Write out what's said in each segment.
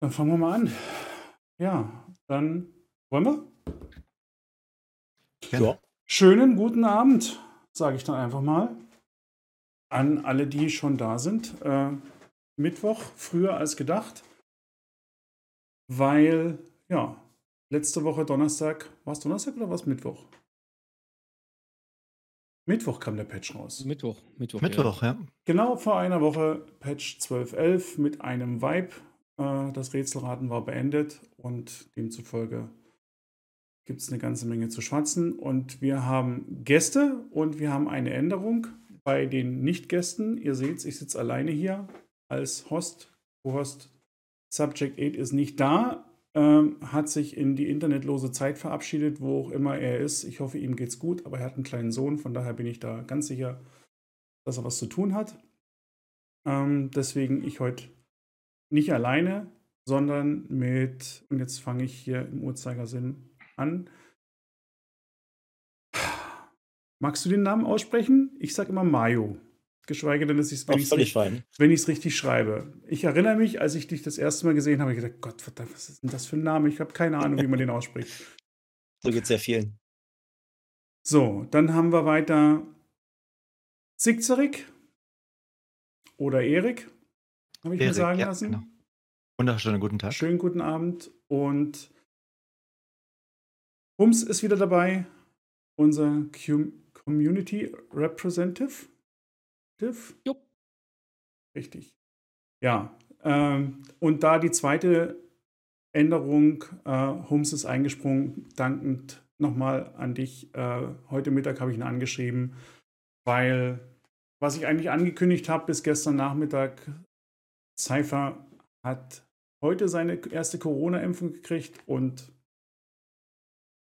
Dann fangen wir mal an. Ja, dann wollen wir? Ja. Schönen guten Abend, sage ich dann einfach mal. An alle, die schon da sind. Äh, Mittwoch, früher als gedacht. Weil, ja, letzte Woche Donnerstag, war es Donnerstag oder war es Mittwoch? Mittwoch kam der Patch raus. Mittwoch, Mittwoch. Mittwoch, ja. Genau vor einer Woche Patch 12.11 mit einem Vibe. Äh, das Rätselraten war beendet und demzufolge gibt es eine ganze Menge zu schwatzen. Und wir haben Gäste und wir haben eine Änderung bei den Nicht-Gästen. Ihr seht, ich sitze alleine hier als Host. Co-Host Subject 8 ist nicht da, ähm, hat sich in die internetlose Zeit verabschiedet, wo auch immer er ist. Ich hoffe, ihm geht's gut, aber er hat einen kleinen Sohn, von daher bin ich da ganz sicher, dass er was zu tun hat. Ähm, deswegen ich heute nicht alleine, sondern mit, und jetzt fange ich hier im Uhrzeigersinn an. Magst du den Namen aussprechen? Ich sage immer Mayo. Geschweige denn, dass ich es, wenn ich es richtig schreibe. Ich erinnere mich, als ich dich das erste Mal gesehen habe, ich gedacht, Gott verdammt, was ist denn das für ein Name? Ich habe keine Ahnung, wie man den ausspricht. So geht es sehr vielen. So, dann haben wir weiter Zigzerig oder Erik, habe ich Erik, mir sagen ja, lassen. Genau. Wunderschönen guten Tag. Schönen guten Abend und Hums ist wieder dabei, unser Community Representative. Jupp. Richtig. Ja. Ähm, und da die zweite Änderung, äh, Hums ist eingesprungen, dankend nochmal an dich. Äh, heute Mittag habe ich ihn angeschrieben, weil was ich eigentlich angekündigt habe bis gestern Nachmittag, Cypher hat heute seine erste Corona-Impfung gekriegt und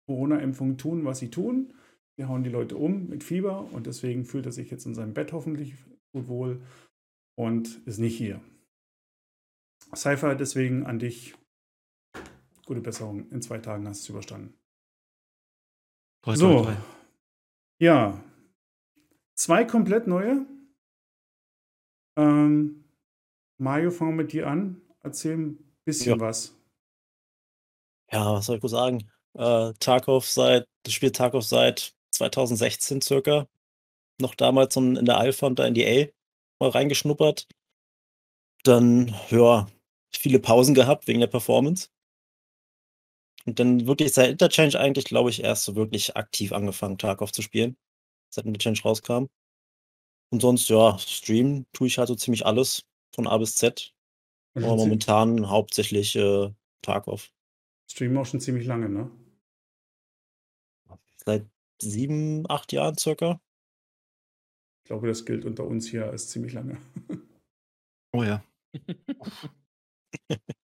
Corona-Impfungen tun, was sie tun. Wir hauen die Leute um mit Fieber und deswegen fühlt er sich jetzt in seinem Bett hoffentlich gut wohl und ist nicht hier. Cypher, deswegen an dich. Gute Besserung. In zwei Tagen hast du es überstanden. Toll, so. Toll. Ja. Zwei komplett neue. Ähm, Mario, fangen wir mit dir an. Erzähl ein bisschen ja. was. Ja, was soll ich wohl sagen? Äh, Tarkov seit, das Spiel Tarkov seit 2016 circa. Noch damals in der Alpha und der NDA mal reingeschnuppert. Dann, ja, viele Pausen gehabt wegen der Performance. Und dann wirklich seit Interchange eigentlich, glaube ich, erst so wirklich aktiv angefangen, Tarkov zu spielen. Seit Interchange rauskam. Und sonst, ja, streamen tue ich halt so ziemlich alles von A bis Z. Aber momentan hauptsächlich äh, Tarkov. Streamen auch schon ziemlich lange, ne? Seit sieben, acht Jahren circa. Ich glaube, das gilt unter uns hier als ziemlich lange. Oh ja.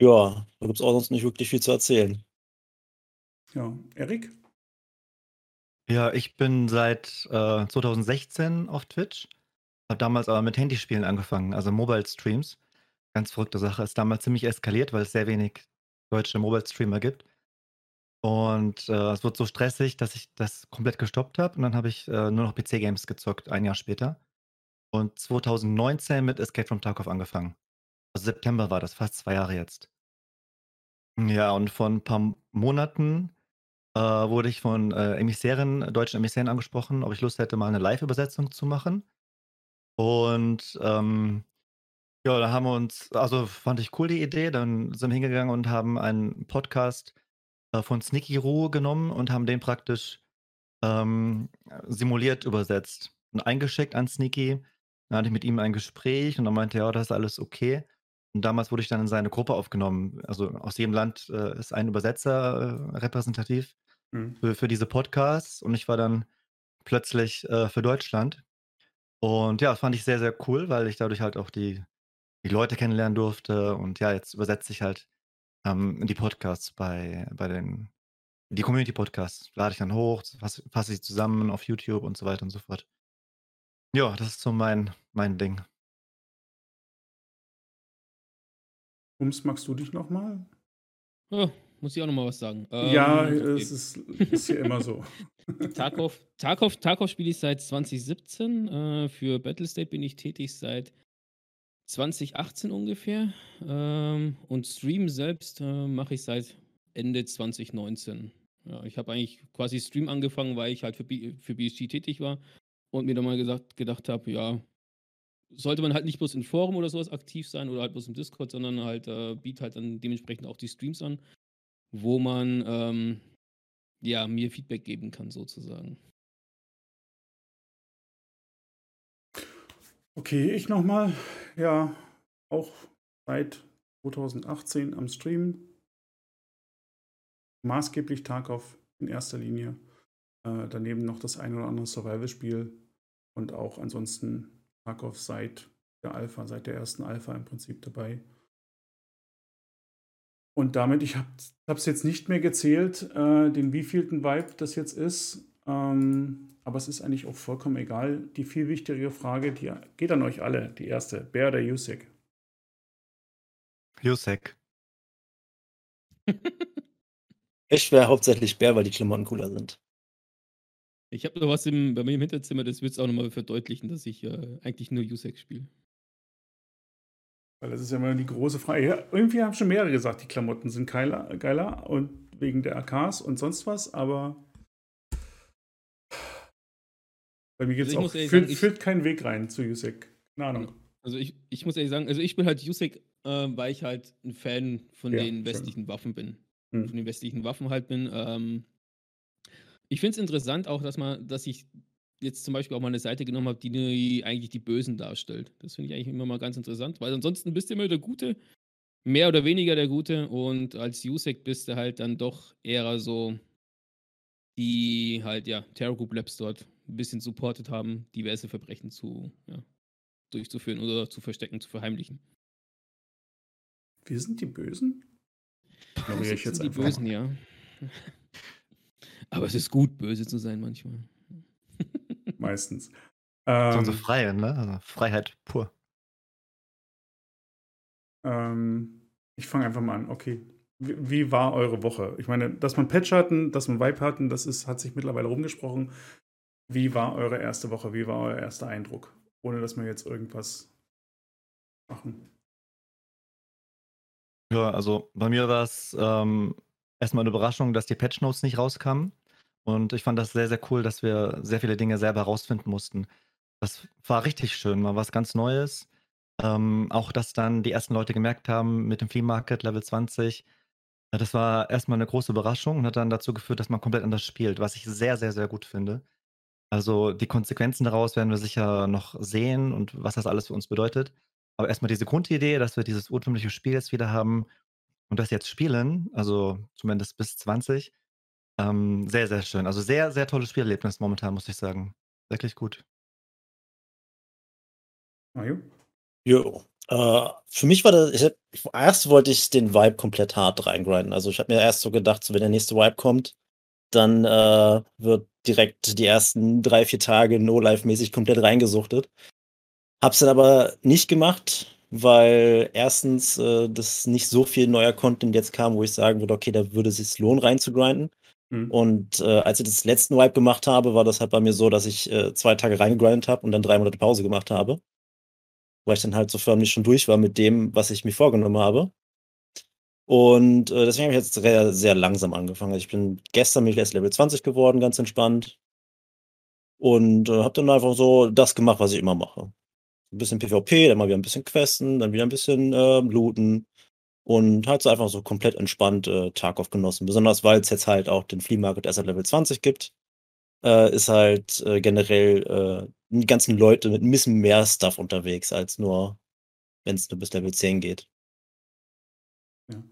Ja, da gibt es auch sonst nicht wirklich viel zu erzählen. Ja, Erik? Ja, ich bin seit äh, 2016 auf Twitch. Habe damals aber mit Handyspielen angefangen, also Mobile Streams. Ganz verrückte Sache. Ist damals ziemlich eskaliert, weil es sehr wenig deutsche Mobile Streamer gibt. Und äh, es wird so stressig, dass ich das komplett gestoppt habe. Und dann habe ich äh, nur noch PC-Games gezockt, ein Jahr später. Und 2019 mit Escape from Tarkov angefangen. Also September war das, fast zwei Jahre jetzt. Ja, und vor ein paar Monaten äh, wurde ich von äh, Emissären, deutschen Emissären angesprochen, ob ich Lust hätte, mal eine Live-Übersetzung zu machen. Und ähm, ja, da haben wir uns, also fand ich cool die Idee. Dann sind wir hingegangen und haben einen Podcast äh, von Sneaky Roo genommen und haben den praktisch ähm, simuliert übersetzt und eingeschickt an Sneaky. Dann hatte ich mit ihm ein Gespräch und dann meinte er, ja, das ist alles okay. Und damals wurde ich dann in seine Gruppe aufgenommen. Also aus jedem Land äh, ist ein Übersetzer äh, repräsentativ mhm. für, für diese Podcasts und ich war dann plötzlich äh, für Deutschland. Und ja, das fand ich sehr, sehr cool, weil ich dadurch halt auch die, die Leute kennenlernen durfte. Und ja, jetzt übersetze ich halt ähm, die Podcasts bei, bei den, die Community-Podcasts lade ich dann hoch, fasse, fasse sie zusammen auf YouTube und so weiter und so fort. Ja, das ist so mein, mein Ding. Ums, magst du dich nochmal? Oh, muss ich auch nochmal was sagen. Ja, ähm, es ist, ist hier immer so. Tarkov, Tarkov, Tarkov spiele ich seit 2017. Äh, für Battlestate bin ich tätig seit 2018 ungefähr. Ähm, und Stream selbst äh, mache ich seit Ende 2019. Ja, ich habe eigentlich quasi Stream angefangen, weil ich halt für, B für BSG tätig war und mir dann mal gesagt, gedacht habe, ja, sollte man halt nicht bloß im Forum oder sowas aktiv sein oder halt bloß im Discord, sondern halt äh, bietet halt dann dementsprechend auch die Streams an, wo man ähm, ja mir Feedback geben kann sozusagen. Okay, ich nochmal. Ja, auch seit 2018 am Stream. Maßgeblich Tarkov in erster Linie. Äh, daneben noch das ein oder andere Survival-Spiel und auch ansonsten Tarkov seit der Alpha, seit der ersten Alpha im Prinzip dabei. Und damit, ich habe es jetzt nicht mehr gezählt, äh, den wievielten Vibe das jetzt ist. Ähm, aber es ist eigentlich auch vollkommen egal. Die viel wichtigere Frage, die geht an euch alle. Die erste, Bär oder Yusek? Yusek. ich wäre hauptsächlich Bär, weil die Klamotten cooler sind. Ich habe noch was im, bei mir im Hinterzimmer, das wird es auch nochmal verdeutlichen, dass ich äh, eigentlich nur Yusek spiele. Weil das ist ja immer die große Frage. Ja, irgendwie haben schon mehrere gesagt, die Klamotten sind geiler, geiler und wegen der AKs und sonst was, aber bei mir gibt es also auch, führt, sagen, führt keinen Weg rein zu Yusek. Keine Ahnung. Also ich, ich muss ehrlich sagen, also ich bin halt Yusek, äh, weil ich halt ein Fan von ja, den westlichen schön. Waffen bin. Hm. Von den westlichen Waffen halt bin. Ähm, ich finde es interessant auch, dass man, dass ich jetzt zum Beispiel auch mal eine Seite genommen habe, die eigentlich die Bösen darstellt. Das finde ich eigentlich immer mal ganz interessant, weil ansonsten bist du immer der Gute, mehr oder weniger der Gute und als Yusek bist du halt dann doch eher so die halt ja Terror Group Labs dort ein bisschen supportet haben, diverse Verbrechen zu, ja, durchzuführen oder zu verstecken, zu verheimlichen. Wir sind die Bösen? Glaube ich jetzt die Bösen, ja. Aber es ist gut, böse zu sein manchmal. Meistens. Ähm, so unsere Freie, ne? Also Freiheit pur. Ähm, ich fange einfach mal an. Okay. Wie, wie, war eure Woche? Ich meine, dass man Patch hatten, dass man Vibe hatten, das ist, hat sich mittlerweile rumgesprochen. Wie war eure erste Woche? Wie war euer erster Eindruck? Ohne dass wir jetzt irgendwas machen. Ja, also bei mir war es ähm, erstmal eine Überraschung, dass die Patch Notes nicht rauskamen. Und ich fand das sehr, sehr cool, dass wir sehr viele Dinge selber herausfinden mussten. Das war richtig schön, mal was ganz Neues. Ähm, auch, dass dann die ersten Leute gemerkt haben mit dem Flea Market Level 20. Das war erstmal eine große Überraschung und hat dann dazu geführt, dass man komplett anders spielt, was ich sehr, sehr, sehr gut finde. Also die Konsequenzen daraus werden wir sicher noch sehen und was das alles für uns bedeutet. Aber erstmal diese Grundidee, dass wir dieses urtümliche Spiel jetzt wieder haben und das jetzt spielen, also zumindest bis 20, ähm, sehr, sehr schön. Also sehr, sehr tolles Spielerlebnis momentan, muss ich sagen. Wirklich gut. Mario? Jo. Äh, für mich war das, ich hab, erst wollte ich den Vibe komplett hart reingrinden. Also ich habe mir erst so gedacht, so, wenn der nächste Vibe kommt, dann äh, wird direkt die ersten drei, vier Tage No-Life-mäßig komplett reingesuchtet. Hab's dann aber nicht gemacht, weil erstens äh, das nicht so viel neuer Content jetzt kam, wo ich sagen würde, okay, da würde es sich lohnen reinzugrinden. Mhm. Und äh, als ich das letzten Wipe gemacht habe, war das halt bei mir so, dass ich äh, zwei Tage reingegrindet habe und dann drei Monate Pause gemacht habe. Weil ich dann halt so förmlich schon durch war mit dem, was ich mir vorgenommen habe. Und äh, deswegen habe ich jetzt sehr, sehr langsam angefangen. Also ich bin gestern mit erst Level 20 geworden, ganz entspannt. Und äh, habe dann einfach so das gemacht, was ich immer mache. Ein bisschen PvP, dann mal wieder ein bisschen Questen, dann wieder ein bisschen äh, looten. Und halt so einfach so komplett entspannt äh, Tarkov genossen. Besonders weil es jetzt halt auch den Flea Market erst ab Level 20 gibt. Äh, ist halt äh, generell äh, die ganzen Leute mit ein bisschen mehr Stuff unterwegs, als nur, wenn es nur bis Level 10 geht. Ja.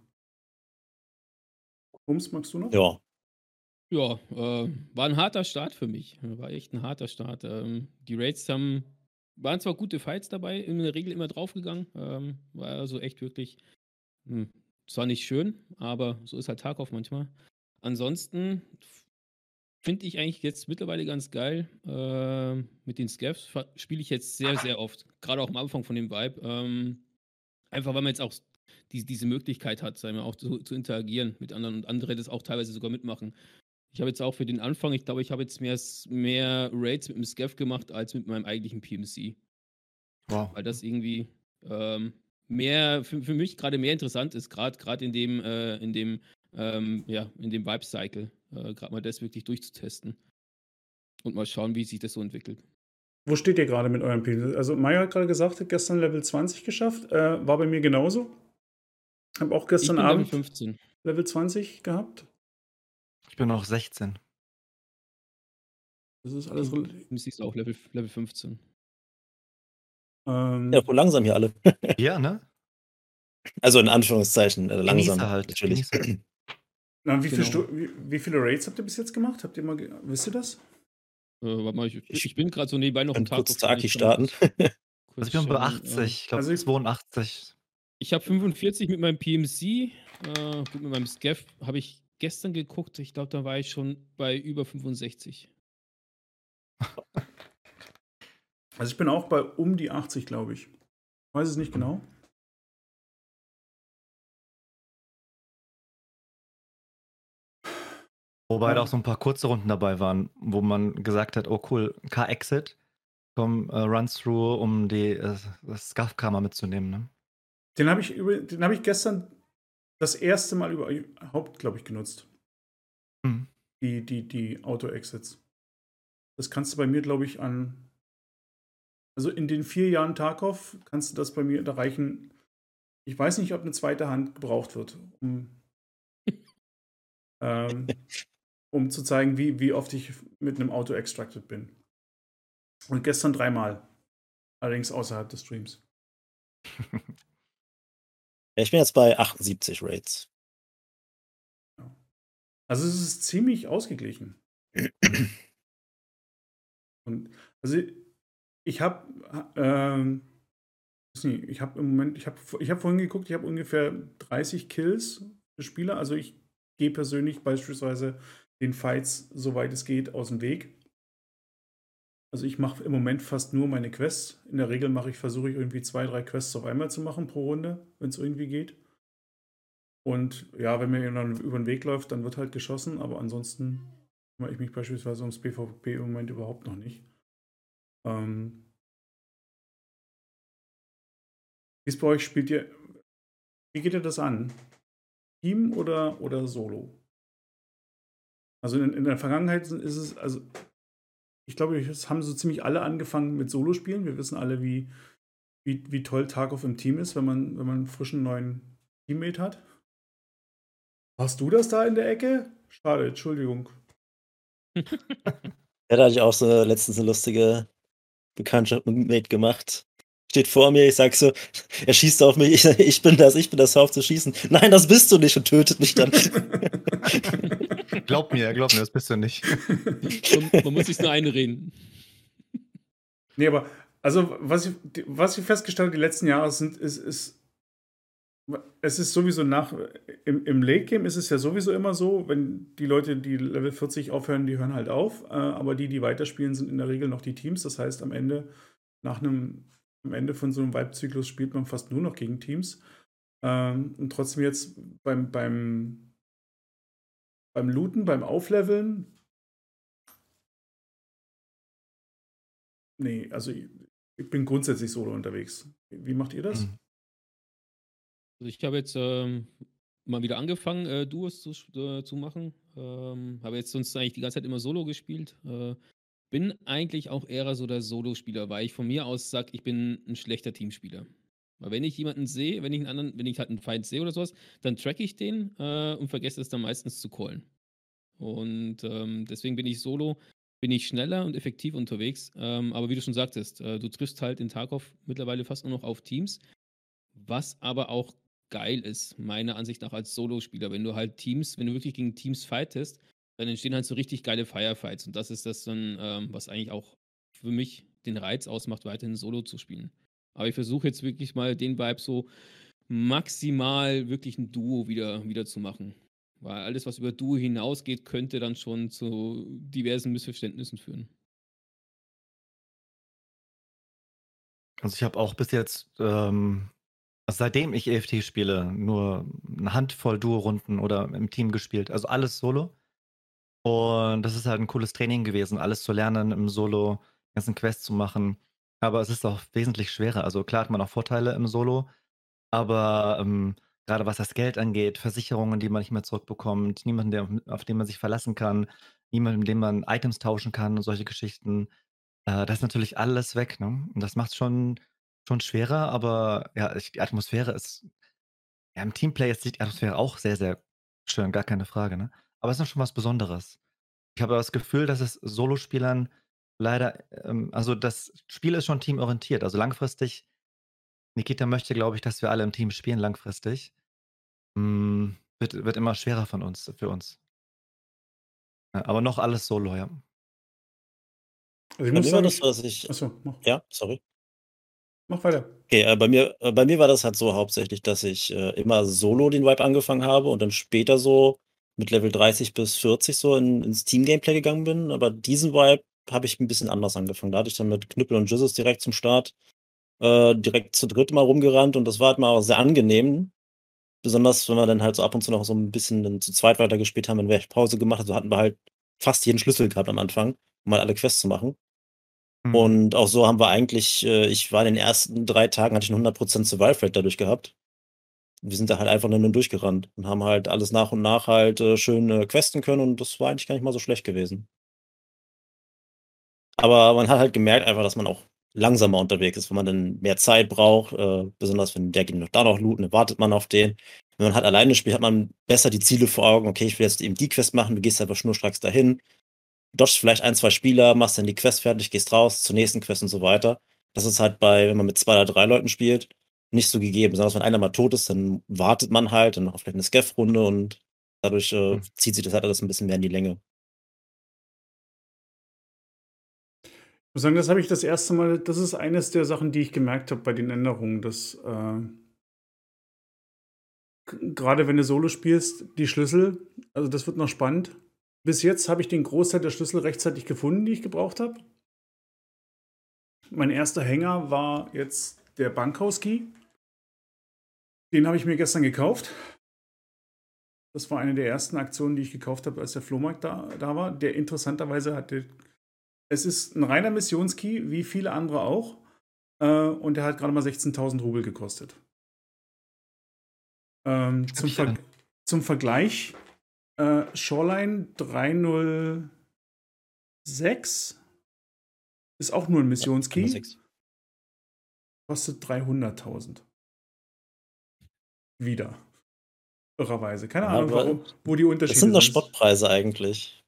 Ums, magst du noch? Ja. Ja, äh, war ein harter Start für mich. War echt ein harter Start. Ähm, die Raids haben, waren zwar gute Fights dabei, in der Regel immer draufgegangen. Ähm, war also echt wirklich, hm, zwar nicht schön, aber so ist halt Tarkov manchmal. Ansonsten finde ich eigentlich jetzt mittlerweile ganz geil. Äh, mit den Scavs spiele ich jetzt sehr, sehr oft. Gerade auch am Anfang von dem Vibe. Ähm, einfach weil man jetzt auch die, diese Möglichkeit hat, sagen wir, auch zu, zu, interagieren mit anderen und andere das auch teilweise sogar mitmachen. Ich habe jetzt auch für den Anfang, ich glaube, ich habe jetzt mehr, mehr Raids mit dem Scav gemacht als mit meinem eigentlichen PMC. Wow. Weil das irgendwie, ähm, mehr, für, für mich gerade mehr interessant ist, gerade in dem, äh, in dem, ähm, ja, in dem Vibe-Cycle, äh, gerade mal das wirklich durchzutesten. Und mal schauen, wie sich das so entwickelt. Wo steht ihr gerade mit eurem Pin? Also Maya hat gerade gesagt, hat gestern Level 20 geschafft. Äh, war bei mir genauso. Habe auch gestern Abend Level 15. Level 20 gehabt. Ich bin noch 16. Das ist alles relativ. Du siehst auch Level, Level 15. Ähm, Ja, wohl langsam hier alle. Ja, ne? Also in Anführungszeichen, äh, langsam. Halt, Natürlich. genieße. na, wie, viel genau. Stu- wie, wie viele Raids habt ihr bis jetzt gemacht? Habt ihr mal, wisst ihr das? Äh, warte mal, ich, Ich ich bin gerade so nebenbei noch im Tag. kurz Taki starten. Also ich bin bei 80, ich glaube Also ich- 82. Ich habe 45 mit meinem PMC. Äh, gut, mit meinem Scav habe ich gestern geguckt. Ich glaube, da war ich schon bei über 65. Also ich bin auch bei um die 80, glaube ich. Weiß es nicht genau. Wobei Ja. da auch so ein paar kurze Runden dabei waren, wo man gesagt hat, oh cool, K-Exit, komm, äh, Run-Through, um die, äh, das Scuff-Karma mitzunehmen. Ne? Den habe ich, über- den hab ich gestern das erste Mal überhaupt, glaube ich, genutzt. Mhm. Die, die, die Auto-Exits. Das kannst du bei mir, glaube ich, an. Also in den vier Jahren Tarkov kannst du das bei mir erreichen. Ich weiß nicht, ob eine zweite Hand gebraucht wird, um, ähm, um zu zeigen, wie, wie oft ich mit einem Auto extracted bin. Und gestern dreimal. Allerdings außerhalb des Streams. Ich bin jetzt bei 78 Raids. Also es ist ziemlich ausgeglichen. Und also ich habe ähm, ich habe im Moment, ich habe ich hab vorhin geguckt, ich habe ungefähr 30 Kills für Spieler. Also ich gehe persönlich beispielsweise den Fights, soweit es geht, aus dem Weg. Also ich mache im Moment fast nur meine Quests. In der Regel mache ich, versuche ich irgendwie zwei, drei Quests auf einmal zu machen pro Runde, wenn es irgendwie geht. Und ja, wenn mir jemand über den Weg läuft, dann wird halt geschossen, aber ansonsten kümmere ich mich beispielsweise ums PvP im Moment überhaupt noch nicht. Ähm, wie ist bei euch? Spielt ihr, wie geht ihr das an? Team oder, oder Solo? Also in, in der Vergangenheit ist es, also ich glaube, es haben so ziemlich alle angefangen mit Solo-Spielen. Wir wissen alle, wie, wie, wie toll Tarkov im Team ist, wenn man, wenn man einen frischen neuen Teammate hat. Hast du das da in der Ecke? Schade, Entschuldigung. Ja, da hatte ich auch so letztens eine lustige Bekanntschaft mit Mate gemacht. Steht vor mir, ich sag so, er schießt auf mich, ich, ich bin das, ich bin das, auf zu schießen. Nein, das bist du nicht und tötet mich dann. Glaub mir, glaub mir, das bist du nicht. Man, man muss sich nur einreden. Nee, aber also was ich, was ich festgestellt habe die letzten Jahre sind, ist, ist es ist sowieso nach, im, im Late-Game ist es ja sowieso immer so, wenn die Leute, die Level 40 aufhören, die hören halt auf, äh, aber die, die weiterspielen, sind in der Regel noch die Teams. Das heißt, am Ende, nach einem, am Ende von so einem Vibe-Zyklus spielt man fast nur noch gegen Teams. Ähm, und trotzdem jetzt beim, beim, beim Looten, beim Aufleveln, nee, also ich, ich bin grundsätzlich solo unterwegs. Wie macht ihr das? Mhm. Also ich habe jetzt ähm, mal wieder angefangen, äh, Duos zu, äh, zu machen. Ähm, habe jetzt sonst eigentlich die ganze Zeit immer Solo gespielt. Äh, bin eigentlich auch eher so der Solo-Spieler, weil ich von mir aus sage, ich bin ein schlechter Teamspieler. Weil wenn ich jemanden sehe, wenn ich einen anderen, wenn ich halt einen Feind sehe oder sowas, dann track ich den äh, und vergesse es dann meistens zu callen. Und ähm, deswegen bin ich solo, bin ich schneller und effektiv unterwegs. Ähm, aber wie du schon sagtest, äh, du triffst halt in Tarkov mittlerweile fast nur noch auf Teams. Was aber auch geil ist, meiner Ansicht nach als Solo-Spieler, wenn du halt Teams, wenn du wirklich gegen Teams fightest, dann entstehen halt so richtig geile Firefights. Und das ist das dann, ähm, was eigentlich auch für mich den Reiz ausmacht, weiterhin Solo zu spielen. Aber ich versuche jetzt wirklich mal den Vibe so maximal wirklich ein Duo wieder, wieder zu machen. Weil alles, was über Duo hinausgeht, könnte dann schon zu diversen Missverständnissen führen. Also ich habe auch bis jetzt, ähm, seitdem ich EFT spiele, nur eine Handvoll Duo-Runden oder im Team gespielt. Also alles Solo. Und das ist halt ein cooles Training gewesen, alles zu lernen im Solo, ganzen Quests zu machen. aber es ist auch wesentlich schwerer. Also klar hat man auch Vorteile im Solo, aber ähm, gerade was das Geld angeht, Versicherungen, die man nicht mehr zurückbekommt, niemanden, der, auf den man sich verlassen kann, niemanden, mit dem man Items tauschen kann und solche Geschichten. Äh, das ist natürlich alles weg, ne? Und das macht schon, schon schwerer, aber ja, die Atmosphäre ist, ja, im Teamplay ist die Atmosphäre auch sehr, sehr schön, gar keine Frage, ne? Aber es ist schon was Besonderes. Ich habe das Gefühl, dass es Solospielern leider, ähm, also das Spiel ist schon teamorientiert. Also langfristig, Nikita möchte, glaube ich, dass wir alle im Team spielen langfristig. Hm, wird, wird immer schwerer von uns, für uns. Ja, aber noch alles Solo, ja. Also ich muss sagen, das dass ich. achso, mach, Ja, sorry. Mach weiter. Okay, äh, bei mir, äh, bei mir war das halt so hauptsächlich, dass ich äh, immer solo den Vibe angefangen habe und dann später so mit Level 30 bis 40 so in, ins Team-Gameplay gegangen bin. Aber diesen Vibe habe ich ein bisschen anders angefangen. Da hatte ich dann mit Knüppel und Jizzes direkt zum Start äh, direkt zu dritt mal rumgerannt und das war halt mal auch sehr angenehm. Besonders wenn wir dann halt so ab und zu noch so ein bisschen zu zweit weitergespielt haben, wenn wir Pause gemacht haben, so hatten wir halt fast jeden Schlüssel gehabt am Anfang, um halt alle Quests zu machen. Mhm. Und auch so haben wir eigentlich, äh, ich war in den ersten drei Tagen, hatte ich einen 100% Survival Rate dadurch gehabt. Wir sind da halt einfach nur durchgerannt und haben halt alles nach und nach halt äh, schön äh, questen können und das war eigentlich gar nicht mal so schlecht gewesen. Aber man hat halt gemerkt einfach, dass man auch langsamer unterwegs ist, wenn man dann mehr Zeit braucht, äh, besonders wenn der geht noch da noch looten, dann wartet man auf den. Wenn man halt alleine spielt, hat man besser die Ziele vor Augen. Okay, ich will jetzt eben die Quest machen, du gehst einfach schnurstracks dahin, dodgst vielleicht ein, zwei Spieler, machst dann die Quest fertig, gehst raus zur nächsten Quest und so weiter. Das ist halt bei, wenn man mit zwei oder drei Leuten spielt, nicht so gegeben. Besonders wenn einer mal tot ist, dann wartet man halt, dann noch vielleicht eine Scaff-Runde und dadurch äh, Mhm. zieht sich das halt alles ein bisschen mehr in die Länge. Ich muss sagen, das habe ich das erste Mal, das ist eines der Sachen, die ich gemerkt habe bei den Änderungen, dass äh, gerade wenn du Solo spielst, die Schlüssel, also das wird noch spannend. Bis jetzt habe ich den Großteil der Schlüssel rechtzeitig gefunden, die ich gebraucht habe. Mein erster Hänger war jetzt der Bankhaus-Key. Den habe ich mir gestern gekauft. Das war eine der ersten Aktionen, die ich gekauft habe, als der Flohmarkt da, da war. Der interessanterweise hatte es ist ein reiner Missionskey, wie viele andere auch. Äh, und der hat gerade mal 16.000 Rubel gekostet. Ähm, zum, Ver zum Vergleich, äh, Shoreline 306 ist auch nur ein Missionskey, 1,6. kostet 300.000. Wieder. Irrerweise. Keine Ja, Ahnung, warum, wo die Unterschiede Das sind doch sind. Spottpreise eigentlich.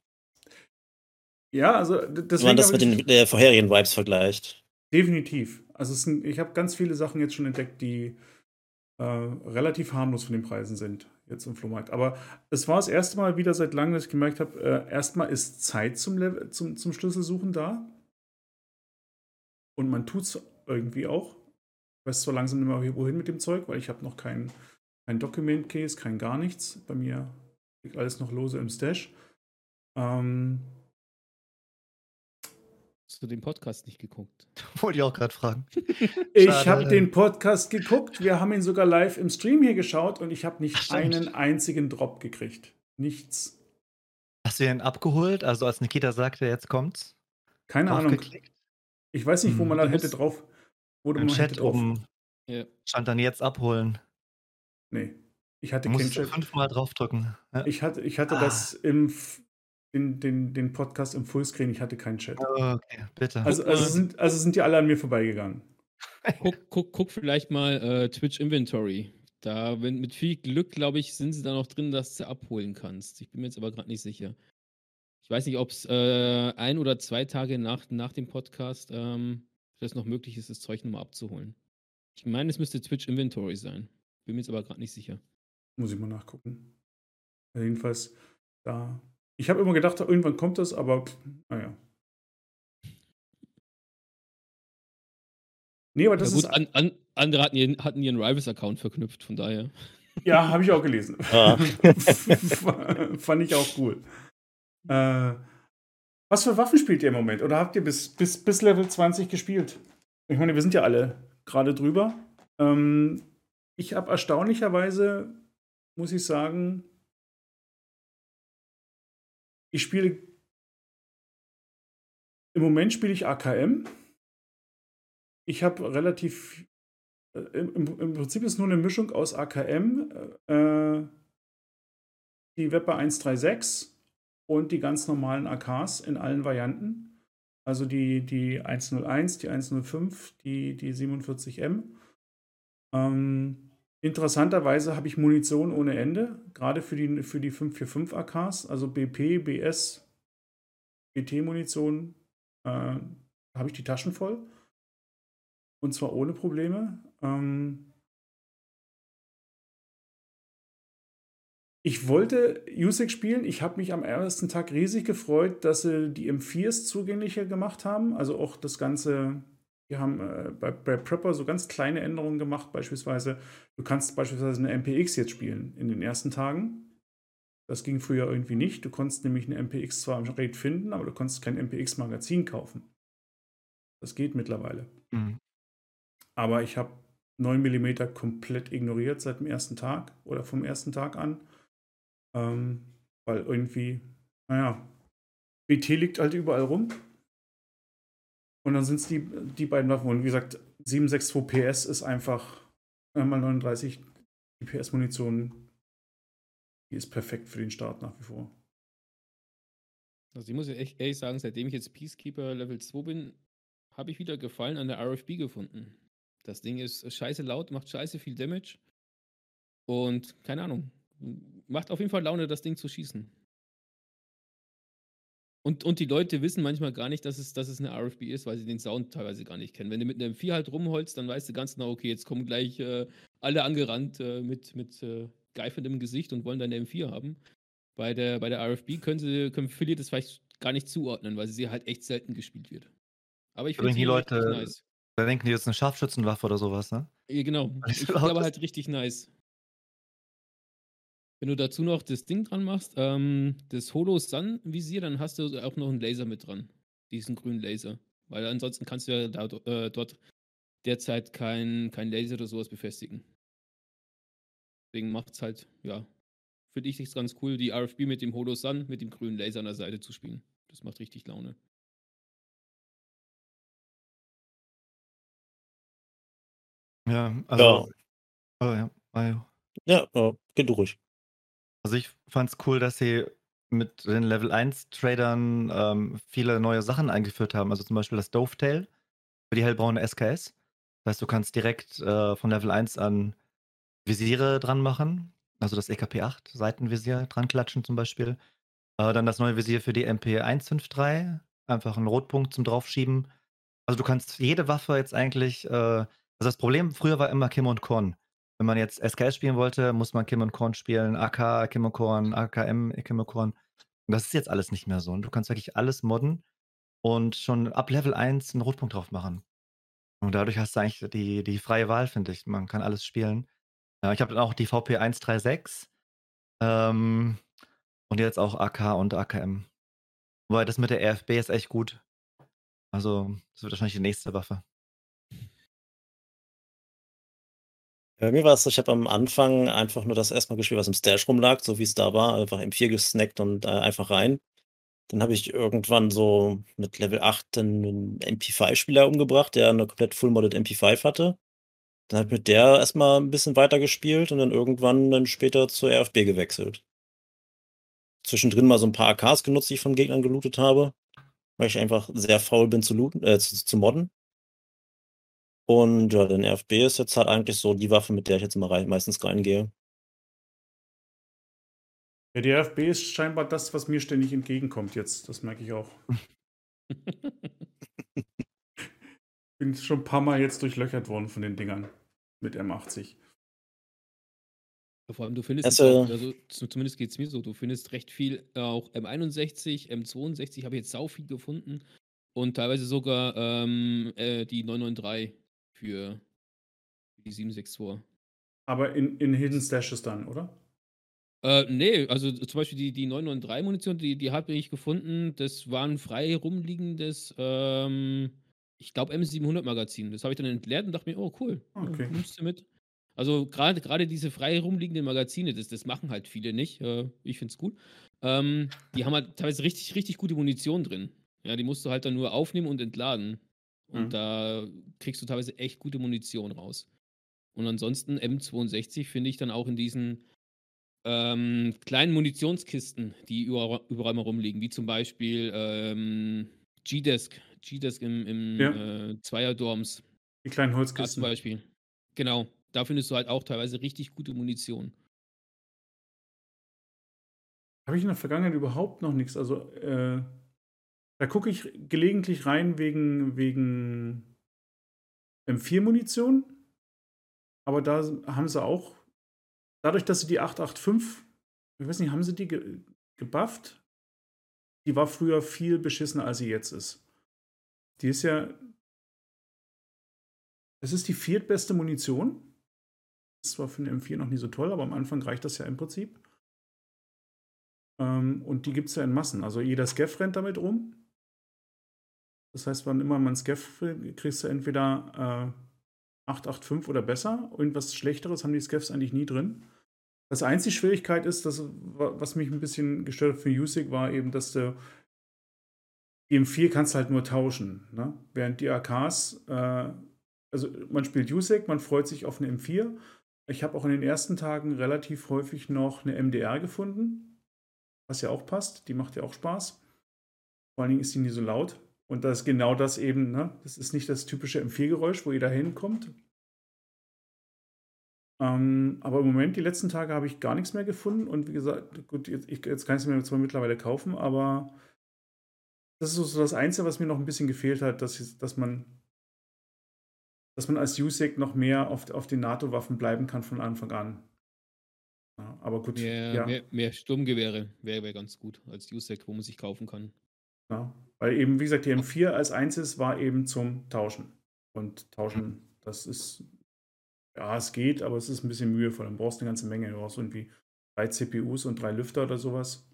Ja, also Wenn man das mit den äh, vorherigen Vibes vergleicht. Definitiv. Also sind, ich habe ganz viele Sachen jetzt schon entdeckt, die äh, relativ harmlos von den Preisen sind jetzt im Flohmarkt. Aber es war das erste Mal wieder seit langem, dass ich gemerkt habe, äh, erstmal ist Zeit zum, Level, zum, zum Schlüsselsuchen da. Und man tut es irgendwie auch. Ich weiß zwar langsam nicht mehr, wohin mit dem Zeug, weil ich habe noch kein, kein Document Case, kein gar nichts. Bei mir liegt alles noch lose im Stash. Ähm, Hast du den Podcast nicht geguckt? Wollte ich auch gerade fragen. Ich habe den Podcast geguckt. Wir haben ihn sogar live im Stream hier geschaut und ich habe nicht Ach, stimmt. einen einzigen Drop gekriegt. Nichts. Hast du ihn abgeholt? Also als Nikita sagte, jetzt kommt's. Keine Ahnung. Ich weiß nicht, wo Hm. man da Du hätte drauf. Wo Im man hätte Chat drauf. oben Ja. stand dann jetzt abholen. Nee. Ich hatte Du keinen musst Chat. fünfmal draufdrücken. Ja. Ich hatte, ich hatte Ah. das im den, den, den Podcast im Fullscreen, ich hatte keinen Chat. Oh, okay, bitte. Also, also, sind, also sind die alle an mir vorbeigegangen. Guck, guck, guck vielleicht mal äh, Twitch Inventory. Da, wenn mit viel Glück, glaube ich, sind sie da noch drin, dass du abholen kannst. Ich bin mir jetzt aber gerade nicht sicher. Ich weiß nicht, ob es äh, ein oder zwei Tage nach, nach dem Podcast ähm, das noch möglich ist, das Zeug nochmal abzuholen. Ich meine, es müsste Twitch Inventory sein. Bin mir jetzt aber gerade nicht sicher. Muss ich mal nachgucken. Jedenfalls, da. Ich habe immer gedacht, irgendwann kommt das, aber pff, naja. Nee, aber das ja, gut, ist. an, an, andere hatten ihren, hatten ihren Rivals-Account verknüpft, von daher. Ja, habe ich auch gelesen. Ah. Fand ich auch cool. Äh, was für Waffen spielt ihr im Moment? Oder habt ihr bis, bis, bis Level 20 gespielt? Ich meine, wir sind ja alle gerade drüber. Ähm, ich habe erstaunlicherweise, muss ich sagen, ich spiele. Im Moment spiele ich AKM. ich habe relativ. Äh, im, im, Prinzip ist nur eine Mischung aus AKM, äh, die Webber 136 und die ganz normalen AKs in allen Varianten. Also die, die 101, die 105, die, die 47M. Ähm, interessanterweise habe ich Munition ohne Ende, gerade für die, für die 545 AKs, also BP, BS, BT-Munition, äh, habe ich die Taschen voll. Und zwar ohne Probleme. Ähm, ich wollte USIC spielen. Ich habe mich am ersten Tag riesig gefreut, dass sie die M4s zugänglicher gemacht haben. Also auch das Ganze. Wir haben äh, bei, bei Prepper so ganz kleine Änderungen gemacht. Beispielsweise, du kannst beispielsweise eine MPX jetzt spielen in den ersten Tagen. Das ging früher irgendwie nicht. Du konntest nämlich eine MPX zwar am Raid finden, aber du konntest kein MPX-Magazin kaufen. Das geht mittlerweile. Mhm. Aber ich habe 9 mm komplett ignoriert seit dem ersten Tag oder vom ersten Tag an. Ähm, weil irgendwie, naja, BT liegt halt überall rum. Und dann sind es die, die beiden Waffen. Und wie gesagt, 762 PS ist einfach einmal 39 PS-Munition. Die ist perfekt für den Start nach wie vor. Also ich muss echt ehrlich sagen, seitdem ich jetzt Peacekeeper Level 2 bin, habe ich wieder Gefallen an der RFB gefunden. Das Ding ist scheiße laut, macht scheiße viel Damage. Und keine Ahnung. Macht auf jeden Fall Laune, das Ding zu schießen. Und, und die Leute wissen manchmal gar nicht, dass es, dass es eine RFB ist, weil sie den Sound teilweise gar nicht kennen. Wenn du mit einem M4 halt rumholst, dann weißt du ganz genau, okay, jetzt kommen gleich äh, alle angerannt äh, mit, mit äh, geifendem Gesicht und wollen deine M4 haben. Bei der, bei der RFB können sie, können viele das vielleicht gar nicht zuordnen, weil sie halt echt selten gespielt wird. Aber ich finde die Leute, nice. Da denken die jetzt eine Scharfschützenwaffe oder sowas, ne? Ja, genau. Ich finde aber halt richtig nice. Wenn du dazu noch das Ding dran machst, ähm, das Holo Sun Visier, dann hast du auch noch einen Laser mit dran. Diesen grünen Laser. Weil ansonsten kannst du ja da, äh, dort derzeit kein, kein Laser oder sowas befestigen. Deswegen macht es halt, ja, finde ich es ganz cool, die RFB mit dem Holo Sun, mit dem grünen Laser an der Seite zu spielen. Das macht richtig Laune. Ja, also Ja. oh ja, ah, Ja, äh, geht du ruhig. Also, ich fand's cool, dass sie mit den Level 1 Tradern, ähm, viele neue Sachen eingeführt haben. Also, zum Beispiel das Dovetail für die hellbraune SKS. Das heißt, du kannst direkt, äh, von Level 1 an Visiere dran machen, also das EKP8 Seitenvisier dran klatschen zum Beispiel. Äh, dann das neue Visier für die MP153, einfach 'n Rotpunkt zum Draufschieben. Also, du kannst jede Waffe jetzt eigentlich, äh also das Problem früher war immer Kim und Korn. Wenn man jetzt SKS spielen wollte, muss man Kim und Korn spielen, AK, Kim und Korn, AKM, Kim und Korn. Und das ist jetzt alles nicht mehr so. Und du kannst wirklich alles modden und schon ab Level 1 einen Rotpunkt drauf machen. Und dadurch hast du eigentlich die, die freie Wahl, finde ich. Man kann alles spielen. Ja, ich habe dann auch die VP 136 ähm, und jetzt auch AK und AKM. Wobei das mit der RFB ist echt gut. Also, das wird wahrscheinlich die nächste Waffe. Bei mir war es so, ich habe am Anfang einfach nur das erstmal gespielt, was im Stash rumlag, so wie es da war, einfach M4 gesnackt und äh, einfach rein. Dann habe ich irgendwann so mit Level 8 einen MP5-Spieler umgebracht, der eine komplett full-modded MP5 hatte. Dann habe ich mit der erstmal ein bisschen weiter gespielt und dann irgendwann dann später zur RFB gewechselt. Zwischendrin mal so ein paar AKs genutzt, die ich von Gegnern gelootet habe, weil ich einfach sehr faul bin zu looten, äh, zu, zu modden. Und ja, den RFB ist jetzt halt eigentlich so die Waffe, mit der ich jetzt immer rein meistens reingehe. Ja, die RFB ist scheinbar das, was mir ständig entgegenkommt jetzt. Das merke ich auch. Bin schon ein paar Mal jetzt durchlöchert worden von den Dingern mit M80. Vor allem, du findest, also, also zumindest geht es mir so, du findest recht viel, äh, auch M61, M62 habe ich jetzt sau viel gefunden und teilweise sogar ähm, äh, die 993 für die 762. Aber in, in Hidden Stashes dann, oder? Äh, nee, also zum Beispiel die, die 993-Munition, die, die habe ich gefunden. Das war ein frei rumliegendes, ähm, ich glaube, M700-Magazin. Das habe ich dann entleert und dachte mir, oh cool, okay. nimmst du mit. Also gerade gerade diese frei rumliegenden Magazine, das, das machen halt viele nicht. Äh, ich finde es gut. Ähm, die haben halt teilweise richtig, richtig gute Munition drin. Ja, die musst du halt dann nur aufnehmen und entladen. Und Mhm. da kriegst du teilweise echt gute Munition raus. Und ansonsten M62 finde ich dann auch in diesen ähm, kleinen Munitionskisten, die überall, überall mal rumliegen, wie zum Beispiel ähm, G-Desk, G-Desk im, im Ja. äh, Zweierdorms. Die kleinen Da zum Holzkisten. Beispiel. Genau. Da findest du halt auch teilweise richtig gute Munition. Habe ich in der Vergangenheit überhaupt noch nichts. Also, äh, da gucke ich gelegentlich rein wegen, wegen M4-Munition. Aber da haben sie auch, dadurch, dass sie die 885, ich weiß nicht, haben sie die ge gebufft? Die war früher viel beschissener, als sie jetzt ist. Die ist ja. Es ist die viertbeste Munition. Das war für den M4 noch nie so toll, aber am Anfang reicht das ja im Prinzip. Ähm, und die gibt es ja in Massen. Also jeder Scaff rennt damit rum. Das heißt, wann immer man Scaff will, kriegst du entweder äh, 885 oder besser. Irgendwas Schlechteres haben die Scaffs eigentlich nie drin. Das einzige Schwierigkeit ist, dass, was mich ein bisschen gestört hat für Usyk, war eben, dass du die M4 kannst du halt nur tauschen. Ne? Während die AKs, äh, also man spielt Usyk, man freut sich auf eine M4. Ich habe auch in den ersten Tagen relativ häufig noch eine MDR gefunden, was ja auch passt. Die macht ja auch Spaß. Vor allen Dingen ist die nie so laut. Und das ist genau das eben, ne? Das ist nicht das typische M4-Geräusch, wo jeder hinkommt. Ähm, aber im Moment, die letzten Tage, habe ich gar nichts mehr gefunden. Und wie gesagt, gut, jetzt, ich, jetzt kann ich es mir zwar mittlerweile kaufen, aber das ist so das Einzige, was mir noch ein bisschen gefehlt hat, dass, dass man dass man als USEC noch mehr auf, auf den NATO-Waffen bleiben kann von Anfang an. Ja, aber gut, Mehr, ja. mehr, mehr Sturmgewehre wäre wär ganz gut als USEC, wo man sich kaufen kann. Ja, weil eben, wie gesagt, die M4 als einziges war eben zum Tauschen. Und tauschen, das ist, ja, es geht, aber es ist ein bisschen mühevoll. Dann brauchst du eine ganze Menge. Du brauchst irgendwie drei CPUs und drei Lüfter oder sowas.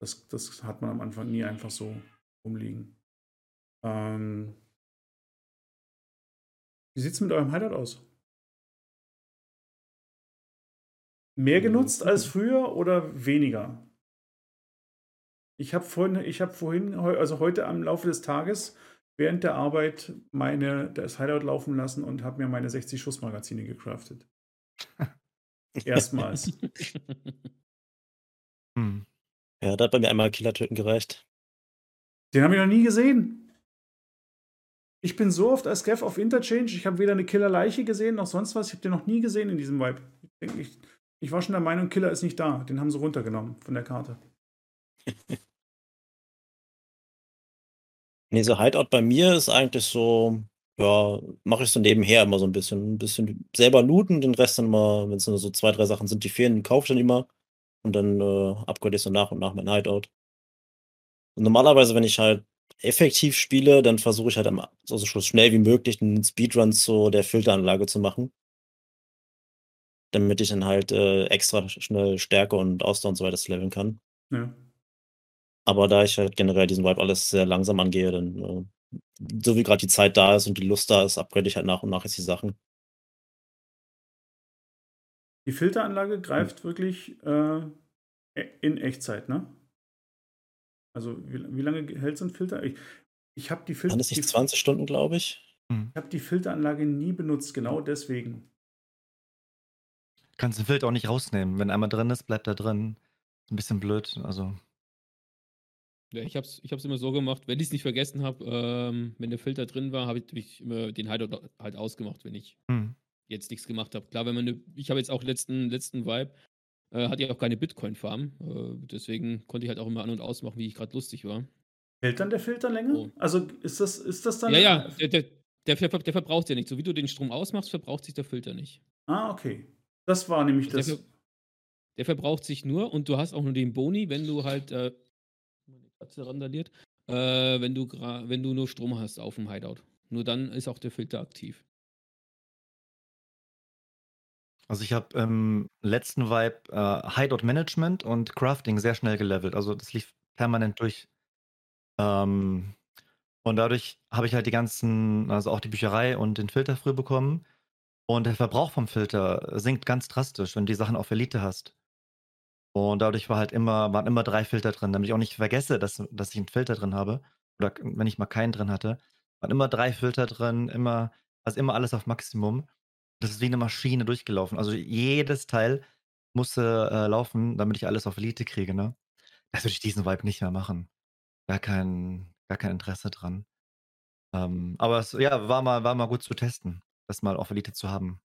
Das, das hat man am Anfang nie einfach so rumliegen. Ähm, wie sieht es mit eurem Hideout aus? Mehr genutzt als früher oder weniger? Ich habe vorhin, ich habe vorhin, also heute am Laufe des Tages während der Arbeit meine das Hideout laufen lassen und habe mir meine 60 Schuss Magazine gecraftet. Erstmals. Hm. Ja, da hat bei mir einmal Killer töten gereicht. Den habe ich noch nie gesehen. Ich bin so oft als Scav auf Interchange, ich habe weder eine Killer-Leiche gesehen noch sonst was. Ich habe den noch nie gesehen in diesem Vibe. Ich, ich, ich war schon der Meinung, Killer ist nicht da. Den haben sie runtergenommen von der Karte. Nee, so Hideout bei mir ist eigentlich so, ja, mache ich so nebenher immer so ein bisschen. Ein bisschen selber looten, den Rest dann immer, wenn es nur so zwei, drei Sachen sind, die fehlen, kaufe ich dann immer. Und dann äh, upgrade ich so nach und nach mein Hideout. Und normalerweise, wenn ich halt effektiv spiele, dann versuche ich halt am, so, so schnell wie möglich einen Speedrun zu der Filteranlage zu machen. Damit ich dann halt äh, extra schnell Stärke und Ausdauer und so weiter leveln kann. Ja. Aber da ich halt generell diesen Vibe alles sehr langsam angehe, dann, äh, so wie gerade die Zeit da ist und die Lust da ist, upgrade ich halt nach und nach jetzt die Sachen. Die Filteranlage greift wirklich äh, in Echtzeit, ne? Also wie, wie lange hält so ein Filter? Ich, ich habe die, Fil Waren das nicht 20 Stunden, glaube ich? Hm. ich hab die Filteranlage nie benutzt, genau deswegen. Kannst den Filter auch nicht rausnehmen. Wenn einmal drin ist, bleibt er drin. Ein bisschen blöd. Also, Ja, ich habe es ich hab's immer so gemacht, wenn ich es nicht vergessen habe, ähm, wenn der Filter drin war, habe ich, ich immer den Hideout halt ausgemacht, wenn ich hm. jetzt nichts gemacht habe. Klar, wenn man ne, ich habe jetzt auch letzten, letzten Vibe, äh, hatte ich auch keine Bitcoin-Farm, äh, deswegen konnte ich halt auch immer an- und ausmachen, wie ich gerade lustig war. Hält dann der Filter länger? Oh. Also ist das, ist das dann. Ja, ja, der, der, der, ver- der verbraucht ja nicht. So wie du den Strom ausmachst, verbraucht sich der Filter nicht. Ah, okay. Das war nämlich Der, das. ver der verbraucht sich nur und du hast auch nur den Boni, wenn du halt, äh, meine Katze randaliert, äh, wenn du wenn du nur Strom hast auf dem Hideout. Nur dann ist auch der Filter aktiv. Also ich habe im letzten Vibe äh, Hideout Management und Crafting sehr schnell gelevelt. Also das lief permanent durch. Ähm, und dadurch habe ich halt die ganzen, also auch die Bücherei und den Filter früh bekommen. Und der Verbrauch vom Filter sinkt ganz drastisch, wenn du die Sachen auf Elite hast. Und dadurch war halt immer, waren immer drei Filter drin, damit ich auch nicht vergesse, dass, dass ich einen Filter drin habe. Oder wenn ich mal keinen drin hatte. Waren immer drei Filter drin, immer, also immer alles auf Maximum. Das ist wie eine Maschine durchgelaufen. Also jedes Teil musste äh, laufen, damit ich alles auf Elite kriege, ne? Das würde ich diesen Vibe nicht mehr machen. Gar kein, gar kein Interesse dran. Ähm, aber es ja, war mal, war mal gut zu testen, das mal auf Elite zu haben.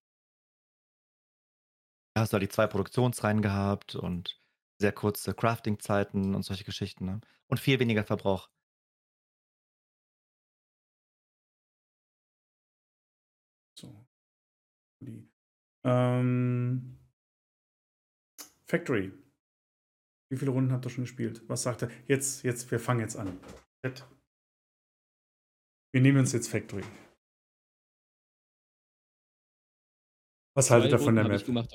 Da hast du halt die zwei Produktionsreihen gehabt und sehr kurze Crafting-Zeiten und solche Geschichten, ne? Und viel weniger Verbrauch. So. Die. Ähm, Factory. Wie viele Runden habt ihr schon gespielt? Was sagt er? Jetzt, jetzt, wir fangen jetzt an. Wir nehmen uns jetzt Factory. Was haltet ihr von der Map? Ich, gemacht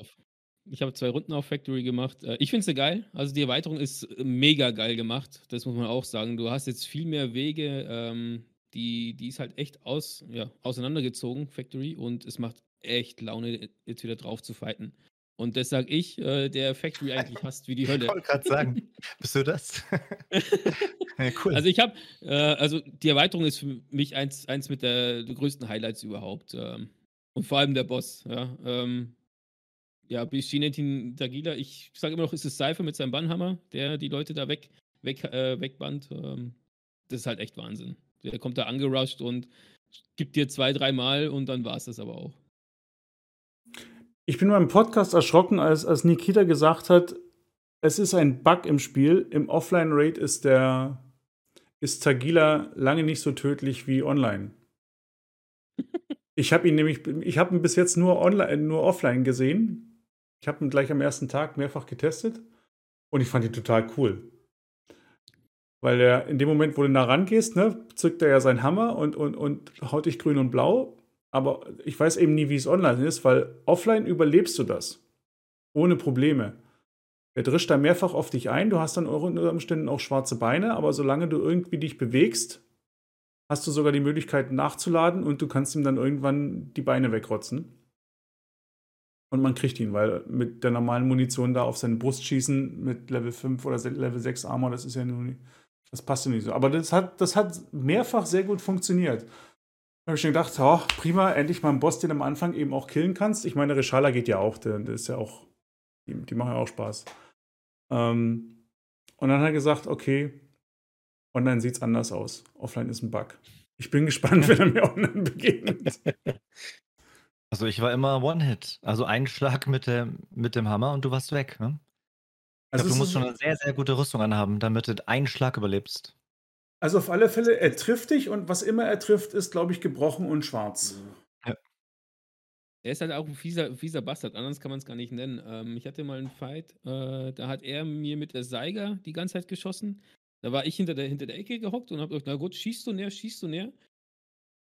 ich habe zwei Runden auf Factory gemacht. Äh, ich finde sie geil. Also die Erweiterung ist mega geil gemacht. Das muss man auch sagen. Du hast jetzt viel mehr Wege. Ähm, die, die ist halt echt aus, ja, auseinandergezogen, Factory. Und es macht echt Laune, jetzt wieder drauf zu fighten. Und das sage ich, äh, der Factory eigentlich hasst wie die Hölle. Ich wollte gerade sagen, bist du das? ja, cool. Also ich habe, äh, also die Erweiterung ist für mich eins, eins mit der, der größten Highlights überhaupt. Ähm, und vor allem der Boss, ja. Ähm, ja, Bishinetin Dagila, ich sage immer noch, ist es Cypher mit seinem Bannhammer, der die Leute da weg, weg, äh, wegbannt. Ähm, das ist halt echt Wahnsinn. Der kommt da angerusht und gibt dir zwei, dreimal und dann war es das aber auch. Ich bin beim Podcast erschrocken, als, als Nikita gesagt hat, es ist ein Bug im Spiel. Im Offline-Rate ist der ist Tagila lange nicht so tödlich wie online. Ich habe ihn nämlich, ich habe ihn bis jetzt nur online, nur offline gesehen. Ich habe ihn gleich am ersten Tag mehrfach getestet und ich fand ihn total cool. Weil er in dem Moment, wo du nah rangehst, ne, zückt er ja seinen Hammer und, und, und haut dich grün und blau aber ich weiß eben nie, wie es online ist, weil offline überlebst du das. Ohne Probleme. Er drischt da mehrfach auf dich ein, du hast dann unter Umständen auch schwarze Beine, aber solange du irgendwie dich bewegst, hast du sogar die Möglichkeit nachzuladen und du kannst ihm dann irgendwann die Beine wegrotzen. Und man kriegt ihn, weil mit der normalen Munition da auf seine Brust schießen mit Level 5 oder Level 6 Armor, das ist ja nicht, das passt ja nicht so. Aber das hat, das hat mehrfach sehr gut funktioniert habe ich schon gedacht, oh, prima, endlich mal einen Boss, den du am Anfang eben auch killen kannst. Ich meine, Reshala geht ja auch, der, der ist ja auch, die, die machen ja auch Spaß. Ähm, und dann hat er gesagt, okay, online sieht es anders aus. Offline ist ein Bug. Ich bin gespannt, wenn er mir online begegnet. Also ich war immer One-Hit. Also ein Schlag mit dem, mit dem Hammer und du warst weg. Ne? Also glaub, du musst schon eine sehr, sehr gute Rüstung anhaben, damit du einen Schlag überlebst. Also auf alle Fälle, er trifft dich und was immer er trifft, ist, glaube ich, gebrochen und schwarz. Ja. Er ist halt auch ein fieser, fieser Bastard, anders kann man es gar nicht nennen. Ähm, ich hatte mal einen Fight, äh, da hat er mir mit der Seiger die ganze Zeit geschossen. Da war ich hinter der, hinter der Ecke gehockt und habe gesagt, na gut, schießt du näher, schießt du näher.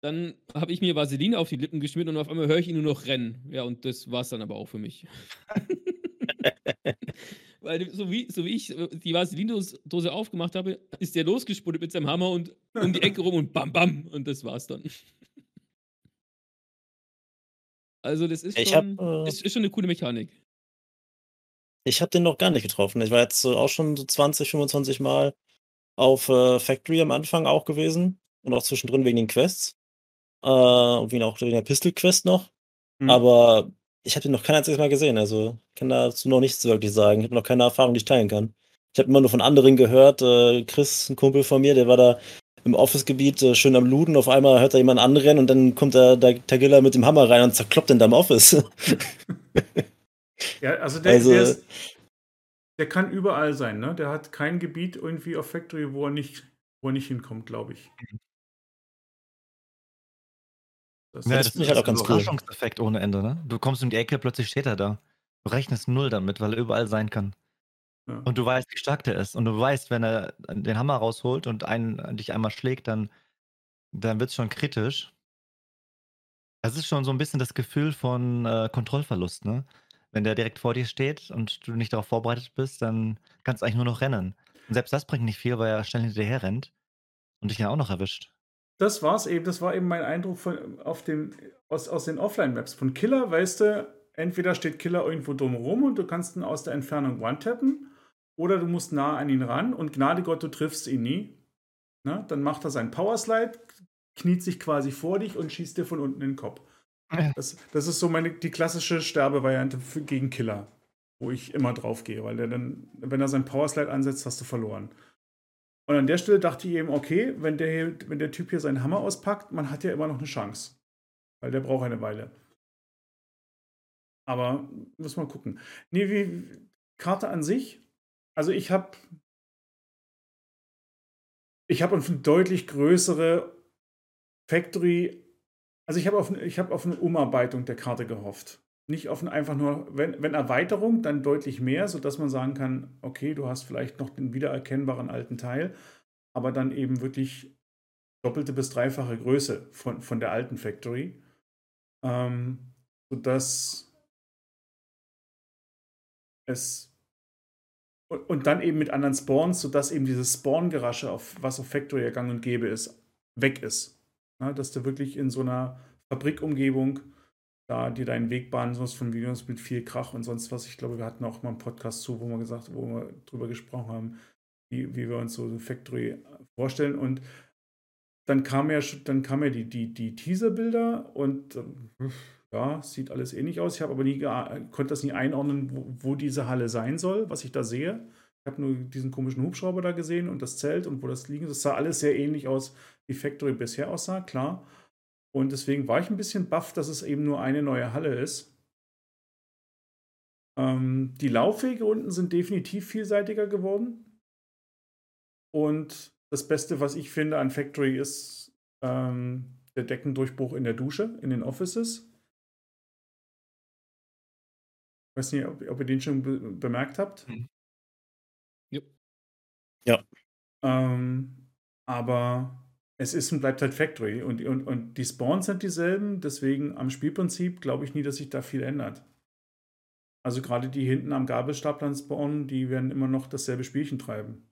Dann habe ich mir Vaseline auf die Lippen geschmiert und auf einmal höre ich ihn nur noch rennen. Ja, und das war es dann aber auch für mich. Weil so wie, so wie ich die Vaseline-Dose aufgemacht habe, ist der losgesputtet mit seinem Hammer und um die Ecke rum und bam, bam. Und das war's dann. Also das ist schon, hab, äh, ist, ist schon eine coole Mechanik. Ich habe den noch gar nicht getroffen. Ich war jetzt auch schon so 20, 25 Mal auf äh, Factory am Anfang auch gewesen und auch zwischendrin wegen den Quests. Äh, und wegen auch wegen der Pistol-Quest noch. Mhm. Aber ich habe den noch kein einziges Mal gesehen, also kann dazu noch nichts wirklich sagen. Ich habe noch keine Erfahrung, die ich teilen kann. Ich habe immer nur von anderen gehört. Äh, Chris, ein Kumpel von mir, der war da im Office-Gebiet äh, schön am Luden. Auf einmal hört er jemand anrennen und dann kommt der, der Tagilla mit dem Hammer rein und zerkloppt den da im Office. ja, also der, also der, ist, der, kann überall sein, ne? Der hat kein Gebiet irgendwie auf Factory, wo er nicht, wo er nicht hinkommt, glaube ich. Das, ja, das ist halt auch ganz Überraschungseffekt cool. ohne Ende, ne? Du kommst um die Ecke, plötzlich steht er da. Du rechnest null damit, weil er überall sein kann. Ja. Und du weißt, wie stark der ist. Und du weißt, wenn er den Hammer rausholt und einen, dich einmal schlägt, dann, dann wird es schon kritisch. Das ist schon so ein bisschen das Gefühl von äh, Kontrollverlust, ne? Wenn der direkt vor dir steht und du nicht darauf vorbereitet bist, dann kannst du eigentlich nur noch rennen. Und selbst das bringt nicht viel, weil er schnell hinterher rennt und dich dann auch noch erwischt das war's eben, das war eben mein Eindruck von, auf den, aus, aus den Offline-Maps. Von Killer, weißt du, entweder steht Killer irgendwo drumherum und du kannst ihn aus der Entfernung one-tappen, oder du musst nah an ihn ran und Gnade Gott, du triffst ihn nie. Ne? Dann macht er seinen Powerslide, kniet sich quasi vor dich und schießt dir von unten in den Kopf. Das, das ist so meine, die klassische Sterbevariante für, gegen Killer, wo ich immer drauf gehe, weil der dann, wenn er seinen Powerslide ansetzt, hast du verloren. Und an der Stelle dachte ich eben, okay, wenn der, wenn der Typ hier seinen Hammer auspackt, man hat ja immer noch eine Chance. Weil der braucht eine Weile. Aber muss mal gucken. Nee, wie Karte an sich, also ich habe ich habe auf eine deutlich größere Factory, also ich habe auf, hab auf eine Umarbeitung der Karte gehofft. Nicht auf ein, einfach nur, wenn, wenn Erweiterung, dann deutlich mehr, sodass man sagen kann, okay, du hast vielleicht noch den wiedererkennbaren alten Teil, aber dann eben wirklich doppelte bis dreifache Größe von, von der alten Factory. Ähm, sodass es und, und dann eben mit anderen Spawns, sodass eben dieses Spawn-Gerasche, auf, was auf Factory ja gang und gäbe ist, weg ist. Ja, dass du wirklich in so einer Fabrikumgebung da dir deinen Weg bahnen sollst von Videos mit viel Krach und sonst was. Ich glaube, wir hatten auch mal einen Podcast zu, wo wir gesagt, wo wir drüber gesprochen haben, wie, wie wir uns so eine Factory vorstellen. Und dann kam ja, dann kam ja die, die, die Teaser-Bilder und ja, sieht alles ähnlich aus. Ich habe aber nie konnte das nie einordnen, wo, wo, diese Halle sein soll, was ich da sehe. Ich habe nur diesen komischen Hubschrauber da gesehen und das Zelt und wo das liegen. Das sah alles sehr ähnlich aus, wie Factory bisher aussah, klar. Und deswegen war ich ein bisschen baff, dass es eben nur eine neue Halle ist. Ähm, die Laufwege unten sind definitiv vielseitiger geworden. Und das Beste, was ich finde an Factory, ist ähm, der Deckendurchbruch in der Dusche, in den Offices. Ich weiß nicht, ob, ob ihr den schon be bemerkt habt. Mhm. Yep. Ja. Ähm, aber es ist und bleibt halt Factory und, und, und die Spawns sind dieselben, deswegen am Spielprinzip glaube ich nie, dass sich da viel ändert. Also gerade die hinten am Gabelstaplern spawnen, die werden immer noch dasselbe Spielchen treiben.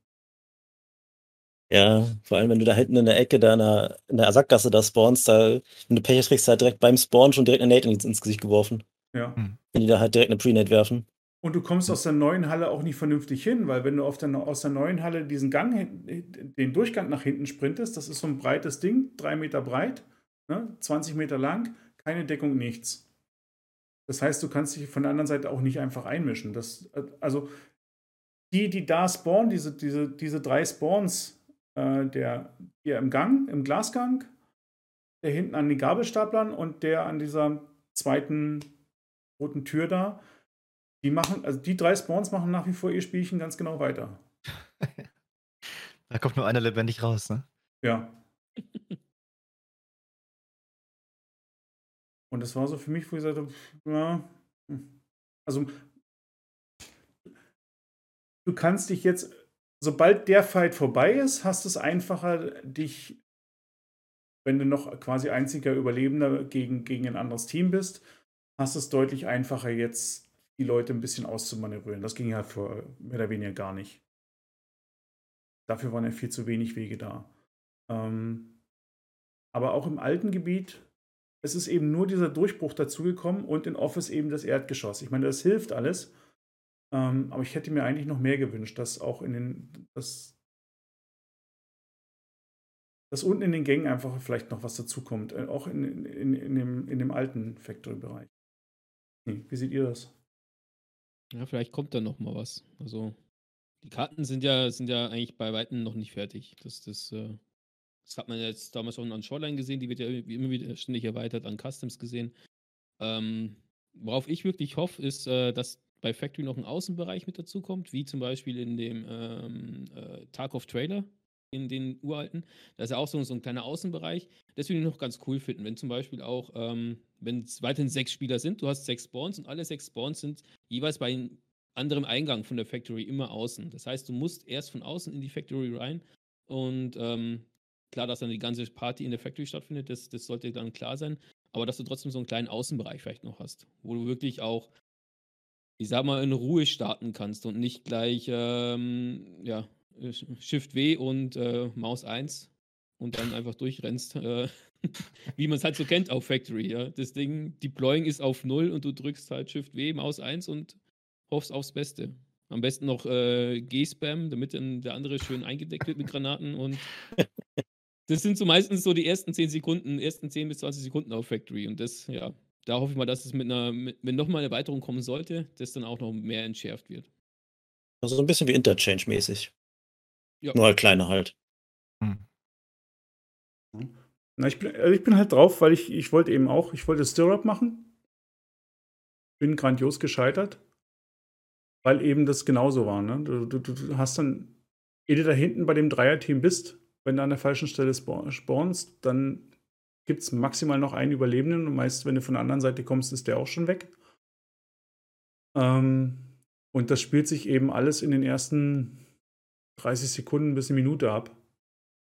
Ja, vor allem, wenn du da hinten in der Ecke da in der, in der Sackgasse da spawnst, da, wenn du Pech hast, kriegst du halt direkt beim Spawn schon direkt eine Nate ins, ins Gesicht geworfen. Ja. Hm. Wenn die da halt direkt eine Pre-Nate werfen. Und du kommst aus der neuen Halle auch nicht vernünftig hin, weil wenn du auf der, aus der neuen Halle diesen Gang, den Durchgang nach hinten sprintest, das ist so ein breites Ding, drei Meter breit, ne, 20 Meter lang, keine Deckung, nichts. Das heißt, du kannst dich von der anderen Seite auch nicht einfach einmischen. Das, also die, die da spawnen, diese, diese, diese drei Spawns, äh, der hier im Gang, im Glasgang, der hinten an den Gabelstaplern und der an dieser zweiten roten Tür da, die machen, also die drei Spawns machen nach wie vor ihr Spielchen ganz genau weiter. da kommt nur einer lebendig raus, ne? Ja. Und das war so für mich, wo ich sagte, ja, hm. also du kannst dich jetzt, sobald der Fight vorbei ist, hast es einfacher, dich, wenn du noch quasi einziger Überlebender gegen, gegen ein anderes Team bist, hast es deutlich einfacher jetzt die Leute ein bisschen auszumanövrieren. Das ging ja für mehr oder weniger gar nicht. Dafür waren ja viel zu wenig Wege da. Ähm, aber auch im alten Gebiet, es ist eben nur dieser Durchbruch dazugekommen und in Office eben das Erdgeschoss. Ich meine, das hilft alles. Ähm, aber ich hätte mir eigentlich noch mehr gewünscht, dass auch in den, dass, dass unten in den Gängen einfach vielleicht noch was dazukommt. Äh, auch in, in, in, dem, in dem alten Factory-Bereich. Wie seht ihr das? Ja, vielleicht kommt da noch mal was. Also die Karten sind ja, sind ja eigentlich bei Weitem noch nicht fertig. Das, das, äh, das hat man jetzt damals schon an Shoreline gesehen, die wird ja immer wieder ständig erweitert, an Customs gesehen. Ähm, worauf ich wirklich hoffe, ist, äh, dass bei Factory noch ein Außenbereich mit dazu kommt, wie zum Beispiel in dem ähm, äh, Tarkov Trailer, in den uralten. Da ist ja auch so, so ein kleiner Außenbereich. Das würde ich noch ganz cool finden, wenn zum Beispiel auch, ähm, wenn es weiterhin sechs Spieler sind, du hast sechs Spawns und alle sechs Spawns sind jeweils bei einem anderen Eingang von der Factory immer außen. Das heißt, du musst erst von außen in die Factory rein und ähm, klar, dass dann die ganze Party in der Factory stattfindet, das, das sollte dann klar sein, aber dass du trotzdem so einen kleinen Außenbereich vielleicht noch hast, wo du wirklich auch, ich sag mal, in Ruhe starten kannst und nicht gleich, ähm, ja, Shift W und äh, Maus 1 und dann einfach durchrennst, äh, wie man es halt so kennt auf Factory. Ja? Das Ding, Deploying ist auf 0 und du drückst halt Shift W, Maus 1 und hoffst aufs Beste. Am besten noch äh, G-Spam, damit dann der andere schön eingedeckt wird mit Granaten und das sind so meistens so die ersten 10 Sekunden, ersten 10 bis 20 Sekunden auf Factory. Und das, ja, da hoffe ich mal, dass es mit einer, mit, wenn nochmal eine Erweiterung kommen sollte, das dann auch noch mehr entschärft wird. Also so ein bisschen wie Interchange-mäßig. Ja. Nur halt kleiner halt. Hm. Na, ich, bin, also ich bin halt drauf, weil ich, ich wollte eben auch, ich wollte Stirrup machen. Bin grandios gescheitert. Weil eben das genauso war. Ne? Du, du, du hast dann, ehe du da hinten bei dem Dreierteam bist, wenn du an der falschen Stelle spawnst, dann gibt es maximal noch einen Überlebenden und meist, wenn du von der anderen Seite kommst, ist der auch schon weg. Ähm, und das spielt sich eben alles in den ersten 30 Sekunden bis eine Minute ab.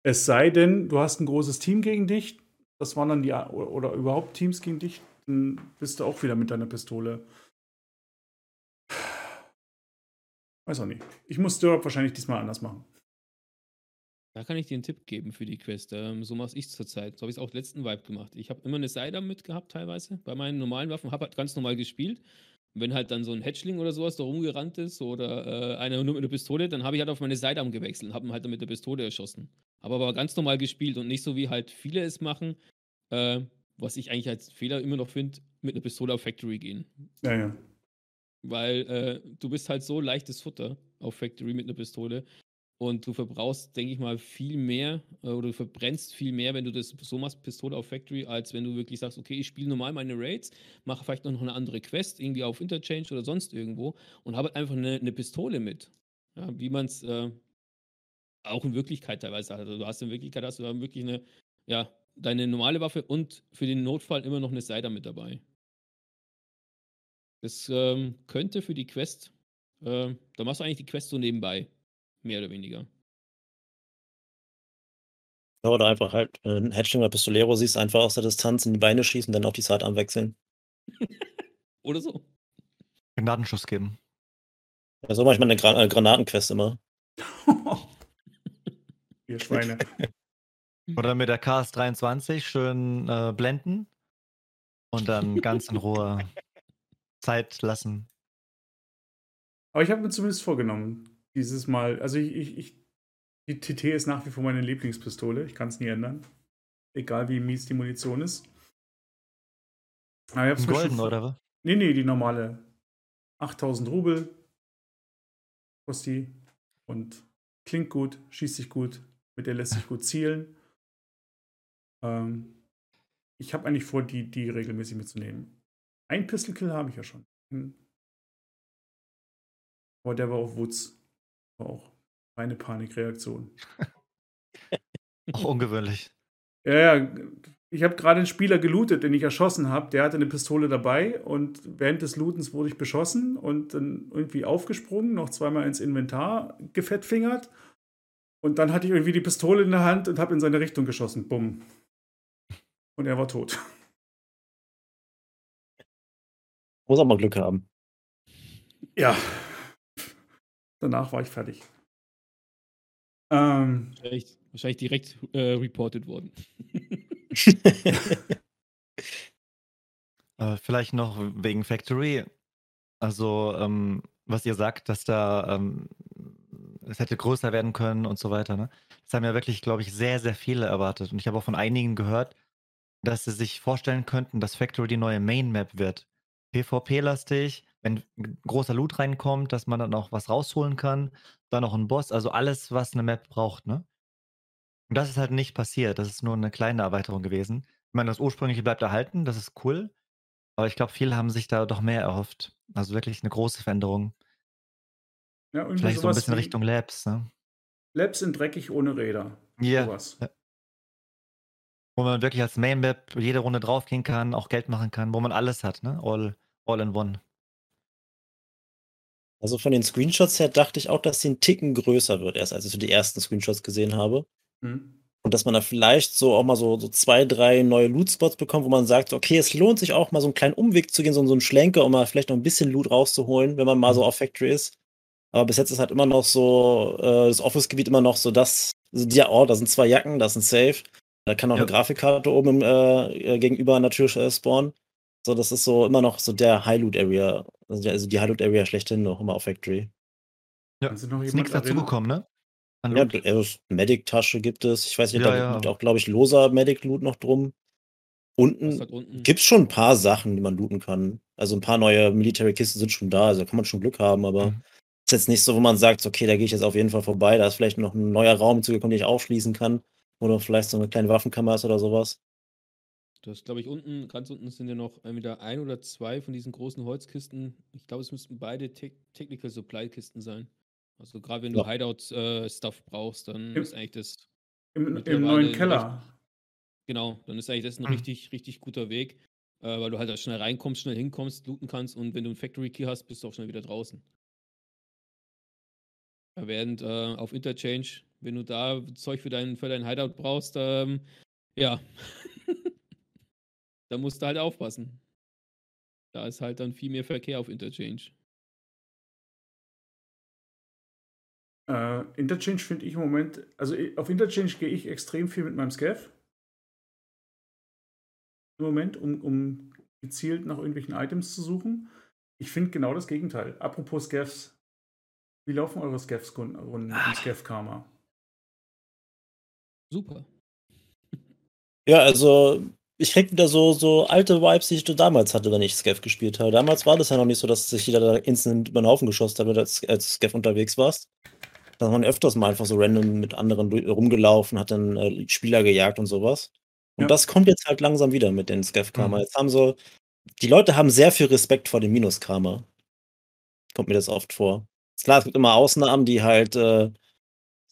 Es sei denn, du hast ein großes Team gegen dich, das waren dann die, oder überhaupt Teams gegen dich, dann bist du auch wieder mit deiner Pistole. Weiß auch nicht. Ich muss Stirrup wahrscheinlich diesmal anders machen. Da kann ich dir einen Tipp geben für die Quest. Ähm, so mache ich es zurzeit. So habe ich es auch letzten Vibe gemacht. Ich habe immer eine Sider mitgehabt teilweise bei meinen normalen Waffen, habe halt ganz normal gespielt. Und wenn halt dann so ein Hatchling oder sowas da rumgerannt ist oder äh, einer nur mit einer Pistole, dann habe ich halt auf meine Sidearm gewechselt und habe ihn halt dann mit der Pistole erschossen. Aber aber ganz normal gespielt und nicht so wie halt viele es machen, äh, was ich eigentlich als Fehler immer noch finde, mit einer Pistole auf Factory gehen. Ja, ja. Weil äh, du bist halt so leichtes Futter auf Factory mit einer Pistole. Und du verbrauchst, denke ich mal, viel mehr äh, oder du verbrennst viel mehr, wenn du das so machst, Pistole auf Factory, als wenn du wirklich sagst, okay, ich spiele normal meine Raids, mache vielleicht noch eine andere Quest, irgendwie auf Interchange oder sonst irgendwo und habe einfach eine, eine Pistole mit. Ja, wie man es äh, auch in Wirklichkeit teilweise hat. Also du hast in Wirklichkeit hast du da wirklich eine, ja, deine normale Waffe und für den Notfall immer noch eine Sider mit dabei. Das ähm, könnte für die Quest, äh, da machst du eigentlich die Quest so nebenbei. Mehr oder weniger. Ja, oder einfach halt äh, ein Hatchling oder Pistolero siehst, einfach aus der Distanz in die Beine schießen, dann auf die Sidearm wechseln. oder so. Gnadenschuss geben. Ja, so mache ich meine Gra äh, Granatenquest immer. Ihr Schweine. Oder mit der KS23 schön äh, blenden und dann ganz in Ruhe Zeit lassen. Aber ich habe mir zumindest vorgenommen, dieses Mal, also ich, ich, ich, die TT ist nach wie vor meine Lieblingspistole. Ich kann es nie ändern. Egal wie mies die Munition ist. Aber ich Golden, oder was? Nee, nee, die normale. 8000 Rubel kostet die und klingt gut, schießt sich gut, mit der lässt sich gut zielen. Ähm, ich habe eigentlich vor, die, die regelmäßig mitzunehmen. Ein Pistol-Kill habe ich ja schon. Aber der war auf Woods. War auch meine Panikreaktion. auch ungewöhnlich. Ja, ja. Ich habe gerade einen Spieler gelootet, den ich erschossen habe. Der hatte eine Pistole dabei und während des Lootens wurde ich beschossen und dann irgendwie aufgesprungen, noch zweimal ins Inventar gefettfingert. Und dann hatte ich irgendwie die Pistole in der Hand und habe in seine Richtung geschossen. Bumm. Und er war tot. Muss auch mal Glück haben. Ja, Danach war ich fertig. Ähm, wahrscheinlich, wahrscheinlich direkt äh, reported worden. äh, vielleicht noch wegen Factory. Also, ähm, was ihr sagt, dass da ähm, es hätte größer werden können und so weiter. Ne? Das haben ja wirklich, glaube ich, sehr, sehr viele erwartet. Und ich habe auch von einigen gehört, dass sie sich vorstellen könnten, dass Factory die neue Main Map wird. PvP-lastig, wenn ein großer Loot reinkommt, dass man dann auch was rausholen kann, dann noch ein Boss, also alles, was eine Map braucht, ne? Und das ist halt nicht passiert. Das ist nur eine kleine Erweiterung gewesen. Ich meine, das ursprüngliche bleibt erhalten, das ist cool. Aber ich glaube, viele haben sich da doch mehr erhofft. Also wirklich eine große Veränderung. Ja, Vielleicht so ein bisschen Richtung Labs, ne? Labs sind dreckig ohne Räder. Ja. Sowas. Ja. Wo man wirklich als Main Map jede Runde draufgehen kann, auch Geld machen kann, wo man alles hat, ne? All, all in one. Also von den Screenshots her dachte ich auch, dass sie 'n Ticken größer wird erst, als ich so die ersten Screenshots gesehen habe. Mhm. Und dass man da vielleicht so auch mal so so 2, 3 neue Loot-Spots bekommt, wo man sagt: „Okay, es lohnt sich auch mal so einen kleinen Umweg zu gehen, so so 'n Schlenker, um mal vielleicht noch ein bisschen Loot rauszuholen, wenn man mal so mhm. auf Factory ist.“ Aber bis jetzt ist halt immer noch so, äh, das Office-Gebiet immer noch so das so der Ort, da sind zwei Jacken, da ist 'n Safe. Da kann auch Ja. 'ne Grafikkarte oben im, äh, äh, gegenüber an der Tür, äh, spawnen. So, das ist so immer noch so der High-Loot-Area, also, also die High-Loot-Area schlechthin noch immer auf Factory. Ja, ist nichts dazugekommen, ne? An Ja, also, Medic-Tasche gibt es. Ich weiß nicht, Ja, da ja, liegt auch, glaube ich, loser Medic-Loot noch drum. Unten unten? gibt's schon 'n paar Sachen, die man looten kann. Also, 'n paar neue Military-Kisten sind schon da, also, da kann man schon Glück haben, aber Mhm. ist jetzt nicht so, wo man sagt: „Okay, da gehe ich jetzt auf jeden Fall vorbei. Da ist vielleicht noch 'n neuer Raum hinzugekommen, den ich aufschließen kann.“ Oder vielleicht so 'ne kleine Waffenkammer ist oder so was. Das glaube ich unten ganz unten sind ja noch entweder 1 oder 2 von diesen großen Holzkisten. Ich glaube, es müssten beide Tech Technical Supply Kisten sein. Also, grad wenn du Ja. Hideout, äh, Stuff brauchst, dann Im ist eigentlich das im im neuen recht Keller. genau, dann ist eigentlich das 'n Mhm. richtig, richtig guter Weg, äh, weil du halt da schnell reinkommst, schnell hinkommst, looten kannst und wenn du 'n Factory Key hast, bist du auch schnell wieder draußen. Ja, während, äh, auf Interchange, wenn du da Zeug für dein für dein Hideout brauchst, ähm, ja. Da musst du halt aufpassen. Da ist halt dann viel mehr Verkehr auf Interchange. Äh, Interchange finde ich im Moment also, i auf Interchange gehe ich extrem viel mit meinem Scav. Im Moment, um um gezielt nach irgendwelchen Items zu suchen. Ich finde genau das Gegenteil. Apropos Scavs. Wie laufen eure Scavs Runden im Scav Karma? Super. Ja, also, ich kriege wieder so so alte Vibes, die ich damals hatte, wenn ich Scav gespielt habe. Damals war das ja noch nicht so, dass sich jeder da instant über 'n Haufen geschossen hat, als als Scav unterwegs warst. Da man öfters mal einfach so random mit anderen rumgelaufen, hat dann, äh, Spieler gejagt und so was. Und Ja. das kommt jetzt halt langsam wieder mit den Scav Karma. Mhm. Jetzt haben so die Leute haben sehr viel Respekt vor dem Minus-Karma. Kommt mir das oft vor. Ist klar, es gibt immer Ausnahmen, die halt, äh,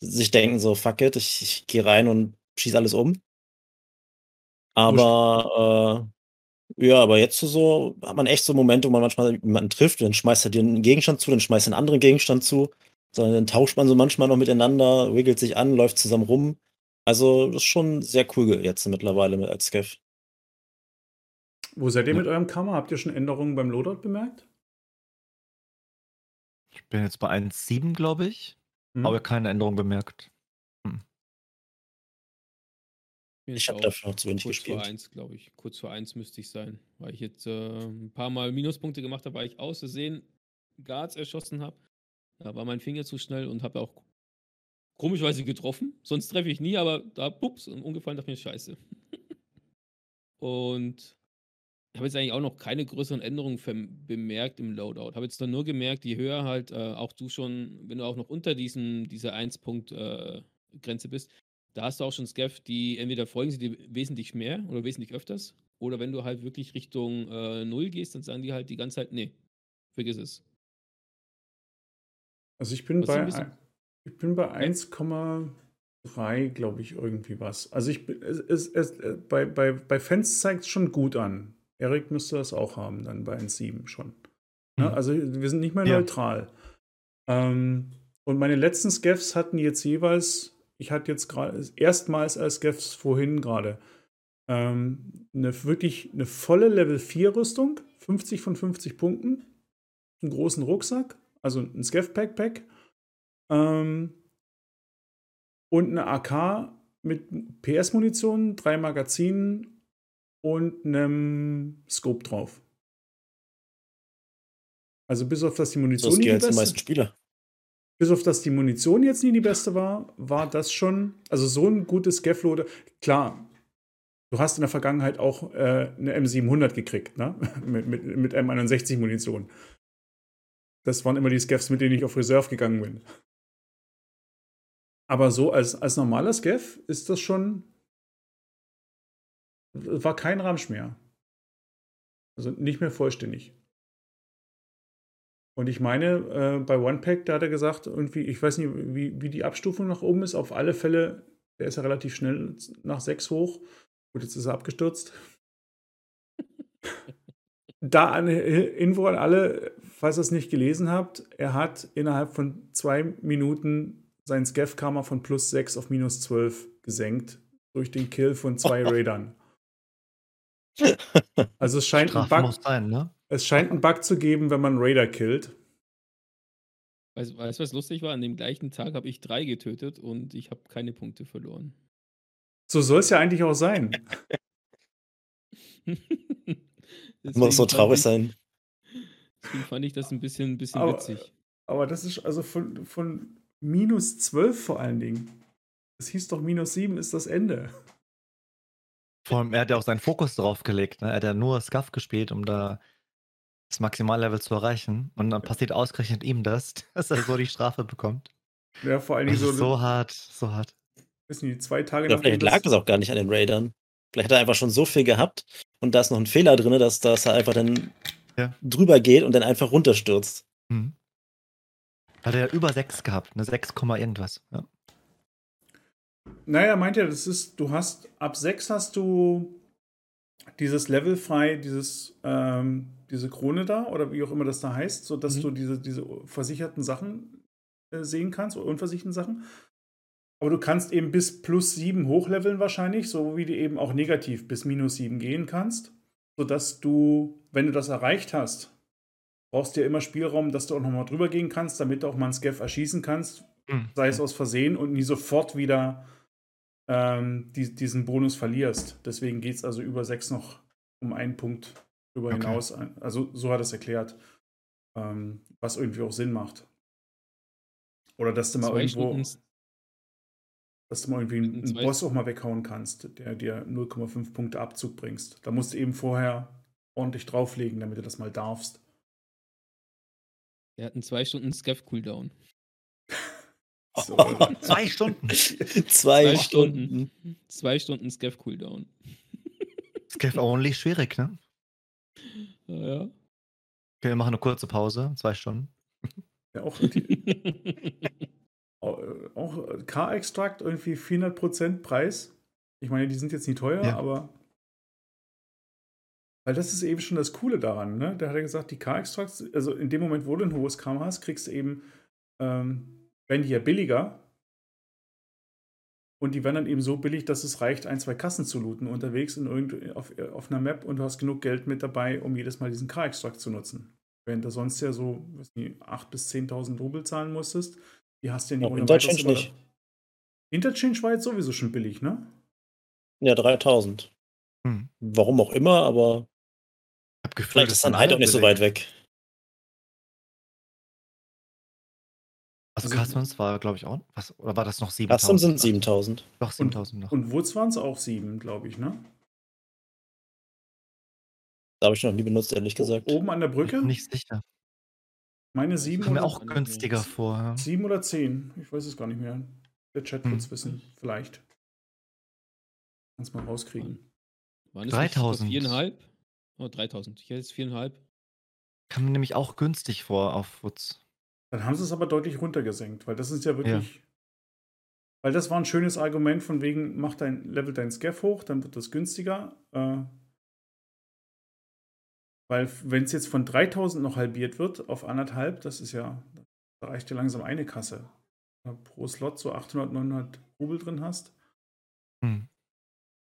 sich denken so: „Fuck it, ich ich gehe rein und schieße alles um.“ Aber, äh, ja, aber jetzt so hat man echt so Momente, wo man manchmal jemanden trifft, dann schmeißt er dir 'n Gegenstand zu, dann schmeißt er 'n anderen Gegenstand zu. So, dann tauscht man so manchmal noch miteinander, wiggelt sich an, läuft zusammen rum. Also, das ist schon sehr cool jetzt mittlerweile mit als Scav. Wo seid ihr Ja. mit eurem Karma? Habt ihr schon Änderungen beim Loadout bemerkt? Ich bin jetzt bei 1,7, glaube ich, Mhm. aber keine Änderung bemerkt. Bin Ich habe dafür noch zu wenig kurz vor gespielt. 1, glaube ich. Kurz vor 1 müsste ich sein, weil ich jetzt, äh, 'n paar Mal Minuspunkte gemacht habe, weil ich aus Versehen Guards erschossen habe. Da war mein Finger zu schnell und habe auch komischerweise getroffen. Sonst treffe ich nie, aber da pups und umgefallen, dachte mir: „Scheiße.“ Und habe jetzt eigentlich auch noch keine größeren Änderungen bemerkt im Loadout. Habe jetzt dann nur gemerkt, je höher halt, äh, auch du schon wenn du auch noch unter diesem dieser 1 Punkt, äh, Grenze bist, da hast du auch schon Scav, die entweder folgen sie dir wesentlich mehr oder wesentlich öfters oder wenn du halt wirklich Richtung, äh, 0 gehst, dann sagen die halt die ganze Zeit: „Ne, vergiss es.“ Also, ich bin Was bei ich bin bei Ja. 1,3, glaube ich, irgendwie was. Also, ich bin es es es äh, bei bei bei Fans zeigt's schon gut an. Erik müsste das auch haben dann bei 1,7 schon. Ne, Mhm. also, wir sind nicht mehr Ja. neutral. Ähm, und meine letzten Scavs hatten jetzt jeweils ich hatte jetzt grade erstmals als Scavs vorhin grade, ähm, 'ne wirklich 'ne volle Level 4 Rüstung, 50 von 50 Punkten, 'n großen Rucksack, also 'n Scav Backpack, ähm und 'ne AK mit PS-Munition, 3 Magazinen und 'nem Scope drauf. Also, bis auf dass die Munition ist nie die die als die beste meisten Spieler. Bis auf dass die Munition jetzt nie die beste war, war das schon also, so 'n gutes Scav-Loader klar, du hast in der Vergangenheit auch, äh, 'ne M700 gekriegt, ne, mit mit mit M61-Munition. Das waren immer die Scavs, mit denen ich auf Reserve gegangen bin. Aber so als als normaler Scav ist das schon war kein Ramsch mehr. Also, nicht mehr vollständig. Und ich meine, äh, bei OnePack, da hat er gesagt, irgendwie ich weiß nicht, wie wie die Abstufung nach oben ist. Auf alle Fälle der ist ja relativ schnell nach 6 hoch. Gut, jetzt ist er abgestürzt. Da eine I Info an alle, falls ihr's nicht gelesen habt, er hat innerhalb von 2 Minuten sein Scav Karma von +6 auf -12 gesenkt durch den Kill von 2 Raidern. Also, es scheint Strafe Bug muss sein, ne? Es scheint 'n Bug zu geben, wenn man Raider killt. Weißt du, was lustig war? An dem gleichen Tag habe ich 3 getötet und ich habe keine Punkte verloren. So soll's ja eigentlich auch sein. Muss so traurig ich sein. deswegen fand ich das 'n bisschen bisschen Aber witzig. aber das ist also, von von minus 12 vor allen Dingen. Es hieß doch, minus 7 ist das Ende. Vor allem, er hat ja auch seinen Fokus drauf gelegt. Ne? Er hat ja nur Scuff gespielt, um da das Maximallevel zu erreichen. Und dann passiert ausgerechnet ihm das, dass er so die Strafe bekommt. Ja, vor allen Dingen Das so, so hart, so hart. wissen die, zwei Tage Oder vielleicht lag das, auch gar nicht an den Raidern. Vielleicht hat er einfach schon so viel gehabt und da ist noch ein Fehler drin, dass, dass er einfach dann Ja. drüber geht und dann einfach runterstürzt. Mhm. Hat er ja über 6 gehabt, ne? 6, Komma irgendwas. Ja. Naja, meint ja, das ist, du hast, ab 6 hast du dieses Level frei, dieses, ähm, diese Krone da, oder wie auch immer das da heißt, sodass Mhm. du diese, diese versicherten Sachen äh, sehen kannst, oder unversicherten Sachen. Aber du kannst eben bis plus 7 hochleveln wahrscheinlich, so wie du eben auch negativ bis minus 7 gehen kannst, sodass du, wenn du das erreicht hast, brauchst du ja immer Spielraum, dass du auch nochmal drüber gehen kannst, damit du auch mal einen Scav erschießen kannst, Mhm. sei es aus Versehen und nie sofort wieder ähm, die, diesen Bonus verlierst. Deswegen geht es also über 6 noch um einen Punkt drüber Okay. hinaus. Also so hat er es erklärt, ähm, was irgendwie auch Sinn macht. Oder dass du mal Zwei irgendwo, Stunden, dass du mal irgendwie einen, zwei- Boss auch mal weghauen kannst, der dir 0,5 Punkte Abzug bringst. Da musst du eben vorher ordentlich drauflegen, damit du das mal darfst. er hat einen zwei Stunden Scav-Cooldown. So. Zwei Stunden. Zwei, Zwei Stunden. Stunden. Zwei Stunden Scav-Cooldown. Scav only schwierig, ne? Ja. Okay, wir machen eine kurze Pause, zwei Stunden. ja, auch, die, auch auch K-Extrakt irgendwie 400% Preis. Ich meine, die sind jetzt nicht teuer, Ja. aber. Weil das ist eben schon das Coole daran, ne? Da hat er gesagt, die K-Extrakts, also in dem Moment, wo du ein hohes K hast, kriegst du eben, ähm, werden die ja billiger. Und die werden dann eben so billig, dass es reicht, ein, zwei Kassen zu looten unterwegs in irgend, auf, auf einer Map und du hast genug Geld mit dabei, um jedes Mal diesen K-Extrakt zu nutzen. Während du sonst ja so, weiß nicht, 8.000 bis 10.000 Rubel zahlen musstest, die hast du ja nicht Ja, Interchange nicht. Interchange war jetzt sowieso schon billig, ne? Ja, 3000. Hm. Warum auch immer, aber Gefühl, vielleicht ist dann halt auch nicht so weit weg. Also Also- Customs war, glaube ich, auch. Was, oder war das noch 7000? Custom sind 7000. Doch, 7000 noch. Und Woods waren es auch sieben, glaube ich, ne? Da habe ich noch nie benutzt, ehrlich gesagt. Oben an der Ich Brücke? bin nicht sicher. Meine sieben Kommt mir auch günstiger vor. ja. sieben oder zehn. Ich weiß es gar nicht mehr. Der Chat wird es Hm. wissen. Vielleicht. Kannst mal rauskriegen. Waren es 3000. Nicht viereinhalb? Oh, 3000. Ich hätte jetzt viereinhalb. Kam mir nämlich auch günstig vor auf Woods. Dann haben sie es aber deutlich runtergesenkt, weil das ist ja wirklich. Weil das war ein schönes Argument von wegen, mach dein Level dein Scaff hoch, dann wird das günstiger. Äh, weil wenn es jetzt von 3000 noch halbiert wird auf anderthalb, das ist ja, da reicht ja langsam eine Kasse. Wenn du Pro Slot so 800, 900 Rubel drin hast. Hm.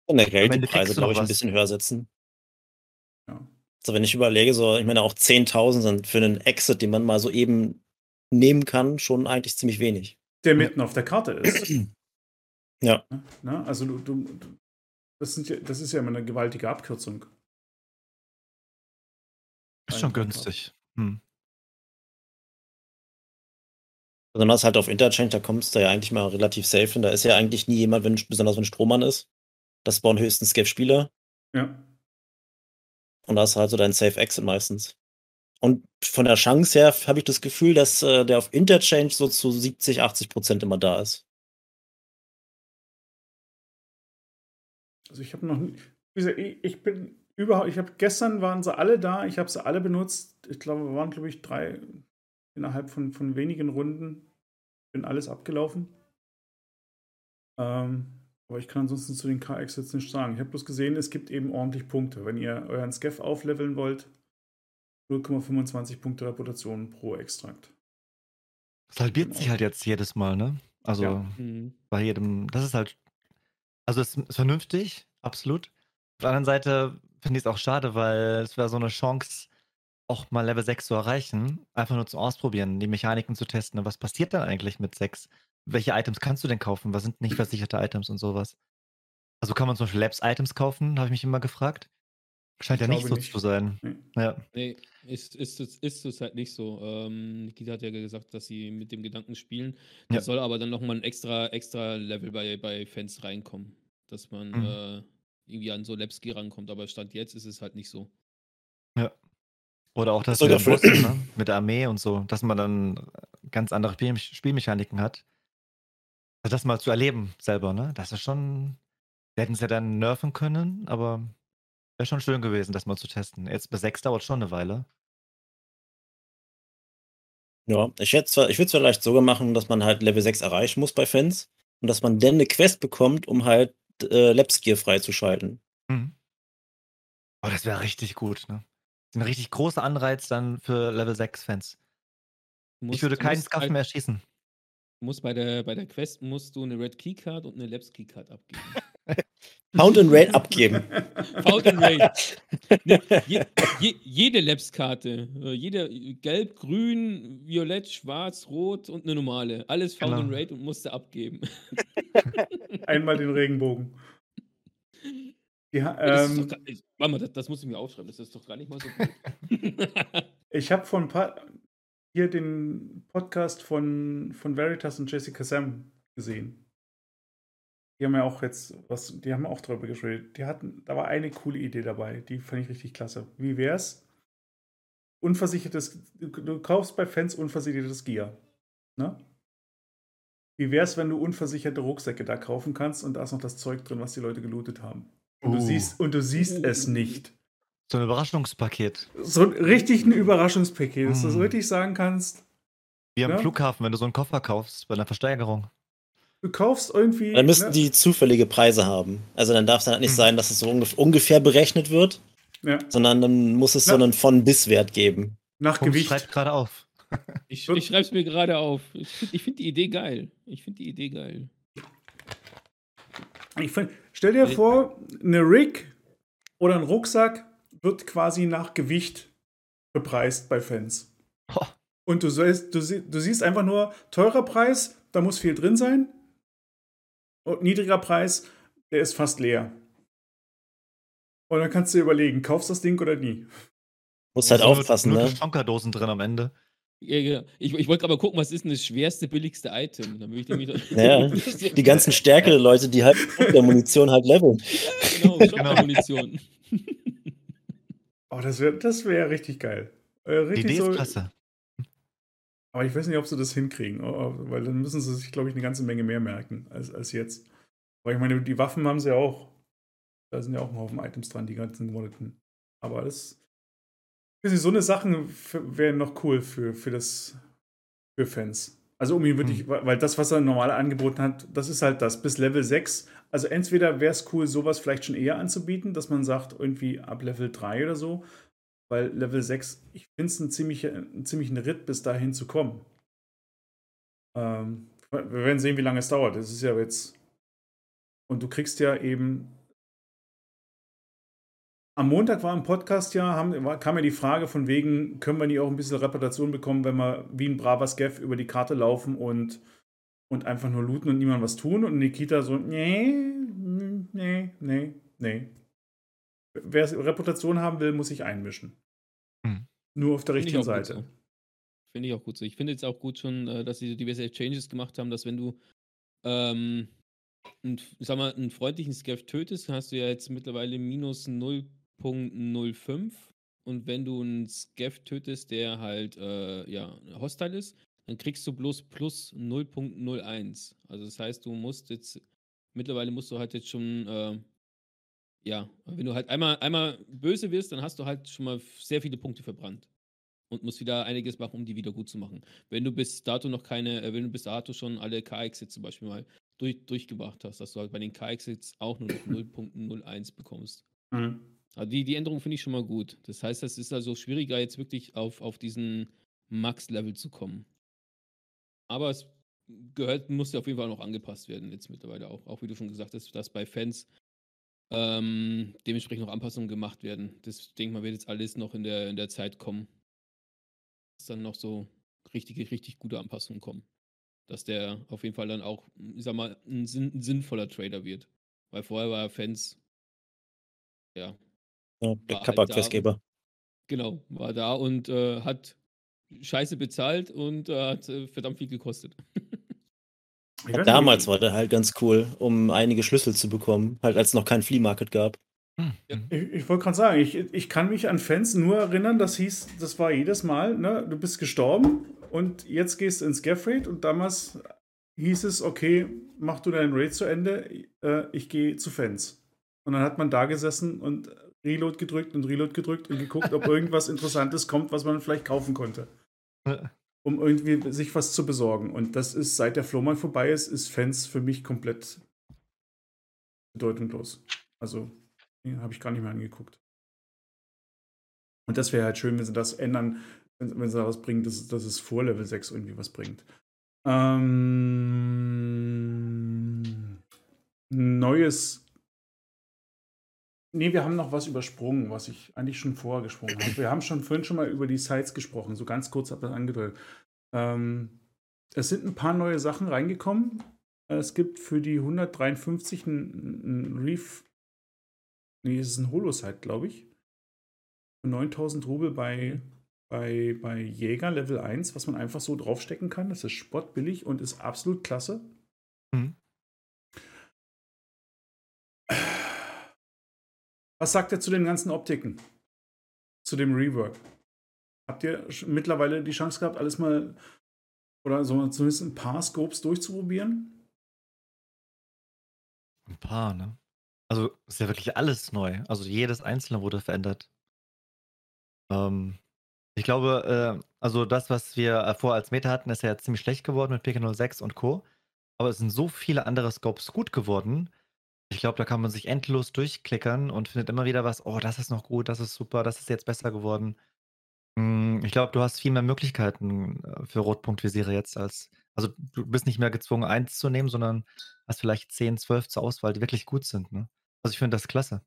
Generell die Preise, glaube ich, ein bisschen höher setzen. Ja. Also wenn ich überlege, so, ich meine, auch 10.000 sind für einen Exit, den man mal so eben nehmen kann, schon eigentlich ziemlich wenig. Der mitten auf der Karte ist. Ja. Ne? Also du, du, du das, sind ja, das ist ja immer eine gewaltige Abkürzung. Ist schon günstig. Hm. Besonders halt auf Interchange, da kommst du ja eigentlich mal relativ safe hin. Da ist ja eigentlich nie jemand, wenn, besonders wenn Strohmann ist. Das spawnen höchstens Scav-Spieler. Ja. Und da hast du halt so deinen Safe Exit meistens. Und von der Chance her habe ich das Gefühl, dass äh, der auf Interchange so zu 70, 80 Prozent immer da ist. Also ich habe noch ich, bin überhaupt, ich habe gestern waren sie alle da, ich habe sie alle benutzt. Ich glaube, wir waren, glaube ich, drei innerhalb von, von wenigen Runden. Bin alles abgelaufen. Ähm, aber ich kann ansonsten zu den KX jetzt nicht sagen. Ich habe bloß gesehen, es gibt eben ordentlich Punkte. Wenn ihr euren Scaff aufleveln wollt, 0,25 Punkte Reputation pro Extrakt. Das halbiert sich halt jetzt jedes Mal, ne? Also Ja. Mhm. bei jedem, das ist halt, also es ist vernünftig, absolut. Auf der anderen Seite finde ich es auch schade, weil es wäre so eine Chance, auch mal Level 6 zu erreichen, einfach nur zum Ausprobieren, die Mechaniken zu testen. Was passiert dann eigentlich mit 6? Welche Items kannst du denn kaufen? Was sind nicht versicherte Items und sowas? Also kann man zum Beispiel Labs-Items kaufen, habe ich mich immer gefragt. Scheint Ich ja nicht so nicht. zu sein. Nee. Ja. Nee, ist, ist, ist, ist es halt nicht so. Ähm, Nikita hat ja gesagt, dass sie mit dem Gedanken spielen. Da Ja. soll aber dann nochmal ein extra, extra Level bei, bei Fans reinkommen. Dass man Mhm. äh, irgendwie an so Lepski rankommt. Aber Stand jetzt ist es halt nicht so. Oder auch das für- Bus, ne? mit der Armee und so, dass man dann äh, ganz andere Spiel Spielmechaniken hat. Also das mal zu erleben selber, ne? Das ist schon. Wir hätten es ja dann nerven können, aber wäre schon schön gewesen, das mal zu testen. Jetzt bis 6 dauert schon eine Weile. Ja, ich hätte zwar, ich würde es vielleicht sogar machen, dass man halt Level 6 erreichen muss bei Fans und dass man dann eine Quest bekommt, um halt äh, Labsgear freizuschalten. Mhm. Oh, das wäre richtig gut, ne? Das ist ein richtig großer Anreiz dann für Level 6-Fans. Du Ich würde keinen Skaff halt- mehr schießen. Du musst bei der, bei der Quest musst du eine Red Keycard und eine Labs Keycard abgeben. Pound and Raid abgeben. Found and Raid. Ne, je, je, jede Labs-Karte. äh, Jede gelb, grün, violett, schwarz, rot und eine normale. Alles Found Genau. and Raid und musste abgeben. Einmal den Regenbogen. Das ist ähm, ich- warte mal, das, das muss ich mir aufschreiben. Das ist doch gar nicht mal so gut. ich habe von ein paar hier den Podcast von, von Veritas und Jessica Sam gesehen. Die haben ja auch jetzt was, die haben auch drüber geschrieben. Die hatten, da war eine coole Idee dabei, die fand ich richtig klasse. Wie wär's? Unversichertes, du, du kaufst bei Fans unversichertes Gear. Ne? Wie wär's, wenn du unversicherte Rucksäcke da kaufen kannst und da ist noch das Zeug drin, was die Leute gelootet haben? Und du Uh. siehst, und du siehst es nicht. So ein Überraschungspaket. So ein richtig ein Überraschungspaket, dass du so Mm. richtig sagen kannst, Wie am Ja. Flughafen, wenn du so einen Koffer kaufst bei einer Versteigerung. Du kaufst irgendwie. Dann müssten ne, die zufällige Preise haben. Also dann darf es halt nicht Hm. sein, dass es so ungef ungefähr berechnet wird, ja, sondern dann muss es Ja. so einen von bis Wert geben. nach Punkt Gewicht. schreibt gerade auf. Ich, ich schreibe es mir gerade auf. Ich finde find die Idee geil. Ich finde die Idee geil. Ich find, stell dir vor, eine Rig oder ein Rucksack wird quasi nach Gewicht bepreist bei Fans. Und du, sollst, du, sie- du siehst einfach nur teurer Preis, da muss viel drin sein. Und niedriger Preis, der ist fast leer. Und dann kannst du dir überlegen, kaufst du das Ding oder nie. Muss halt aufpassen, nur ne? Schonkerdosen drin am Ende. Ja, genau. Ich, ich wollte aber gucken, was ist denn das schwerste, billigste Item? Dann will ich nämlich Ja, Die ganzen Stärke-Leute, die halt mit der Munition halt leveln. genau, Shotgun-Munition. Oh, das wäre das wär richtig geil. Äh, Die richtig Idee so, ist klasse. Aber ich weiß nicht, ob sie das hinkriegen, weil dann müssen sie sich, glaube ich, eine ganze Menge mehr merken als, als jetzt. Weil ich meine, die Waffen haben sie ja auch. Da sind ja auch ein Haufen Items dran, die ganzen gemodeten. Aber das. Ich weiß nicht, so eine Sachen wären noch cool für, für das für Fans. Also um ihn wirklich, Hm. weil weil das, was er normal angeboten hat, das ist halt das, bis Level 6. Also entweder wäre es cool, sowas vielleicht schon eher anzubieten, dass man sagt, irgendwie ab Level 3 oder so. Weil Level 6, ich finde es einen ziemlichen Ritt, bis dahin zu kommen. Ähm, wir werden sehen, wie lange es dauert. Das ist ja jetzt. Und du kriegst ja eben. Am Montag war im Podcast ja, haben, war, kam ja die Frage von wegen, können wir nicht auch ein bisschen Reputation bekommen, wenn wir wie ein braver Skeff über die Karte laufen und, und einfach nur looten und niemand was tun? Und Nikita so, nee, nee, nee, nee. Wer Reputation haben will, muss sich einmischen. Hm. Nur auf der Finde ich richtigen Seite. so. Finde ich auch gut so. Ich finde jetzt auch gut schon, äh, dass sie diverse Changes gemacht haben, dass wenn du ähm, einen, sag mal, einen freundlichen Scav tötest, hast du ja jetzt mittlerweile minus 0.05 und wenn du einen Scav tötest, der halt äh, ja, hostile ist, dann kriegst du bloß plus 0.01. Also das heißt, du musst jetzt, mittlerweile musst du halt jetzt schon, äh, ja, wenn du halt einmal, einmal böse wirst, dann hast du halt schon mal sehr viele Punkte verbrannt und musst wieder einiges machen, um die wieder gut zu machen. Wenn du bis dato noch keine, äh, wenn du bis dato schon alle KX zum Beispiel mal durch, durchgebracht hast, dass du halt bei den KX auch nur noch 0.01 bekommst. Mhm. Also die, die Änderung finde ich schon mal gut. Das heißt, es ist also schwieriger, jetzt wirklich auf, auf diesen Max-Level zu kommen. Aber es gehört, muss ja auf jeden Fall noch angepasst werden, jetzt mittlerweile auch. Auch wie du schon gesagt hast, dass bei Fans ähm, dementsprechend noch Anpassungen gemacht werden. Das denke ich mal, wird jetzt alles noch in der, in der Zeit kommen. Dass dann noch so richtige, richtig gute Anpassungen kommen. Dass der auf jeden Fall dann auch, ich sag mal, ein, sinn, ein sinnvoller Trader wird. Weil vorher war Fans, ja, Ja, der War halt Kappa-Questgeber. Genau, war da und äh, hat scheiße bezahlt und äh, hat äh, verdammt viel gekostet. Nicht, Damals war der halt ganz cool, um einige Schlüssel zu bekommen, halt als es noch kein Flea Market gab. Hm. Ja. Mhm. Ich, ich wollte gerade sagen, ich, ich kann mich an Fans nur erinnern, das hieß, das war jedes Mal, ne, du bist gestorben und jetzt gehst du ins Gap Raid und damals hieß es, okay, mach du deinen Raid zu Ende, äh, ich gehe zu Fans. Und dann hat man da gesessen und Reload gedrückt und Reload gedrückt und geguckt, ob irgendwas Interessantes kommt, was man vielleicht kaufen konnte. Um irgendwie sich was zu besorgen. Und das ist, seit der Flohmarkt vorbei ist, ist Fans für mich komplett bedeutungslos. Also, habe ich gar nicht mehr angeguckt. Und das wäre halt schön, wenn sie das ändern, wenn, wenn sie da was bringen, dass, dass es vor Level 6 irgendwie was bringt. Ähm, neues. Nee, wir haben noch was übersprungen, was ich eigentlich schon vorher gesprungen habe. Wir haben schon vorhin schon mal über die Sites gesprochen, so ganz kurz habe ich das angedeutet. Ähm, es sind ein paar neue Sachen reingekommen. Es gibt für die 153 ein, ein Reef. Nee, es ist ein Holo-Site, glaube ich. Für 9000 Rubel bei, bei, bei Jäger Level 1, was man einfach so draufstecken kann. Das ist spottbillig und ist absolut klasse. Mhm. Was sagt ihr zu den ganzen Optiken? Zu dem Rework? Habt ihr mittlerweile die Chance gehabt, alles mal oder so zumindest ein paar Scopes durchzuprobieren? Ein paar, ne? Also ist ja wirklich alles neu. Also jedes einzelne wurde verändert. Ähm, ich glaube, äh, also das, was wir äh, vorher als Meta hatten, ist ja ziemlich schlecht geworden mit PK06 und Co. Aber es sind so viele andere Scopes gut geworden. Ich glaube, da kann man sich endlos durchklickern und findet immer wieder was, oh, das ist noch gut, das ist super, das ist jetzt besser geworden. Hm, Ich glaube, du hast viel mehr Möglichkeiten äh, für Rotpunktvisiere jetzt als, also du bist nicht mehr gezwungen, eins zu nehmen, sondern hast vielleicht 10, 12 zur Auswahl, die wirklich gut sind. Ne? Also ich finde das klasse.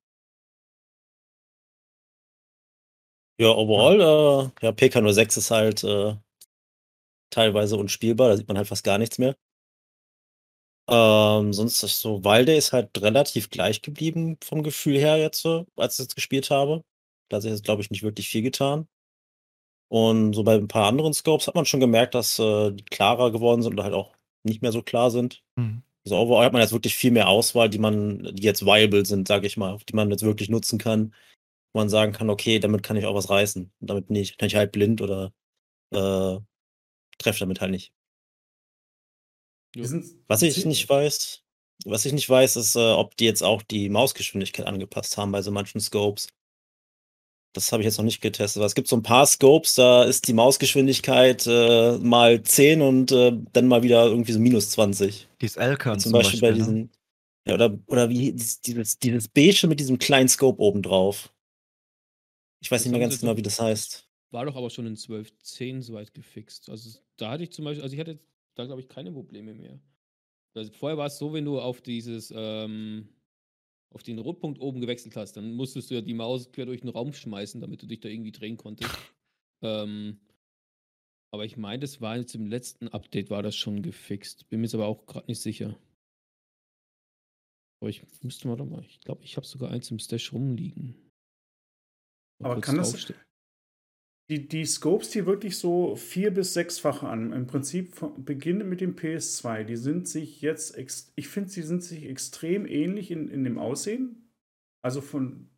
Ja, overall, äh, ja, PK06 ist halt äh, teilweise unspielbar, da sieht man halt fast gar nichts mehr. Ähm, sonst ist so, Walde ist halt relativ gleich geblieben vom Gefühl her jetzt, als ich jetzt gespielt habe. Da hat sich jetzt, glaube ich, nicht wirklich viel getan. Und so bei ein paar anderen Scopes hat man schon gemerkt, dass äh, die klarer geworden sind oder halt auch nicht mehr so klar sind. Mhm. Also overall hat man jetzt wirklich viel mehr Auswahl, die man, die jetzt viable sind, sage ich mal, die man jetzt wirklich nutzen kann. Wo man sagen kann, okay, damit kann ich auch was reißen. Und damit bin ich, bin ich halt blind oder äh, treffe damit halt nicht. Was ich nicht weiß, was ich nicht weiß, ist, äh, ob die jetzt auch die Mausgeschwindigkeit angepasst haben bei so manchen Scopes. Das habe ich jetzt noch nicht getestet. Aber es gibt so ein paar Scopes, da ist die Mausgeschwindigkeit äh, mal 10 und äh, dann mal wieder irgendwie so minus 20. Dieses Elkern Zum Beispiel, bei ne? diesen, ja, oder, oder wie dieses, dieses, Beige mit diesem kleinen Scope obendrauf. Ich weiß Das nicht mehr ganz genau, wie das heißt. War doch aber schon in 12.10 soweit gefixt. Also da hatte ich zum Beispiel, also ich hatte da glaube ich keine Probleme mehr. Also vorher war es so, wenn du auf dieses, ähm, auf den Rotpunkt oben gewechselt hast, dann musstest du ja die Maus quer durch den Raum schmeißen, damit du dich da irgendwie drehen konntest. ähm, aber ich meine, das war jetzt im letzten Update war das schon gefixt. Bin mir jetzt aber auch gerade nicht sicher. Aber ich müsste mal doch mal, ich glaube, ich habe sogar eins im Stash rumliegen. Mal Aber kann das-. Die, die Scopes, die wirklich so vier- bis sechsfache an, im Prinzip beginnen mit dem PS2, die sind sich jetzt, ich finde, sie sind sich extrem ähnlich in, in dem Aussehen. Also von,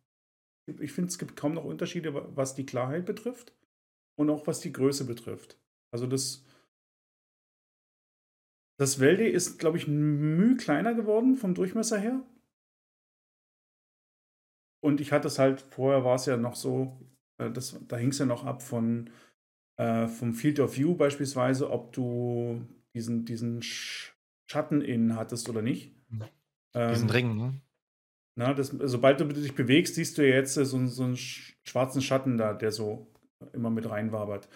ich finde, es gibt kaum noch Unterschiede, wa- was die Klarheit betrifft und auch was die Größe betrifft. Also das, das Welde ist, glaube ich, Mühe kleiner geworden vom Durchmesser her. Und ich hatte es halt, vorher war es ja noch so, das, da hing es ja noch ab von äh, vom Field of View beispielsweise, ob du diesen, diesen Sch Schatten innen hattest oder nicht. Ähm, Diesen Ring, ne? Na, das, sobald du dich bewegst, siehst du ja jetzt äh, so, so einen sch schwarzen Schatten da, der so immer mit reinwabert.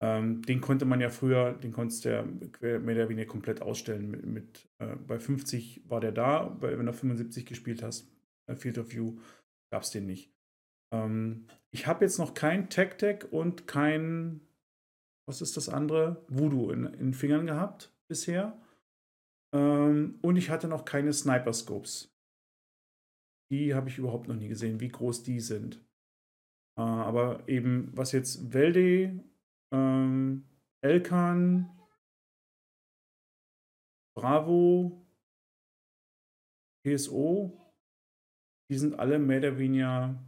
Ähm, den konnte man ja früher, den konntest du ja mehr oder weniger komplett ausstellen. Mit, mit äh, bei 50 war der da, bei, wenn du 75 gespielt hast, äh, Field of View, gab es den nicht. Ähm, ich habe jetzt noch kein Tech-Tech und kein, was ist das andere? Voodoo in, in Fingern gehabt bisher. Ähm, und ich hatte noch keine Sniper-Scopes. Die habe ich überhaupt noch nie gesehen, wie groß die sind. Äh, aber eben, was jetzt Velde, ähm, Elkan, Bravo, PSO, die sind alle mehr oder weniger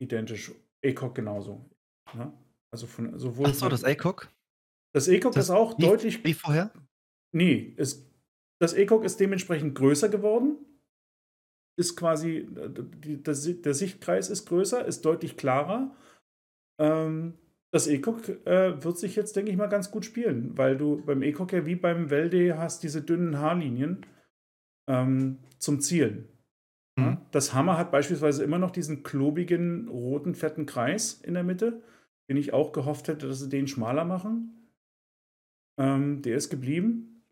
identisch. ACOG genauso. Ne? Also von sowohl. Ach so, das ACOG? Das ACOG ist auch wie, deutlich. Wie vorher? Nee, es, das ACOG ist dementsprechend größer geworden. Ist quasi, die, das, der Sichtkreis ist größer, ist deutlich klarer. Ähm, das ECOG äh, wird sich jetzt, denke ich mal, ganz gut spielen, weil du beim ECOG ja wie beim Welde hast diese dünnen Haarlinien ähm, zum Zielen. Mhm. Das Hammer hat beispielsweise immer noch diesen klobigen, roten, fetten Kreis in der Mitte, den ich auch gehofft hätte, dass sie den schmaler machen. Ähm, der ist geblieben,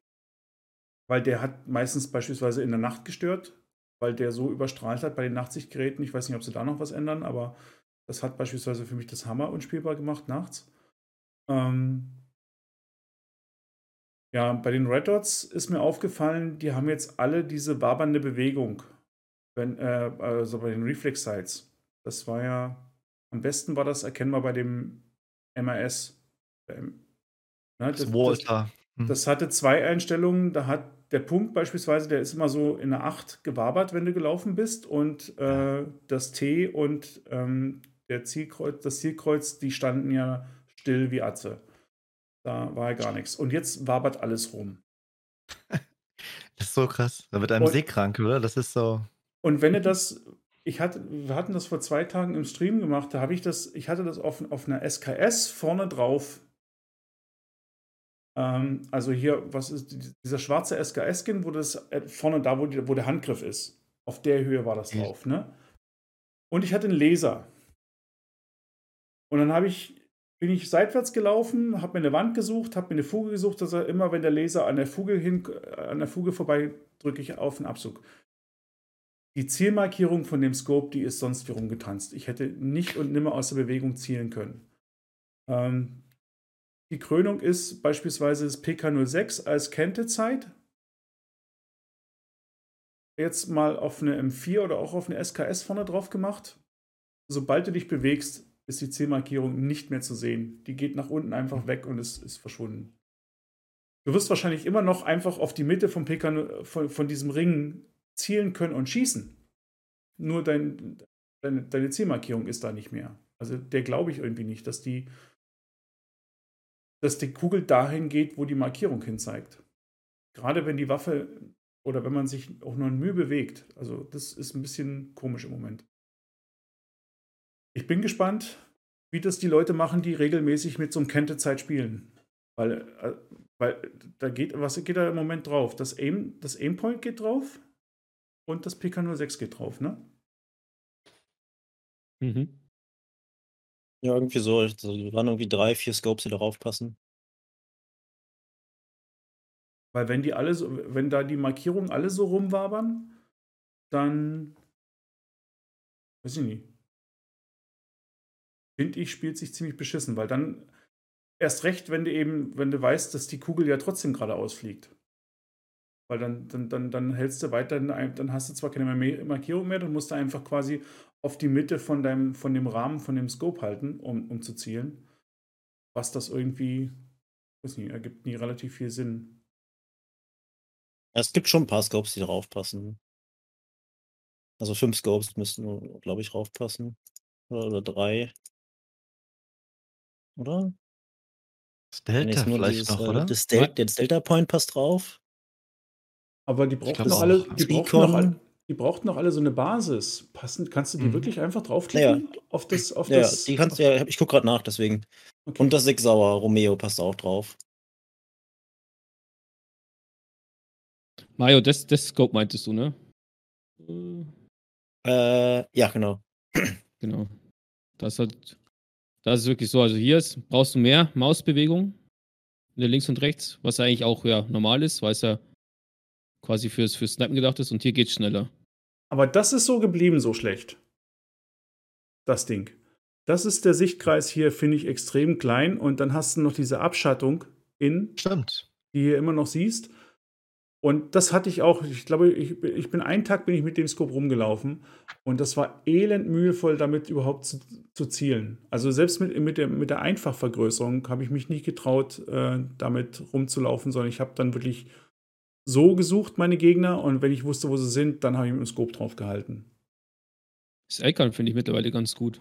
weil der hat meistens beispielsweise in der Nacht gestört, weil der so überstrahlt hat bei den Nachtsichtgeräten. Ich weiß nicht, ob sie da noch was ändern, aber das hat beispielsweise für mich das Hammer unspielbar gemacht nachts. Ähm ja, bei den Red Dots ist mir aufgefallen, die haben jetzt alle diese wabernde Bewegung. Wenn, äh, also bei den Reflex Sites. Das war ja, am besten war das erkennbar bei dem MRS. Ne, das, das. Hm. das hatte zwei Einstellungen. Da hat der Punkt beispielsweise, der ist immer so in der 8 gewabert, wenn du gelaufen bist. Und äh, das T und ähm, der Zielkreuz, das Zielkreuz, die standen ja still wie Atze. Da war ja gar nichts. Und jetzt wabert alles rum. Das ist so krass. Da wird einem und, seekrank, oder? Das ist so. Und wenn du das, ich hatte, wir hatten das vor zwei Tagen im Stream gemacht, da habe ich das, ich hatte das auf, auf einer SKS vorne drauf. Ähm, also hier, was ist dieser schwarze SKS-Skin, wo das äh, vorne da, wo, die, wo der Handgriff ist. Auf der Höhe war das drauf, ne? Und ich hatte einen Laser. Und dann habe ich, bin ich seitwärts gelaufen, habe mir eine Wand gesucht, habe mir eine Fuge gesucht, dass er immer, wenn der Laser an der Fuge hin, an der Fuge vorbei, drücke ich auf den Abzug. Die Zielmarkierung von dem Scope, die ist sonst wie rumgetanzt. Ich hätte nicht und nimmer aus der Bewegung zielen können. Ähm, die Krönung ist beispielsweise das PK06 als Kentezeit. Jetzt mal auf eine M4 oder auch auf eine SKS vorne drauf gemacht. Sobald du dich bewegst, ist die Zielmarkierung nicht mehr zu sehen. Die geht nach unten einfach weg und ist, ist verschwunden. Du wirst wahrscheinlich immer noch einfach auf die Mitte vom PK, von, von diesem Ring zielen können und schießen. Nur dein, deine, deine Zielmarkierung ist da nicht mehr. Also der glaube ich irgendwie nicht, dass die, dass die Kugel dahin geht, wo die Markierung hin zeigt. Gerade wenn die Waffe oder wenn man sich auch nur ein Mühe bewegt. Also das ist ein bisschen komisch im Moment. Ich bin gespannt, wie das die Leute machen, die regelmäßig mit so einem Kentezeit spielen. Weil, äh, weil da geht, was geht da im Moment drauf? Das, Aim, das Aimpoint geht drauf und das PK06 geht drauf, ne? Mhm. Ja, irgendwie so. Also, waren irgendwie drei, vier Scopes, die darauf passen. Weil wenn die alle so, wenn da die Markierungen alle so rumwabern, dann weiß ich nicht finde ich, spielt sich ziemlich beschissen, weil dann erst recht, wenn du eben, wenn du weißt, dass die Kugel ja trotzdem geradeaus fliegt. Weil dann, dann, dann, dann hältst du weiter, dann hast du zwar keine Markierung mehr, dann musst du einfach quasi auf die Mitte von, deinem, von dem Rahmen, von dem Scope halten, um, um zu zielen. Was das irgendwie, weiß nicht, ergibt nie relativ viel Sinn. Es gibt schon ein paar Scopes, die drauf passen. Also fünf Scopes müssten, glaube ich, draufpassen. Oder, oder drei. Oder? Das Delta vielleicht dieses, noch, äh, oder? Das Del der Delta Point passt drauf. Aber die brauchten noch alle, die brauchten noch alle, die brauchten noch alle so eine Basis. Passend, kannst du die mhm. wirklich einfach draufklicken? Ja. Auf das, auf ja, das, die kannst du ja, ich gucke gerade nach, deswegen. Okay. Und das Sig Sauer Romeo passt auch drauf. Mario, das, das Scope meintest du, ne? Äh, ja, genau. Genau. Das hat das ist wirklich so. Also hier ist, brauchst du mehr Mausbewegung links und rechts, was eigentlich auch ja normal ist, weil es ja quasi fürs, fürs Snappen gedacht ist und hier geht's schneller. Aber das ist so geblieben, so schlecht. Das Ding. Das ist der Sichtkreis hier, finde ich, extrem klein und dann hast du noch diese Abschattung in, Stimmt. die hier immer noch siehst. Und das hatte ich auch, ich glaube, ich, ich bin einen Tag bin ich mit dem Scope rumgelaufen und das war elend mühevoll, damit überhaupt zu, zu zielen. Also selbst mit, mit, der, mit der Einfachvergrößerung habe ich mich nicht getraut, äh, damit rumzulaufen, sondern ich habe dann wirklich so gesucht, meine Gegner, und wenn ich wusste, wo sie sind, dann habe ich mit dem Scope drauf gehalten. Das Icon finde ich mittlerweile ganz gut.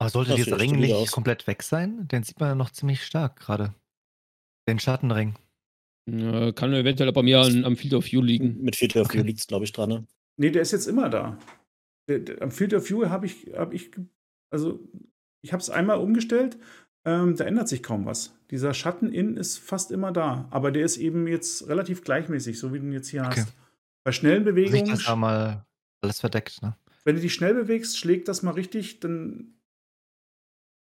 Aber sollte Das dieser sieht echt Ring solide nicht aus. komplett weg sein? Den sieht man ja noch ziemlich stark gerade. Den Schattenring. Äh, kann eventuell bei mir an, am Field of View liegen. Mit Field of Okay. View liegt es, glaube ich, dran. Ne? Nee, der ist jetzt immer da. Der, der, am Field of View habe ich, hab ich, also ich habe es einmal umgestellt, ähm, da ändert sich kaum was. Dieser Schatten in ist fast immer da, aber der ist eben jetzt relativ gleichmäßig, so wie du ihn jetzt hier Okay. hast. Bei schnellen Sich Bewegungen, das da mal alles verdeckt, ne? wenn du dich schnell bewegst, schlägt das mal richtig, dann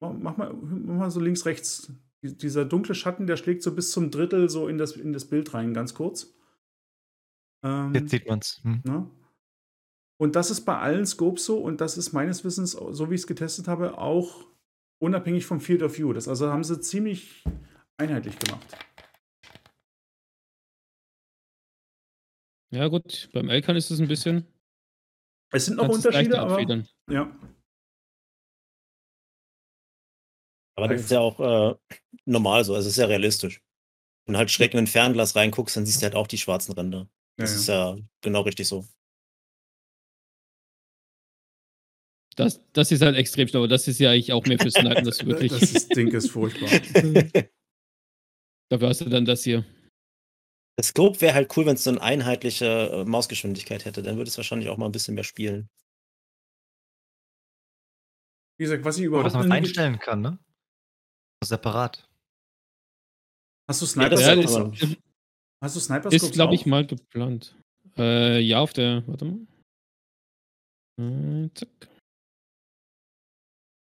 mach mal, mach mal so links, rechts. Die- Dieser dunkle Schatten, der schlägt so bis zum Drittel so in das, in das Bild rein, ganz kurz. Ähm, Jetzt sieht man's. Hm. Ne? Und das ist bei allen Scopes so und das ist meines Wissens, so wie ich es getestet habe, auch unabhängig vom Field of View. Das also haben sie ziemlich einheitlich gemacht. Ja, gut, beim Elkan ist es ein bisschen. Es sind noch Unterschiede, aber abfedern. ja. Aber das ist ja auch äh, normal so. Also es ist ja realistisch. Wenn du halt schräg in ein Fernglas reinguckst, dann siehst du halt auch die schwarzen Ränder. ja, Das ist ja genau richtig so. Das, das ist halt extrem schlau. Das ist ja eigentlich auch mehr für Snipen, das wirklich. Das ist, Ding ist furchtbar. Dafür hast du dann das hier. Das Scope wäre halt cool, wenn es so eine einheitliche äh, Mausgeschwindigkeit hätte. Dann würde es wahrscheinlich auch mal ein bisschen mehr spielen. Wie gesagt, was ich überhaupt was man einstellen kann, ne? Separat. Hast du Ja, Sniper das Ja, ist ist, Hast du Sniper ist glaube ich, mal geplant. Äh, ja, auf der. Warte mal. Äh, zack.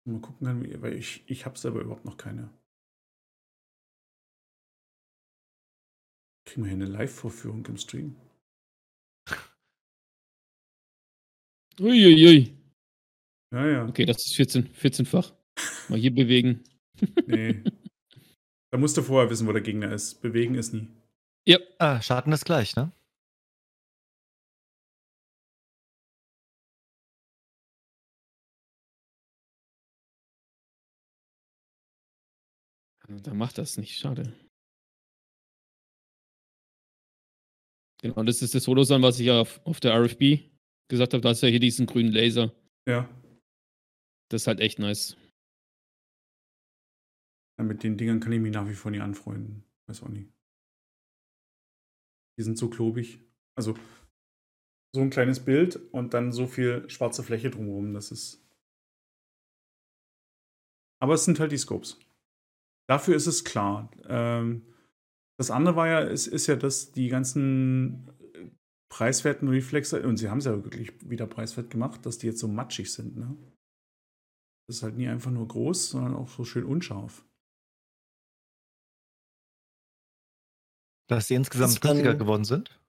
Mal gucken, wie- weil ich, ich habe selber überhaupt noch keine. Kriegen wir hier eine Live-Vorführung im Stream? Uiuiui. Ja, ja. Okay, das ist 14, 14-fach. Mal hier bewegen. Nee. da musst du vorher wissen, wo der Gegner ist. Bewegen ist nie. Ja, Ah, Schatten ist gleich, ne? Dann macht das nicht. Schade. Genau, das ist das Holosan, was ich ja auf, auf der RFB gesagt habe. Da hast du ja hier diesen grünen Laser. Ja. Das ist halt echt nice. Ja, Mit den Dingern kann ich mich nach wie vor nie anfreunden. Weiß auch nicht. Die sind so klobig. Also so ein kleines Bild und dann so viel schwarze Fläche drumherum. Das ist. Aber es sind halt die Scopes. Dafür ist es klar. Ähm, das andere war ja, es ist ja, dass die ganzen äh, preiswerten Reflexer, und sie haben es ja wirklich wieder preiswert gemacht, dass die jetzt so matschig sind. Ne? Das ist halt nie einfach nur groß, sondern auch so schön unscharf. Dass die insgesamt ist günstiger geworden sind.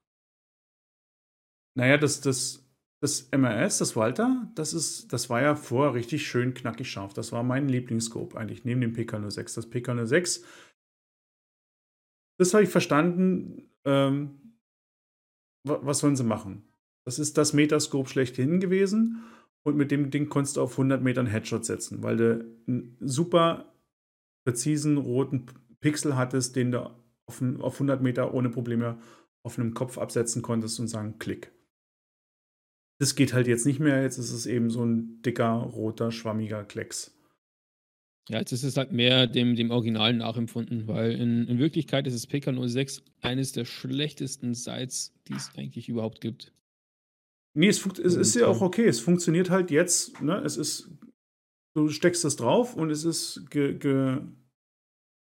Naja, das, das, das MRS, das Walter, das ist, das war ja vorher richtig schön knackig scharf. Das war mein Lieblingsscope eigentlich, neben dem PK06. Das PK06, das habe ich verstanden, ähm, wa- was sollen sie machen? Das ist das Metascope schlechthin gewesen und mit dem Ding konntest du auf 100 Metern Headshot setzen, weil du einen super präzisen roten Pixel hattest, den du auf, auf 100 Meter ohne Probleme auf einem Kopf absetzen konntest und sagen Klick. Das geht halt jetzt nicht mehr. Jetzt ist es eben so ein dicker, roter, schwammiger Klecks. Ja, jetzt ist es halt mehr dem, dem Original nachempfunden, weil in, in Wirklichkeit ist das PK06 eines der schlechtesten Sites, die es eigentlich überhaupt gibt. Nee, es, es ist ja auch okay. Es funktioniert halt jetzt. Ne? Es ist, du steckst es drauf und es ist, ge, ge,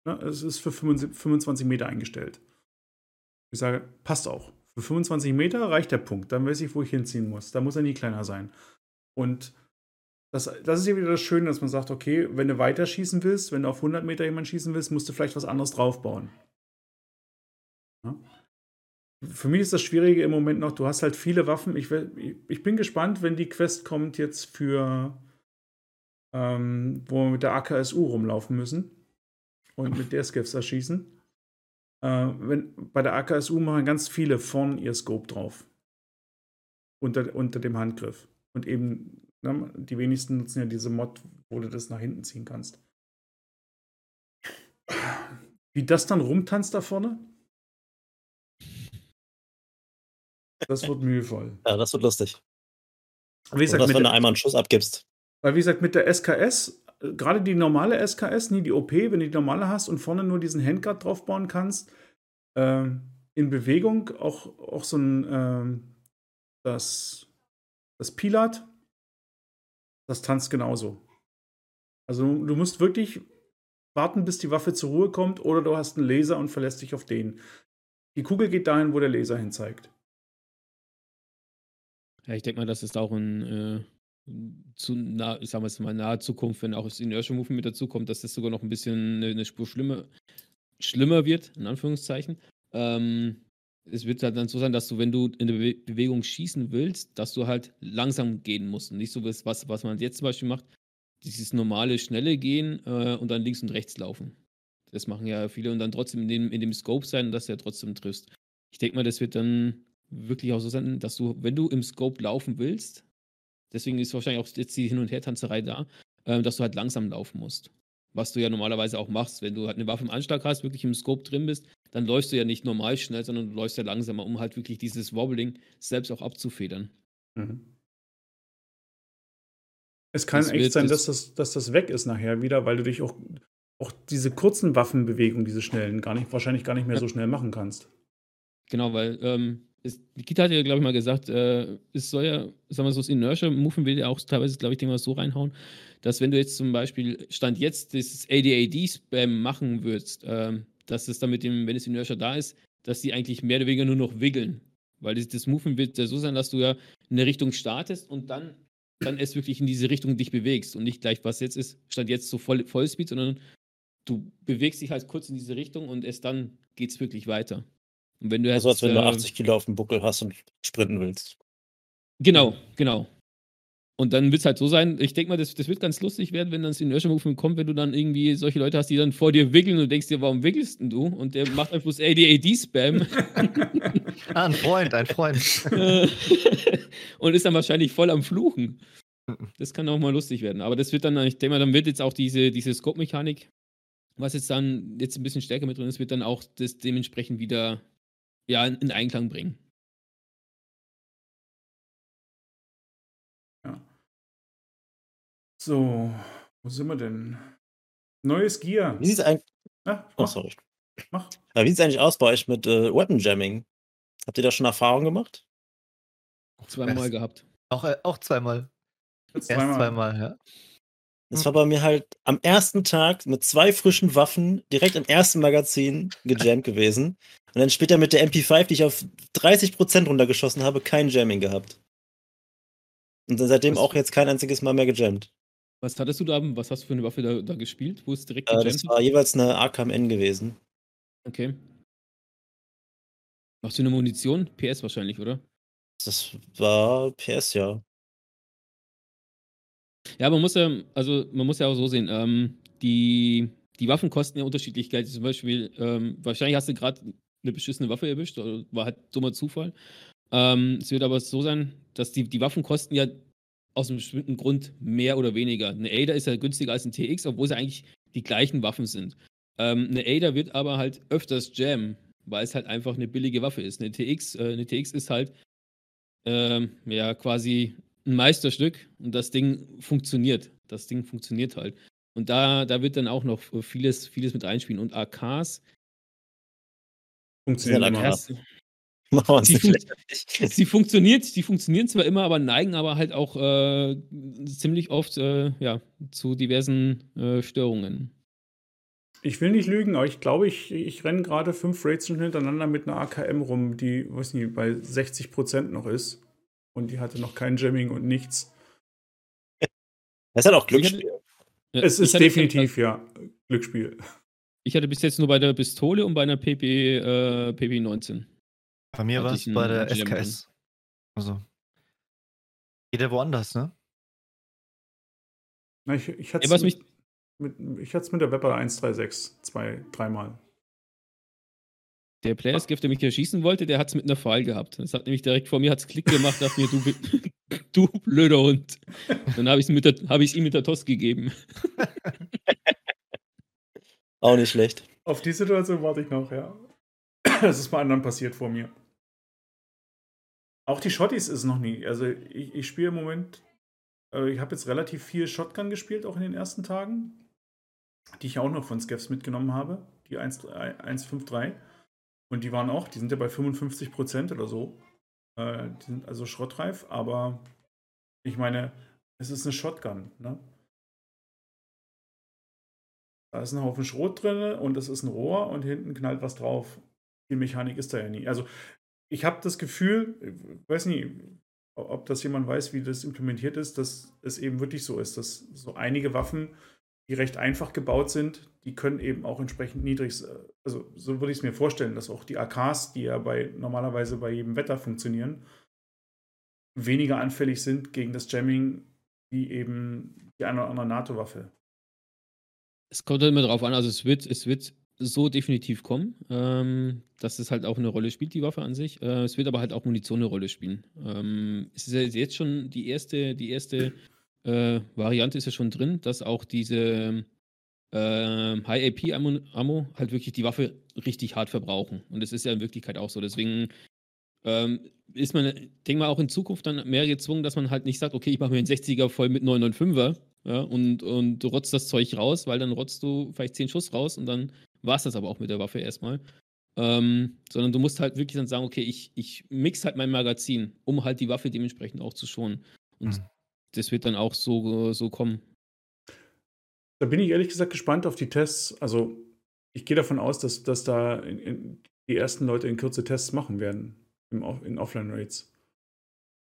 ne? es ist für 25 25 Meter eingestellt. Ich sage, passt auch. Für 25 Meter reicht der Punkt. Dann weiß ich, wo ich hinziehen muss. Da muss er nie kleiner sein. Und das, das ist ja wieder das Schöne, dass man sagt, okay, wenn du weiter schießen willst, wenn du auf 100 Meter jemanden schießen willst, musst du vielleicht was anderes draufbauen. Ja? Für mich ist das Schwierige im Moment noch, du hast halt viele Waffen. Ich, ich bin gespannt, wenn die Quest kommt jetzt für, ähm, wo wir mit der AKSU rumlaufen müssen und mit der Skeffs erschießen. Äh, wenn, bei der AKSU machen ganz viele vorn ihr Scope drauf. Unter, unter dem Handgriff. Und eben, ne, die wenigsten nutzen ja diese Mod, wo du das nach hinten ziehen kannst. Wie das dann rumtanzt da vorne? Das wird mühevoll. Ja, das wird lustig. Wie gesagt, mit wenn du einmal einen Schuss abgibst. weil wie gesagt, mit der SKS, gerade die normale SKS, nie die OP, wenn du die normale hast und vorne nur diesen Handguard draufbauen kannst, ähm, in Bewegung auch, auch so ein ähm, das, das Pilat, das tanzt genauso. Also du musst wirklich warten, bis die Waffe zur Ruhe kommt, oder du hast einen Laser und verlässt dich auf den. Die Kugel geht dahin, wo der Laser hin zeigt. Ja, ich denke mal, das ist auch in, äh, zu nah, ich sag mal mal nahe Zukunft, wenn auch das Inertia Movement mit dazu kommt, dass das sogar noch ein bisschen eine, eine Spur schlimmer, schlimmer wird, in Anführungszeichen. Ähm, es wird halt dann so sein, dass du, wenn du in der Bewe Bewegung schießen willst, dass du halt langsam gehen musst. Und nicht so, was, was man jetzt zum Beispiel macht, dieses normale, schnelle Gehen äh, und dann links und rechts laufen. Das machen ja viele und dann trotzdem in dem, in dem Scope sein, dass du ja trotzdem triffst. Ich denke mal, das wird dann wirklich auch so sein, dass du, wenn du im Scope laufen willst, deswegen ist wahrscheinlich auch jetzt die Hin- und Her-Tanzerei da, äh, dass du halt langsam laufen musst. Was du ja normalerweise auch machst. Wenn du halt eine Waffe im Anschlag hast, wirklich im Scope drin bist, dann läufst du ja nicht normal schnell, sondern du läufst ja langsamer, um halt wirklich dieses Wobbling selbst auch abzufedern. Mhm. Es kann Das echt sein, das- dass das, dass das weg ist nachher wieder, weil du dich auch, auch diese kurzen Waffenbewegungen, diese schnellen, gar nicht, wahrscheinlich gar nicht mehr Ja. so schnell machen kannst. Genau, weil ähm, es, Kita hat ja, glaube ich, mal gesagt, äh, es soll ja, sagen wir so, das Inertia-Movement will ja auch teilweise, glaube ich, den mal so reinhauen, dass wenn du jetzt zum Beispiel Stand jetzt das ADAD-Spam machen würdest, ähm, dass es dann mit dem, wenn das Inertia da ist, dass die eigentlich mehr oder weniger nur noch wiggeln. Weil das, das Movement wird ja so sein, dass du ja in eine Richtung startest und dann, dann erst wirklich in diese Richtung dich bewegst und nicht gleich, was jetzt ist, Stand jetzt so voll, Vollspeed, sondern du bewegst dich halt kurz in diese Richtung und erst dann geht es wirklich weiter. Und wenn du Also als wenn du äh, 80 Kilo auf dem Buckel hast und sprinten willst. Genau, genau. Und dann wird es halt so sein, ich denke mal, das, das wird ganz lustig werden, wenn dann das Inertia Movement kommt, wenn du dann irgendwie solche Leute hast, die dann vor dir wickeln und du denkst dir, warum wickelst denn du? Und der macht einfach bloß ADAD-Spam Ah, ein Freund, ein Freund. und ist dann wahrscheinlich voll am Fluchen. Das kann auch mal lustig werden. Aber das wird dann, ich denke mal, dann wird jetzt auch diese, diese Scope-Mechanik, was jetzt dann jetzt ein bisschen stärker mit drin ist, wird dann auch das dementsprechend wieder ja, in, in Einklang bringen. So, wo sind wir denn? Neues Gear. Wie sieht's eigentlich, Ah, oh, mach, sorry. mach. Ja, wie sieht's eigentlich aus bei euch mit äh, Weapon Jamming? Habt ihr da schon Erfahrung gemacht? Zweimal Erst- gehabt. Auch, äh, auch zweimal. Erst zweimal. zweimal, ja. Das war bei mir halt am ersten Tag mit zwei frischen Waffen direkt im ersten Magazin gejammt gewesen. Und dann später mit der MP5, die ich auf 30% runtergeschossen habe, kein Jamming gehabt. Und dann seitdem Was- auch jetzt kein einziges Mal mehr gejammt. Was hattest du da? Was hast du für eine Waffe da, da gespielt? Wo es direkt Äh, gejammt das hat? war jeweils eine AKMN gewesen. Okay. Machst du eine Munition? PS wahrscheinlich, oder? Das war PS, ja. Ja, man muss ja, also man muss ja auch so sehen, ähm, die, die Waffen kosten ja unterschiedlich Geld. Zum Beispiel, ähm, wahrscheinlich hast du gerade eine beschissene Waffe erwischt, oder war halt dummer Zufall. Ähm, es wird aber so sein, dass die, die Waffen kosten ja aus einem bestimmten Grund mehr oder weniger. Eine Ada ist ja günstiger als ein TX, obwohl sie eigentlich die gleichen Waffen sind. Ähm, eine Ada wird aber halt öfters jammen, weil es halt einfach eine billige Waffe ist. Eine TX, äh, eine TX ist halt ähm, ja quasi ein Meisterstück und das Ding funktioniert. Das Ding funktioniert halt. Und da, da wird dann auch noch vieles, vieles mit einspielen. Und AKs, Funktioniert Ja, immer. AKs Machen wir uns Die fun- sie funktioniert, die funktionieren zwar immer, aber neigen aber halt auch äh, ziemlich oft äh, ja, zu diversen äh, Störungen. Ich will nicht lügen, aber ich glaube, ich, ich renne gerade fünf Raids schon hintereinander mit einer AKM rum, die, weiß nicht, bei 60% noch ist. Und die hatte noch kein Jamming und nichts. Das ist halt auch Ich hatte- Glücksspiel. Ja, Es ist hatte- definitiv, ja, Glücksspiel. Ich hatte bis jetzt nur bei der Pistole und bei einer PP, äh, PP19. Bei mir Hatte war es bei der drin. SKS. Also. Jeder woanders, ne? Na, ich ich hatte es mit, mit, mit der Wepper 136 zwei, dreimal. Der Player-Skiff, der mich erschießen wollte, der hat es mit einer Pfeil gehabt. Das hat nämlich direkt vor mir hat's Klick gemacht, dachte mir, du, du blöder Hund. Dann habe ich es hab ihm mit der Tost gegeben. Auch nicht schlecht. Auf die Situation warte ich noch, ja. Das ist bei anderen passiert vor mir. Auch die Shotties ist noch nie. Also ich, ich spiele im Moment, äh, ich habe jetzt relativ viel Shotgun gespielt, auch in den ersten Tagen, die ich auch noch von Skeffs mitgenommen habe, die 153. Und die waren auch, die sind ja bei 55% oder so. Äh, die sind also schrottreif, aber ich meine, es ist eine Shotgun, ne? Da ist ein Haufen Schrot drin und es ist ein Rohr und hinten knallt was drauf. Die Mechanik ist da ja nie. Also ich habe das Gefühl, ich weiß nicht, ob das jemand weiß, wie das implementiert ist, dass es eben wirklich so ist, dass so einige Waffen die recht einfach gebaut sind, die können eben auch entsprechend niedrig, also so würde ich es mir vorstellen, dass auch die AKs, die ja bei, normalerweise bei jedem Wetter funktionieren, weniger anfällig sind gegen das Jamming wie eben die eine oder andere NATO-Waffe. Es kommt halt immer drauf an, also es wird, es wird so definitiv kommen, ähm, dass es halt auch eine Rolle spielt, die Waffe an sich. Äh, es wird aber halt auch Munition eine Rolle spielen. Ähm, es ist jetzt schon die erste, die erste äh, Variante ist ja schon drin, dass auch diese äh, High AP Ammo, Ammo, halt wirklich die Waffe richtig hart verbrauchen. Und das ist ja in Wirklichkeit auch so. Deswegen ähm, ist man, denke mal, auch in Zukunft dann mehr gezwungen, dass man halt nicht sagt, okay, ich mache mir einen 60er voll mit 995er ja, und, und rotzt das Zeug raus, weil dann rotzt du vielleicht 10 Schuss raus und dann war es das aber auch mit der Waffe erstmal. Ähm, sondern du musst halt wirklich dann sagen, okay, ich, ich mix halt mein Magazin, um halt die Waffe dementsprechend auch zu schonen. Und mhm das wird dann auch so, so kommen. Da bin ich ehrlich gesagt gespannt auf die Tests. Also ich gehe davon aus, dass, dass da in, in die ersten Leute in Kürze Tests machen werden im, in Offline-Rates.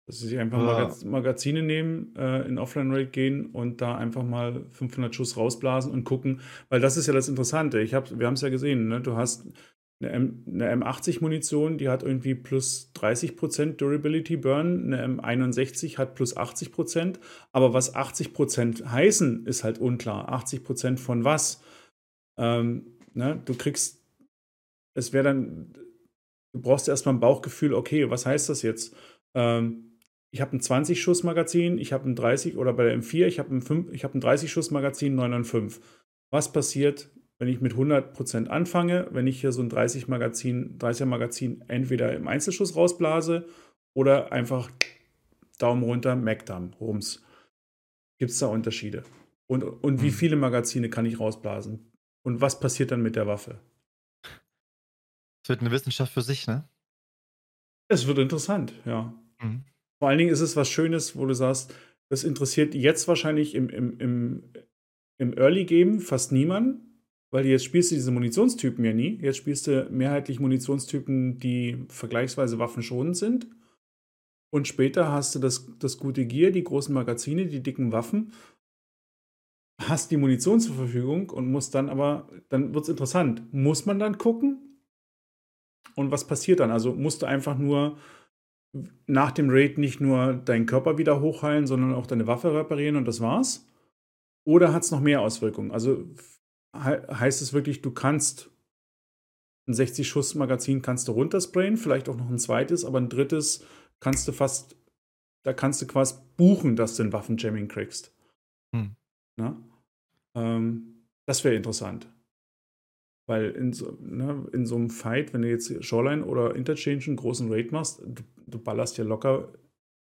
Dass sie sich einfach ja. Magazine nehmen, äh, in Offline-Rate gehen und da einfach mal 500 Schuss rausblasen und gucken, weil das ist ja das Interessante. Ich hab, wir haben es ja gesehen, ne? du hast eine, M, eine M80-Munition, die hat irgendwie plus 30% Durability Burn, eine M61 hat plus 80%, aber was 80% heißen, ist halt unklar. 80% von was? Ähm, ne? Du kriegst, es wäre dann, du brauchst erstmal ein Bauchgefühl, okay, was heißt das jetzt? Ähm, ich habe ein 20-Schuss-Magazin, ich habe ein 30 oder bei der M4, ich habe ein, hab ein 30-Schuss-Magazin 995. Was passiert, wenn ich mit 100% anfange, wenn ich hier so ein 30 Magazin, 30er Magazin entweder im Einzelschuss rausblase oder einfach Daumen runter, Mac-Dam, Rums. Gibt es da Unterschiede? Und, und wie hm. viele Magazine kann ich rausblasen? Und was passiert dann mit der Waffe? Es wird eine Wissenschaft für sich, ne? Es wird interessant, ja. Mhm. Vor allen Dingen ist es was Schönes, wo du sagst, das interessiert jetzt wahrscheinlich im, im, im, im Early Game fast niemanden weil jetzt spielst du diese Munitionstypen ja nie. Jetzt spielst du mehrheitlich Munitionstypen, die vergleichsweise waffenschonend sind. Und später hast du das, das gute Gear, die großen Magazine, die dicken Waffen. Hast die Munition zur Verfügung und musst dann aber, dann wird es interessant. Muss man dann gucken? Und was passiert dann? Also musst du einfach nur nach dem Raid nicht nur deinen Körper wieder hochheilen, sondern auch deine Waffe reparieren und das war's? Oder hat es noch mehr Auswirkungen? Also heißt es wirklich, du kannst ein 60-Schuss-Magazin kannst du runtersprayen, vielleicht auch noch ein zweites, aber ein drittes kannst du fast, da kannst du quasi buchen, dass du ein Waffenjamming kriegst. Hm. Ähm, das wäre interessant. Weil in so, ne, in so einem Fight, wenn du jetzt Shoreline oder Interchange einen großen Raid machst, du, du ballerst ja locker,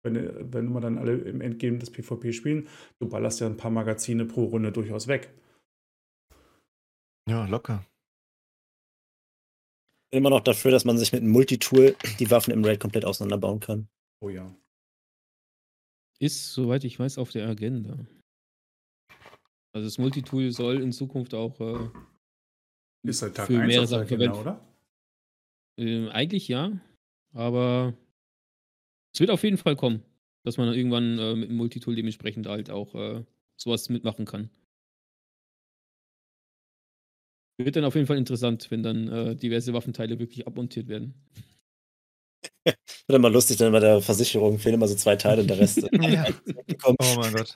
wenn, wenn wir dann alle im Endgame das PvP spielen, du ballerst ja ein paar Magazine pro Runde durchaus weg. Ja, locker. Bin immer noch dafür, dass man sich mit einem Multitool die Waffen im Raid komplett auseinanderbauen kann. Oh ja. Ist, soweit ich weiß, auf der Agenda. Also das Multitool soll in Zukunft auch äh, ist seit Tag für mehrere Sachen verwendet. Oder? Äh, eigentlich ja, aber es wird auf jeden Fall kommen, dass man irgendwann äh, mit dem Multitool dementsprechend halt auch äh, sowas mitmachen kann. Wird dann auf jeden Fall interessant, wenn dann äh, diverse Waffenteile wirklich abmontiert werden. Wird dann mal lustig, dann bei der Versicherung fehlen immer so zwei Teile und der Rest. ja. Oh mein Gott.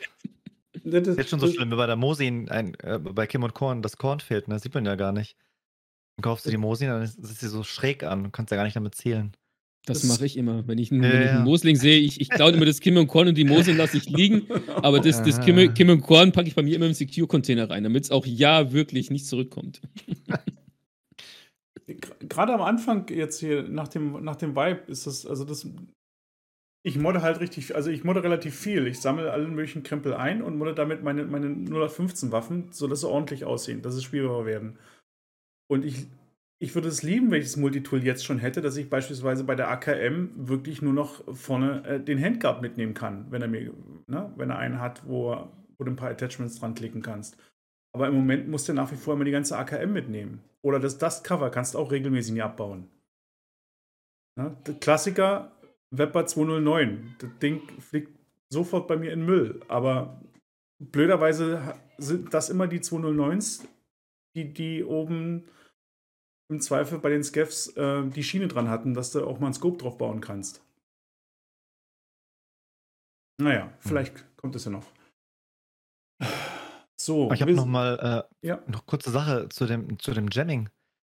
Das ist jetzt schon so schlimm, wie bei der Mosin, ein, äh, bei Kim und Korn, das Korn fehlt, ne? das sieht man ja gar nicht. Dann kaufst du die Mosin, dann ist sie so schräg an. Du kannst ja gar nicht damit zielen. Das Das- mache ich immer. Wenn ich, einen- Ja, wenn ich einen Mosling sehe, ich, ich klaue immer das Kim und Korn und die Mosin lasse ich liegen. Aber das, das Kim. Kim und Korn packe ich bei mir immer im Secure-Container rein, damit es auch ja wirklich nicht zurückkommt. Gerade am Anfang jetzt hier nach dem, nach dem Vibe ist das, also das. Ich modde halt richtig, also ich modde relativ viel. Ich sammle allen möglichen Krempel ein und modde damit meine, meine 0815 Waffen, sodass sie ordentlich aussehen, dass sie spielbar werden. Und ich, ich würde es lieben, wenn ich das Multitool jetzt schon hätte, dass ich beispielsweise bei der AKM wirklich nur noch vorne äh, den Handguard mitnehmen kann, wenn er mir, ne, wenn er einen hat, wo, wo du ein paar Attachments dran klicken kannst. Aber im Moment musst du nach wie vor immer die ganze AKM mitnehmen. Oder das Dust-Cover kannst du auch regelmäßig nicht abbauen. Ne? Klassiker, Webber 209. Das Ding fliegt sofort bei mir in Müll. Aber blöderweise sind das immer die 209s, die, die oben im Zweifel bei den Scavs äh, die Schiene dran hatten, dass du auch mal einen Scope drauf bauen kannst. Naja, vielleicht kommt es ja noch. So, Aber ich habe noch mal äh, ja. noch kurze Sache zu dem, zu dem Jamming.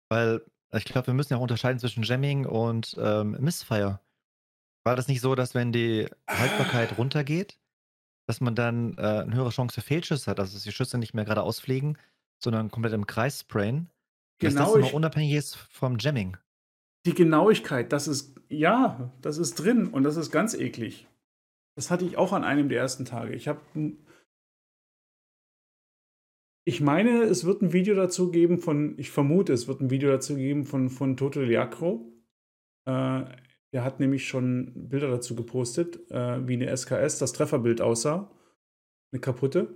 Weil ich glaube, wir müssen ja auch unterscheiden zwischen Jamming und ähm, Missfire. War das nicht so, dass wenn die Haltbarkeit runtergeht, dass man dann äh, eine höhere Chance für Fehlschüsse hat, also dass die Schüsse nicht mehr geradeaus fliegen, sondern komplett im Kreis sprayen? Dass Genau, das immer unabhängig ist vom Jamming. Die Genauigkeit, das ist, ja, das ist drin und das ist ganz eklig. Das hatte ich auch an einem der ersten Tage. Ich habe. Ich meine, es wird ein Video dazu geben von, ich vermute, es wird ein Video dazu geben von, von Toto Liacro. Äh, der hat nämlich schon Bilder dazu gepostet, äh, wie eine SKS das Trefferbild aussah. Eine kaputte.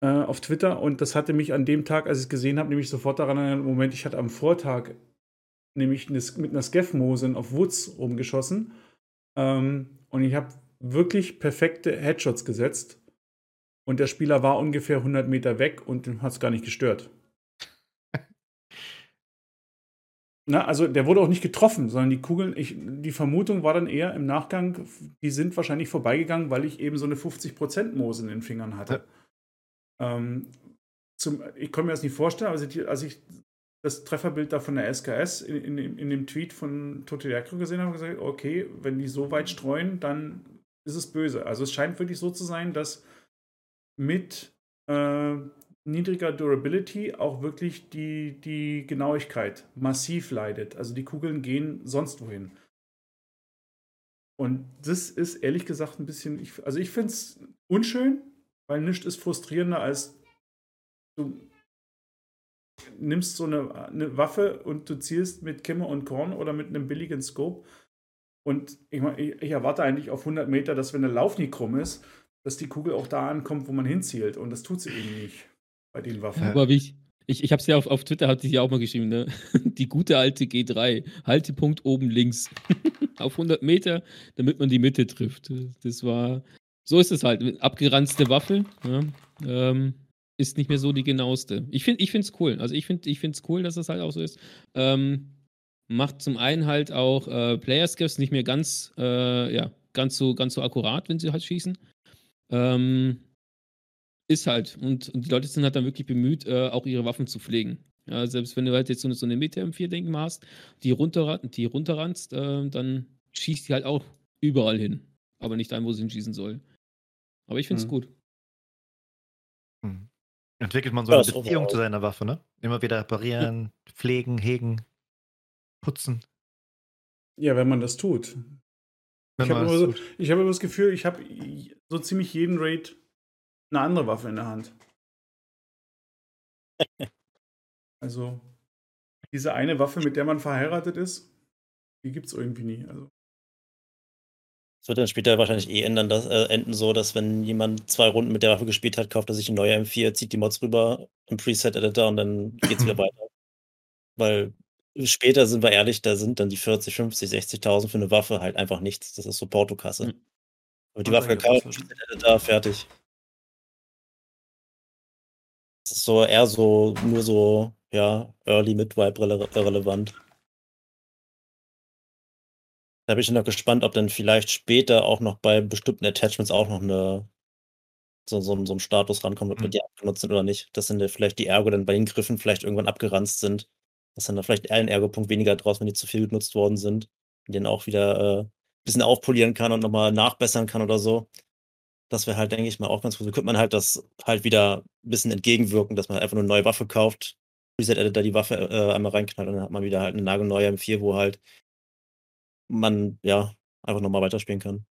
Äh, auf Twitter. Und das hatte mich an dem Tag, als ich es gesehen habe, nämlich sofort daran erinnert, Moment, ich hatte am Vortag nämlich mit einer Skeff-Mosin auf Woods rumgeschossen. Ähm, und ich habe wirklich perfekte Headshots gesetzt. Und der Spieler war ungefähr 100 Meter weg und hat es gar nicht gestört. Na, also der wurde auch nicht getroffen, sondern die Kugeln, ich, die Vermutung war dann eher im Nachgang, die sind wahrscheinlich vorbeigegangen, weil ich eben so eine 50% Mose in den Fingern hatte. Ähm, zum, ich kann mir das nicht vorstellen, aber als ich, als ich das Trefferbild da von der SKS in, in, dem- in dem Tweet von Totiakro gesehen habe, gesagt, okay, wenn die so weit streuen, dann ist es böse. Also es scheint wirklich so zu sein, dass mit äh, niedriger Durability auch wirklich die, die Genauigkeit massiv leidet. Also die Kugeln gehen sonst wohin. Und das ist ehrlich gesagt ein bisschen, ich, also ich finde es unschön, weil nichts ist frustrierender als du nimmst so eine, eine Waffe und du zielst mit Kimmer und Korn oder mit einem billigen Scope. Und ich, mein, ich, ich erwarte eigentlich auf 100 Meter, dass wenn der Lauf nie krumm ist, dass die Kugel auch da ankommt, wo man hinzielt. Und das tut sie eben nicht bei den Waffen. Aber wie ich, ich, ich habe es ja auf, auf Twitter, hatte ich ja auch mal geschrieben, ne? Die gute alte G3, Haltepunkt oben links. auf 100 Meter, damit man die Mitte trifft. Das war, so ist es halt. Abgeranzte Waffe, ja, ähm, ist nicht mehr so die genaueste. Ich finde es cool. Also ich finde es cool, dass das halt auch so ist. Ähm, macht zum einen halt auch äh, Player Scaps nicht mehr ganz, äh, ja, ganz so, ganz so akkurat, wenn sie halt schießen. Ähm, ist halt. Und, und die Leute sind halt dann wirklich bemüht, äh, auch ihre Waffen zu pflegen. Ja, selbst wenn du halt jetzt so eine, so eine Mitte M4 denken hast, die, runter, die runterranzt, äh, dann schießt die halt auch überall hin. Aber nicht dahin, wo sie hinschießen soll. Aber ich finde es Mhm. gut. Hm. Entwickelt man so Ja, eine Beziehung zu seiner Waffe, ne? Immer wieder reparieren, pflegen, hegen, putzen. Ja, wenn man das tut. Wenn Ich habe immer, das so, ich hab immer das Gefühl, ich habe so ziemlich jeden Raid eine andere Waffe in der Hand. Also, diese eine Waffe, mit der man verheiratet ist, die gibt es irgendwie nie. Also, Es wird dann später wahrscheinlich eh ändern, dass, äh, enden so, dass wenn jemand zwei Runden mit der Waffe gespielt hat, kauft er sich eine neue M4, zieht die Mods rüber im Preset-Editor und dann geht's wieder weiter. Weil später, sind wir ehrlich, da sind dann die 40, 50, 60.000 für eine Waffe halt einfach nichts. Das ist so Portokasse. Mhm. Und die Waffe gekauft, Preset-Editor, fertig. Das ist so eher so, nur so, ja, Early Mid-Vibe rele relevant. Da bin ich noch gespannt, ob dann vielleicht später auch noch bei bestimmten Attachments auch noch eine so, so, so einem Status rankommt, ob Mhm. die abgenutzt sind oder nicht. Dass dann vielleicht die Ergo dann bei den Griffen vielleicht irgendwann abgeranzt sind. Dass dann da vielleicht ein Ergo-Punkt weniger draus, wenn die zu viel genutzt worden sind. Und den auch wieder äh, ein bisschen aufpolieren kann und nochmal nachbessern kann oder so. Das wäre halt, denke ich mal, auch ganz gut. So könnte man halt das halt wieder ein bisschen entgegenwirken, dass man halt einfach nur eine neue Waffe kauft, Reset-Editor die Waffe äh, einmal reinknallt und dann hat man wieder halt eine nagelneue M4, wo halt man ja einfach nochmal weiterspielen kann.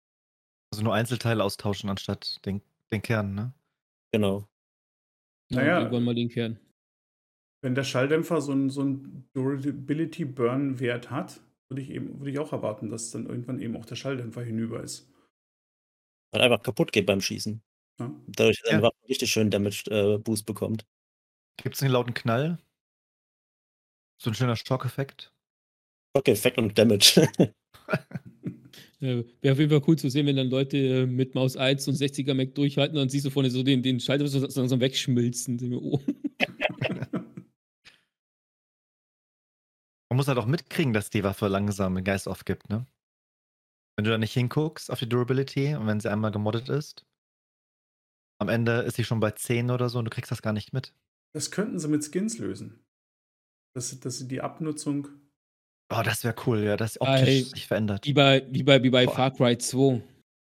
Also nur Einzelteile austauschen anstatt den, den Kern, ne? Genau. Ja, Naja. irgendwann mal den Kern. Wenn der Schalldämpfer so einen so Durability-Burn-Wert hat, würde ich, eben, würde ich auch erwarten, dass dann irgendwann eben auch der Schalldämpfer hinüber ist. Weil einfach kaputt geht beim Schießen. Ja? Dadurch, dass Ja. eine Waffe richtig schön Damage-Boost bekommt. Gibt es einen lauten Knall? So ein schöner Schockeffekt? Schock-Effekt und Damage. Äh, Wäre auf jeden Fall cool zu sehen, wenn dann Leute äh, mit Maus 1 und 60er Mac durchhalten und dann siehst du vorne so den, den Schalter so so langsam wegschmilzen. Oh. Man muss halt auch mitkriegen, dass die Waffe langsam den Geist aufgibt, ne? Wenn du da nicht hinguckst auf die Durability und wenn sie einmal gemoddet ist, am Ende ist sie schon bei 10 oder so und du kriegst das gar nicht mit. Das könnten sie mit Skins lösen. Dass, dass sie die Abnutzung. Oh, das wäre cool, ja, dass Ah, optisch hey, sich verändert. Wie bei, wie bei, wie bei Boah. Far Cry 2. ne?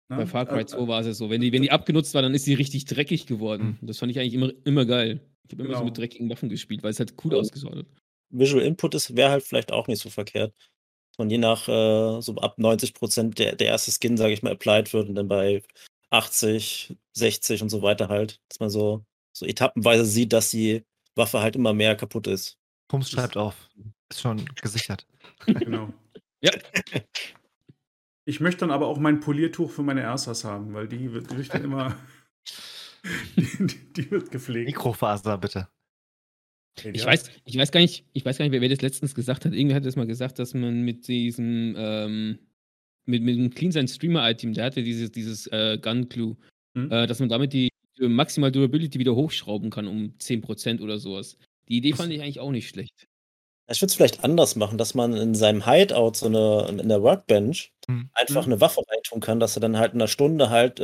Bei Far Cry Äh, 2 war es ja so. Wenn die, wenn die abgenutzt war, dann ist sie richtig dreckig geworden. Mhm. Das fand ich eigentlich immer, immer geil. Ich habe immer so Genau. mit dreckigen Waffen gespielt, weil es halt cool Ja. ausgesehen hat. Visual Input ist, wäre halt vielleicht auch nicht so verkehrt. Dass man je nach, äh, so ab 90% der, der erste Skin, sage ich mal, applied wird und dann bei 80, 60 und so weiter halt, dass man so, so etappenweise sieht, dass die Waffe halt immer mehr kaputt ist. Pumps schreibt auf. Ist schon gesichert. Genau. Ja. Ich möchte dann aber auch mein Poliertuch für meine Ersas haben, weil die wird, die wird dann immer. die, die, die wird gepflegt. Mikrofaser, bitte. Ich weiß, ich weiß gar nicht, ich weiß gar nicht, wer, wer das letztens gesagt hat. Irgendwer hat das mal gesagt, dass man mit diesem, ähm, mit, mit dem CleanSign Streamer-Item, der hatte dieses, dieses äh, Gun Glue, Hm? äh, dass man damit die Maximal Durability wieder hochschrauben kann um 10% oder sowas. Die Idee fand ich eigentlich auch nicht schlecht. Ich würde es vielleicht anders machen, dass man in seinem Hideout, so eine, in der Workbench, Hm. einfach Mhm. eine Waffe reintun kann, dass er dann halt in einer Stunde halt äh,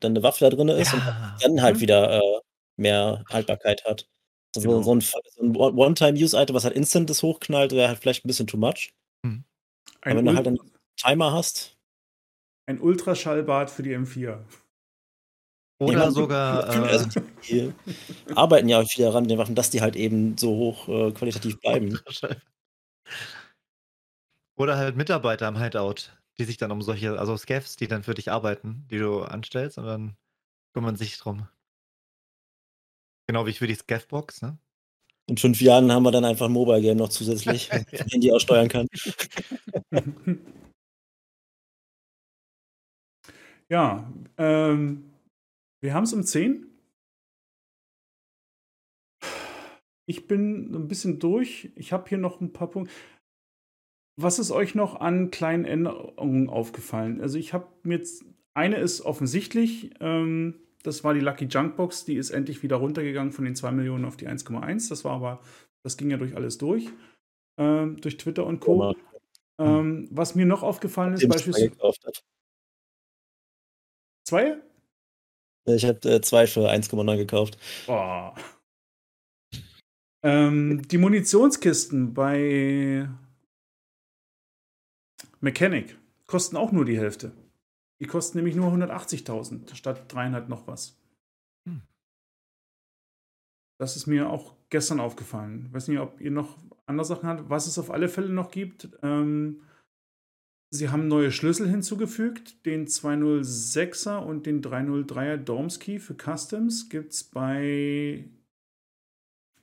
dann eine Waffe da drin ist und Ja. dann halt Mhm. wieder äh, mehr Haltbarkeit hat. So, Genau. so ein, so ein One-Time-Use-Item, was halt instantes hochknallt, wäre halt vielleicht ein bisschen too much. Ein, Aber wenn du halt einen Timer hast, ein Ultraschallbad für die M4. Oder man- sogar. also Äh, die arbeiten ja auch viel daran, den Waffen, dass die halt eben so hoch äh, qualitativ bleiben. Oder halt Mitarbeiter am Hideout, die sich dann um solche, also Scavs, die dann für dich arbeiten, die du anstellst und dann kümmern sich drum. Genau wie für die Scavbox, ne? In fünf Jahren haben wir dann einfach ein Mobile Game noch zusätzlich, Ja. das Handy aussteuern kann. ja, ähm, wir haben es um 10. Ich bin ein bisschen durch. Ich habe hier noch ein paar Punkte. Was ist euch noch an kleinen Änderungen aufgefallen? Also ich habe mir jetzt, eine ist offensichtlich, ähm, das war die Lucky Junk Box, die ist endlich wieder runtergegangen von den 2 Millionen auf die 1,1. Das war aber, das ging ja durch alles durch, ähm, durch Twitter und Co. Mal, Ähm, was mir noch aufgefallen ist, beispielsweise zwei? Ich habe äh, zwei für 1,9 gekauft. Boah. Ähm, die Munitionskisten bei Mechanic kosten auch nur die Hälfte. Die kosten nämlich nur 180.000 statt 300 noch was. Hm. Das ist mir auch gestern aufgefallen. Ich weiß nicht, ob ihr noch andere Sachen habt. Was es auf alle Fälle noch gibt, ähm, sie haben neue Schlüssel hinzugefügt. Den 206er und den 303er Dormskey für Customs gibt es bei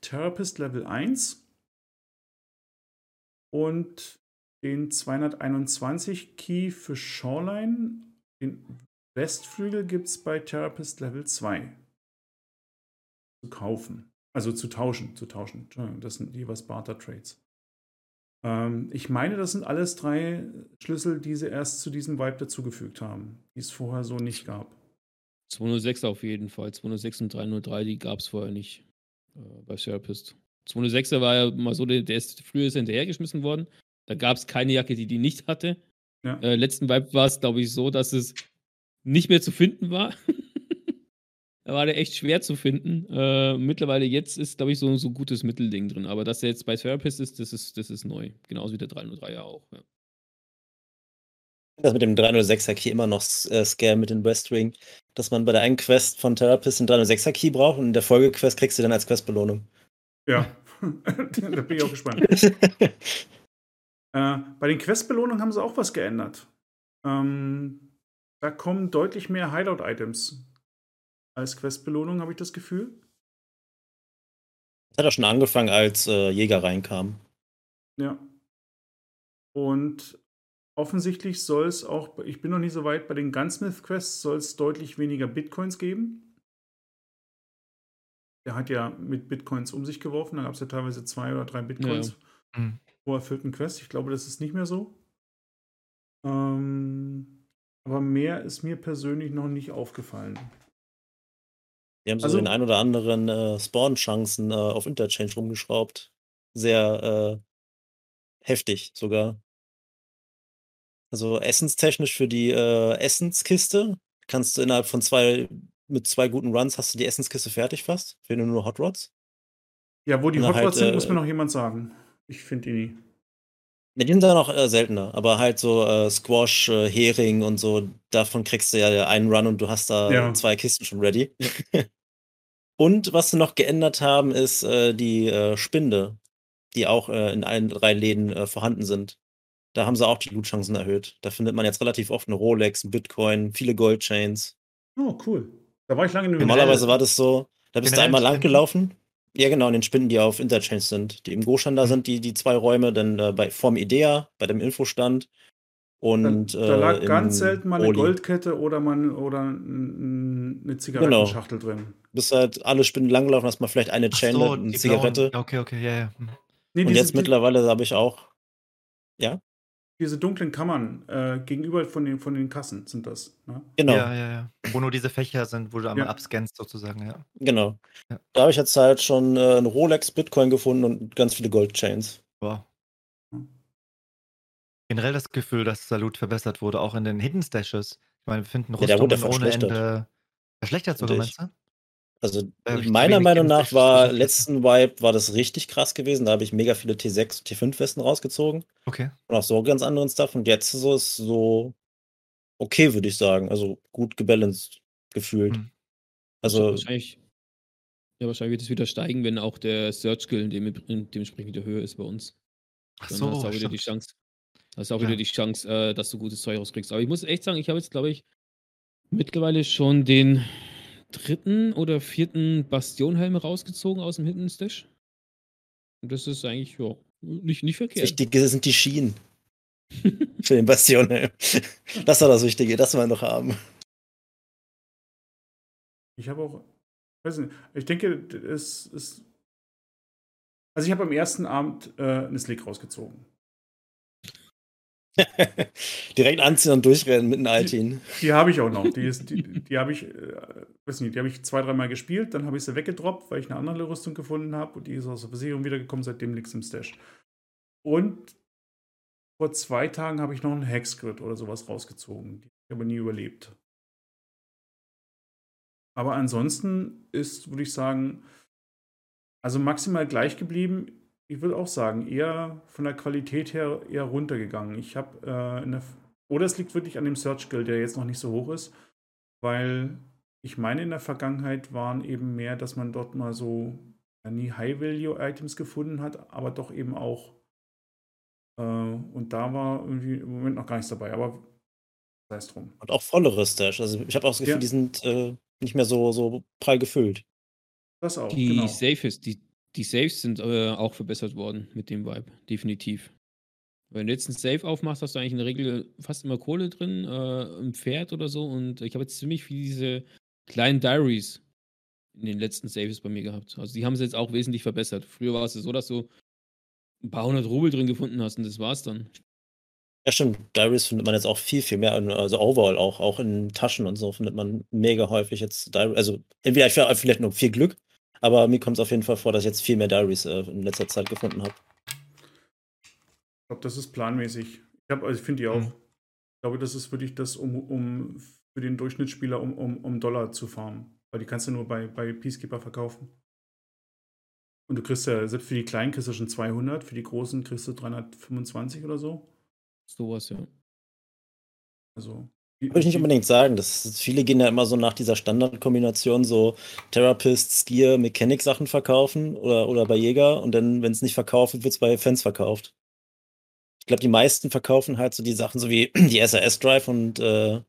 Therapist Level 1 und den 221 Key für Shoreline. Den Westflügel gibt es bei Therapist Level 2 zu kaufen. Also zu tauschen, zu tauschen. Das sind jeweils Barter-Trades. Ähm, ich meine, das sind alles drei Schlüssel, die sie erst zu diesem Vibe dazugefügt haben, die es vorher so nicht gab. 206 auf jeden Fall. 206 und 303, die gab es vorher nicht äh, bei Therapist. 206er war ja mal so, der, der ist früher ist er hinterhergeschmissen worden. Da gab es keine Jacke, die die nicht hatte. Ja. Äh, letzten Vibe war es, glaube ich, so, dass es nicht mehr zu finden war. war der echt schwer zu finden. Äh, mittlerweile jetzt ist, glaube ich, so, so ein gutes Mittelding drin. Aber dass er jetzt bei Therapist ist, das ist, das ist neu. Genauso wie der 303er auch. Ja. Das mit dem 306er Key immer noch äh, Scam mit den Westwing, dass man bei der einen Quest von Therapist den 306er Key braucht und in der Folgequest kriegst du dann als Questbelohnung. Ja, da bin ich auch gespannt. äh, bei den Questbelohnungen haben sie auch was geändert. Ähm, da kommen deutlich mehr Hideout-Items als Questbelohnung, habe ich das Gefühl. Das hat auch schon angefangen, als äh, Jäger reinkam. Ja. Und offensichtlich soll es auch, ich bin noch nicht so weit, bei den Gunsmith-Quests soll es deutlich weniger Bitcoins geben. Der hat ja mit Bitcoins um sich geworfen, da gab es ja teilweise zwei oder drei Bitcoins ja. Mhm. pro erfüllten Quest. Ich glaube, das ist nicht mehr so. Ähm, aber mehr ist mir persönlich noch nicht aufgefallen. Die haben so also, den ein oder anderen äh, Spawn-Chancen äh, auf Interchange rumgeschraubt. Sehr äh, heftig sogar. Also essenstechnisch für die äh, Essenskiste kannst du innerhalb von zwei, mit zwei guten Runs hast du die Essenskiste fertig fast. Fehlen nur Hot Rods. Ja, wo die Hot Rods halt, sind, muss mir äh noch jemand sagen. Ich finde die nie. Ne, die sind dann noch äh, seltener, aber halt so äh, Squash, äh, Hering und so, davon kriegst du ja einen Run und du hast da ja. zwei Kisten schon ready. und was sie noch geändert haben, ist äh, die äh, Spinde, die auch äh, in allen drei Läden vorhanden sind. Da haben sie auch die Loot-Chancen erhöht. Da findet man jetzt relativ oft eine Rolex, ein Bitcoin, viele Goldchains. Oh, cool. Da war ich lange nicht Normalerweise war das so, da bist du einmal lang gelaufen. Ja, genau, in den Spinden, die auf Interchange sind. Die im Goshan da mhm. sind, die, die zwei Räume, dann äh, bei vorm Idea, bei dem Infostand. Und, da, da lag äh, ganz selten mal eine Goldkette oder, man, oder eine Zigarettenschachtel genau. drin. Bist halt alle Spinnen langgelaufen, hast mal vielleicht eine Chain, so, eine Zigarette. Blauen. Okay, okay, ja, ja. Mhm. Nee, und jetzt mittlerweile habe ich auch. Ja? diese dunklen Kammern äh, gegenüber von den, von den Kassen sind das. Ne? Genau. Ja, ja, ja. Wo nur diese Fächer sind, wo du einmal ja. abscannst sozusagen, ja. Genau. Ja. Da habe ich jetzt halt schon äh, einen Rolex Bitcoin gefunden und ganz viele Goldchains. Wow. Generell das Gefühl, dass Salut verbessert wurde, auch in den Hidden Stashes. Ich meine, wir finden Rüstungen ja, ohne Ende verschlechtert sogar, meinst du? Also meiner Meinung nach war letzten Wipe war das richtig krass gewesen. Da habe ich mega viele T6 T5 Westen rausgezogen. Okay. Und auch so ganz anderen Stuff. Und jetzt so ist so okay, würde ich sagen. Also gut gebalanced gefühlt. Hm. Also, also wahrscheinlich, ja, wahrscheinlich wird es wieder steigen, wenn auch der Search Skill in, dem, dementsprechend der Höhe ist bei uns. Ach Dann so, hast du auch wieder die Chance. Hast auch ja. wieder die Chance, äh, dass du gutes Zeug rauskriegst. Aber ich muss echt sagen, ich habe jetzt, glaube ich, mittlerweile schon den dritten oder vierten Bastionhelm rausgezogen aus dem Hidden Stash. Und das ist eigentlich, ja, nicht, nicht verkehrt. Wichtige sind die Schienen. Für den Bastionhelm. Das war das Wichtige, das wir noch haben. Ich habe auch, weiß nicht, ich denke, es ist. Also ich habe am ersten Abend äh, eine Slick rausgezogen. Direkt anziehen und durchrennen mit einem Altin. Die, die habe ich auch noch. Die, ist, die, die habe ich, äh, weiß nicht, die habe ich zwei, dreimal gespielt, dann habe ich sie weggedroppt, weil ich eine andere Rüstung gefunden habe und die ist aus der Versicherung wiedergekommen, seitdem liegt im Stash. Und vor zwei Tagen habe ich noch einen Hexgrid oder sowas rausgezogen. Die habe ich aber nie überlebt. Aber ansonsten ist, würde ich sagen, also maximal gleich geblieben ich würde auch sagen, eher von der Qualität her eher runtergegangen. Ich habe äh, in der. Oder es liegt wirklich an dem Search Guild, der jetzt noch nicht so hoch ist, weil ich meine, in der Vergangenheit waren eben mehr, dass man dort mal so ja, nie High-Value-Items gefunden hat, aber doch eben auch. Äh, und da war irgendwie im Moment noch gar nichts dabei, aber sei es drum. Und auch vollere Stash. Also ich habe auch das Gefühl, ja. die sind äh, nicht mehr so, so prall gefüllt. Das auch. Die genau. Safest, die die Saves sind äh, auch verbessert worden mit dem Vibe, definitiv. Wenn du jetzt ein Safe aufmachst, hast du eigentlich in der Regel fast immer Kohle drin, äh, ein Pferd oder so. Und ich habe jetzt ziemlich viele diese kleinen Diaries in den letzten Saves bei mir gehabt. Also die haben sie jetzt auch wesentlich verbessert. Früher war es so, dass du ein paar hundert Rubel drin gefunden hast und das war's dann. Ja, stimmt. Diaries findet man jetzt auch viel, viel mehr. Also overall auch, auch in Taschen und so findet man mega häufig jetzt Diaries. Also entweder vielleicht nur viel Glück aber mir kommt es auf jeden Fall vor, dass ich jetzt viel mehr Diaries äh, in letzter Zeit gefunden habe. Ich glaube, das ist planmäßig. Ich, also ich finde die auch. Mhm. Ich glaube, das ist wirklich das, um, um für den Durchschnittsspieler, um, um, um Dollar zu farmen. Weil die kannst du nur bei, bei Peacekeeper verkaufen. Und du kriegst ja, selbst für die kleinen kriegst du schon 200, für die großen kriegst du 325 oder so. Sowas, ja. Also. Würde ich nicht unbedingt sagen. Das, viele gehen ja immer so nach dieser Standardkombination so Therapist, Skier, Mechanik-Sachen verkaufen oder, oder bei Jäger und dann, wenn es nicht verkauft wird, wird es bei Fans verkauft. Ich glaube, die meisten verkaufen halt so die Sachen, so wie die SRS-Drive und äh,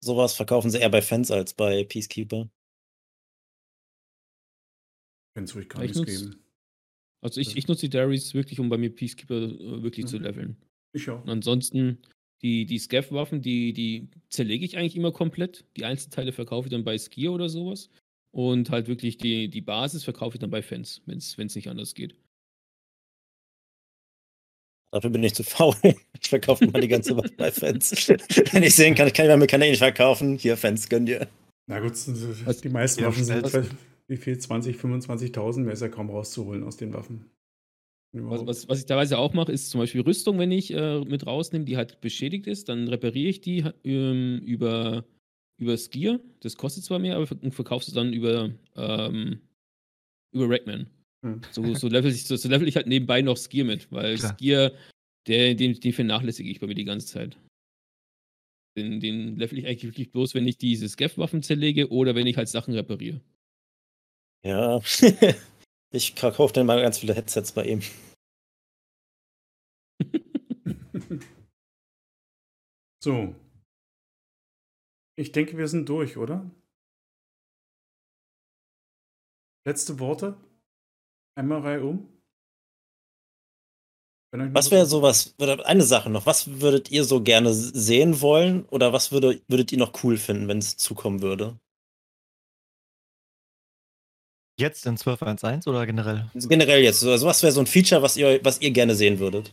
sowas verkaufen sie eher bei Fans als bei Peacekeeper. Wenn es ruhig gar Ich nichts geben. Also ich, ich nutze die Dairies wirklich, um bei mir Peacekeeper äh, wirklich zu Mhm. leveln. Ich auch. Und ansonsten, die, die Scav-Waffen, die, die zerlege ich eigentlich immer komplett. Die Einzelteile verkaufe ich dann bei Skier oder sowas. Und halt wirklich die, die Basis verkaufe ich dann bei Fans, wenn es nicht anders geht. Dafür bin ich zu faul. Ich verkaufe mal die ganze Waffe bei Fans. Wenn ich sehen kann, ich kann die Mechanik nicht verkaufen. Hier, Fans, gönn dir. Na gut, die meisten Waffen sind wie viel? 20, 25.000? Mehr ist ja kaum rauszuholen aus den Waffen. Was, was, was ich teilweise auch mache, ist zum Beispiel Rüstung, wenn ich äh, mit rausnehme, die halt beschädigt ist, dann repariere ich die ähm, über, über Skier. Das kostet zwar mehr, aber ver verkaufst du dann über, ähm, über Rackman. Hm. So, so, level ich, so, so level ich halt nebenbei noch Skier mit, weil Klar. Skier, der, den, den vernachlässige ich bei mir die ganze Zeit. Den, den level ich eigentlich wirklich bloß, wenn ich diese Scav-Waffen zerlege oder wenn ich halt Sachen repariere. Ja. ich kaufe dann mal ganz viele Headsets bei ihm. so. Ich denke, wir sind durch, oder? Letzte Worte? Einmal Reihe um? Was wäre sowas, oder eine Sache noch, was würdet ihr so gerne sehen wollen oder was würde, würdet ihr noch cool finden, wenn es zukommen würde? Jetzt in 12.1.1 oder generell? Also generell jetzt, also was wäre so ein Feature, was ihr, was ihr gerne sehen würdet?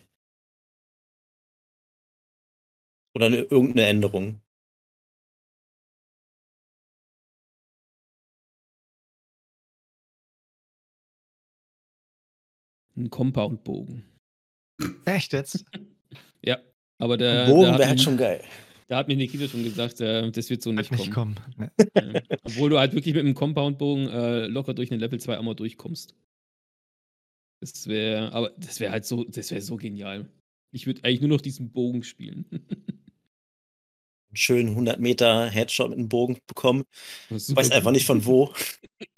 Oder eine, irgendeine Änderung? Ein Compound-Bogen. Echt jetzt? Ja, aber der, Ein Bogen der, hat wäre halt schon geil. Da hat mir Nikita schon gesagt, äh, das wird so nicht, nicht kommen. kommen. Ja. Obwohl du halt wirklich mit einem Compound-Bogen äh, locker durch eine Level 2 Armor durchkommst. Das wäre, aber das wäre halt so, das wäre so genial. Ich würde eigentlich nur noch diesen Bogen spielen. Einen schönen 100 Meter Headshot mit einem Bogen bekommen. Du weißt einfach nicht von wo.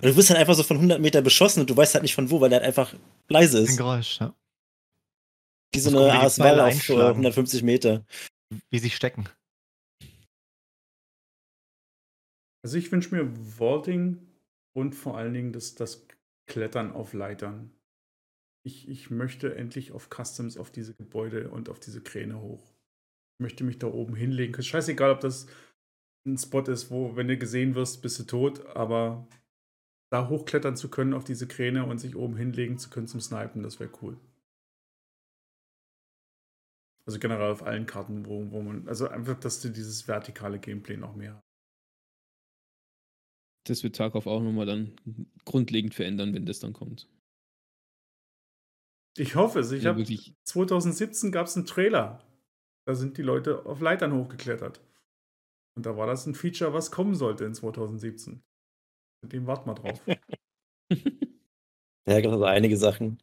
Du wirst dann einfach so von 100 Meter beschossen und du weißt halt nicht von wo, weil der halt einfach leise Ein ist. Geräusch, ja. Wie so eine ASL auf äh, einschlagen. 150 Meter. Wie sie stecken. Also ich wünsche mir Vaulting und vor allen Dingen das, das Klettern auf Leitern. Ich, ich möchte endlich auf Customs, auf diese Gebäude und auf diese Kräne hoch. Ich möchte mich da oben hinlegen. Ist scheißegal, ob das ein Spot ist, wo, wenn du gesehen wirst, bist du tot, aber da hochklettern zu können auf diese Kräne und sich oben hinlegen zu können zum Snipen, das wäre cool. Also generell auf allen Karten, wo, wo man, also einfach, dass du dieses vertikale Gameplay noch mehr hast. Das wird Tarkov auch nochmal dann grundlegend verändern, wenn das dann kommt. Ich hoffe es. Ich Ja, habe wirklich, 2017 gab es einen Trailer. Da sind die Leute auf Leitern hochgeklettert. Und da war das ein Feature, was kommen sollte in 2017. Mit dem warten wir drauf. Ja, gibt also einige Sachen.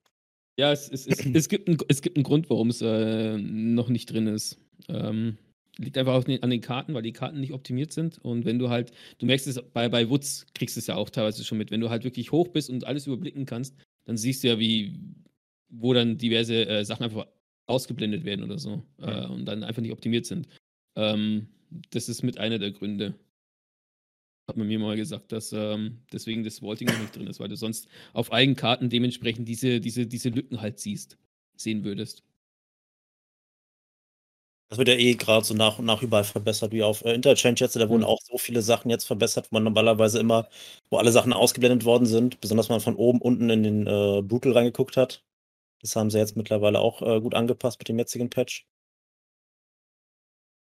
ja, es, es, es, es, gibt einen, es gibt einen Grund, warum es äh, noch nicht drin ist. Ähm, liegt einfach den, an den Karten, weil die Karten nicht optimiert sind. Und wenn du halt, du merkst es bei, bei Woods, kriegst du es ja auch teilweise schon mit. Wenn du halt wirklich hoch bist und alles überblicken kannst, dann siehst du ja, wie, wo dann diverse äh, Sachen einfach ausgeblendet werden oder so. Äh, und dann einfach nicht optimiert sind. Ähm, das ist mit einer der Gründe. Hat man mir mal gesagt, dass ähm, deswegen das Vaulting noch nicht drin ist, weil du sonst auf Eigenkarten dementsprechend diese, diese, diese Lücken halt siehst, sehen würdest. Das wird ja eh gerade so nach und nach überall verbessert, wie auf äh, Interchange jetzt. Da wurden Mhm. auch so viele Sachen jetzt verbessert, wo man normalerweise immer, wo alle Sachen ausgeblendet worden sind, besonders wenn man von oben unten in den äh, Brutal reingeguckt hat. Das haben sie jetzt mittlerweile auch äh, gut angepasst mit dem jetzigen Patch.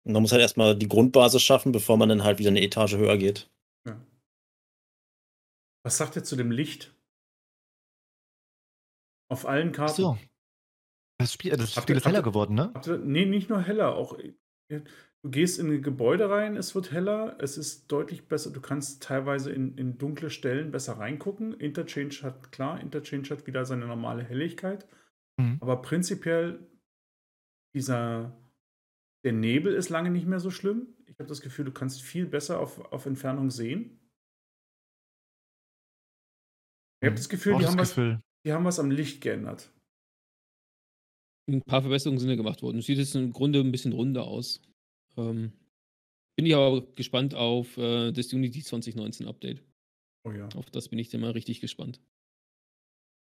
Und man muss halt erstmal die Grundbasis schaffen, bevor man dann halt wieder eine Etage höher geht. Ja. Was sagt ihr zu dem Licht? Auf allen Ach Karten. so. Das Spiel, das Habt Spiel ihr- ist heller ihr- geworden, ne? Habt ihr, nee, nicht nur heller, auch. du gehst in ein Gebäude rein, es wird heller, es ist deutlich besser. Du kannst teilweise in, in dunkle Stellen besser reingucken. Interchange hat, klar, Interchange hat wieder seine normale Helligkeit. Mhm. Aber prinzipiell, dieser, der Nebel ist lange nicht mehr so schlimm. Ich habe das Gefühl, du kannst viel besser auf, auf Entfernung sehen. Ich habe Mhm. das Gefühl, die das haben, was, Gefühl. die haben was am Licht geändert. Ein paar Verbesserungen sind ja gemacht worden. Es sieht jetzt im Grunde ein bisschen runder aus. Ähm, bin ich aber gespannt auf äh, das Unity 2019 Update. Oh ja. Auf das bin ich dann mal richtig gespannt.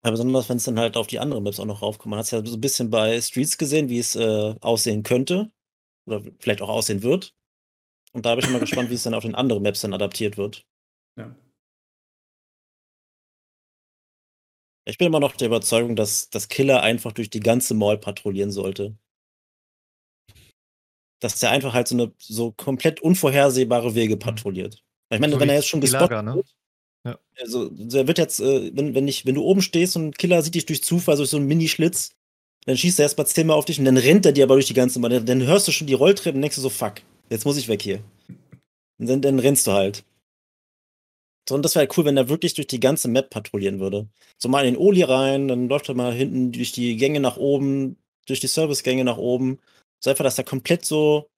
Ja, besonders wenn es dann halt auf die anderen Maps auch noch raufkommt. Man hat es ja so ein bisschen bei Streets gesehen, wie es äh, aussehen könnte. Oder vielleicht auch aussehen wird. Und da bin ich mal gespannt, wie es dann auf den anderen Maps dann adaptiert wird. ja. Ich bin immer noch der Überzeugung, dass das Killer einfach durch die ganze Mall patrouillieren sollte. Dass der einfach halt so eine so komplett unvorhersehbare Wege patrouilliert. Ich meine, So wenn er jetzt schon gespottet Lager, ne? wird, Ja. also der wird jetzt, äh, wenn, wenn, ich, wenn du oben stehst und ein Killer sieht dich durch Zufall durch so einen Mini-Schlitz, dann schießt er erstmal zehnmal auf dich und dann rennt er dir aber durch die ganze Mall. Dann, dann hörst du schon die Rolltreppen und denkst du so, fuck, jetzt muss ich weg hier. Und dann, dann rennst du halt. So, und das wäre cool, wenn er wirklich durch die ganze Map patrouillieren würde. So mal in den Oli rein, dann läuft er mal hinten durch die Gänge nach oben, durch die Servicegänge nach oben. So einfach, dass er komplett so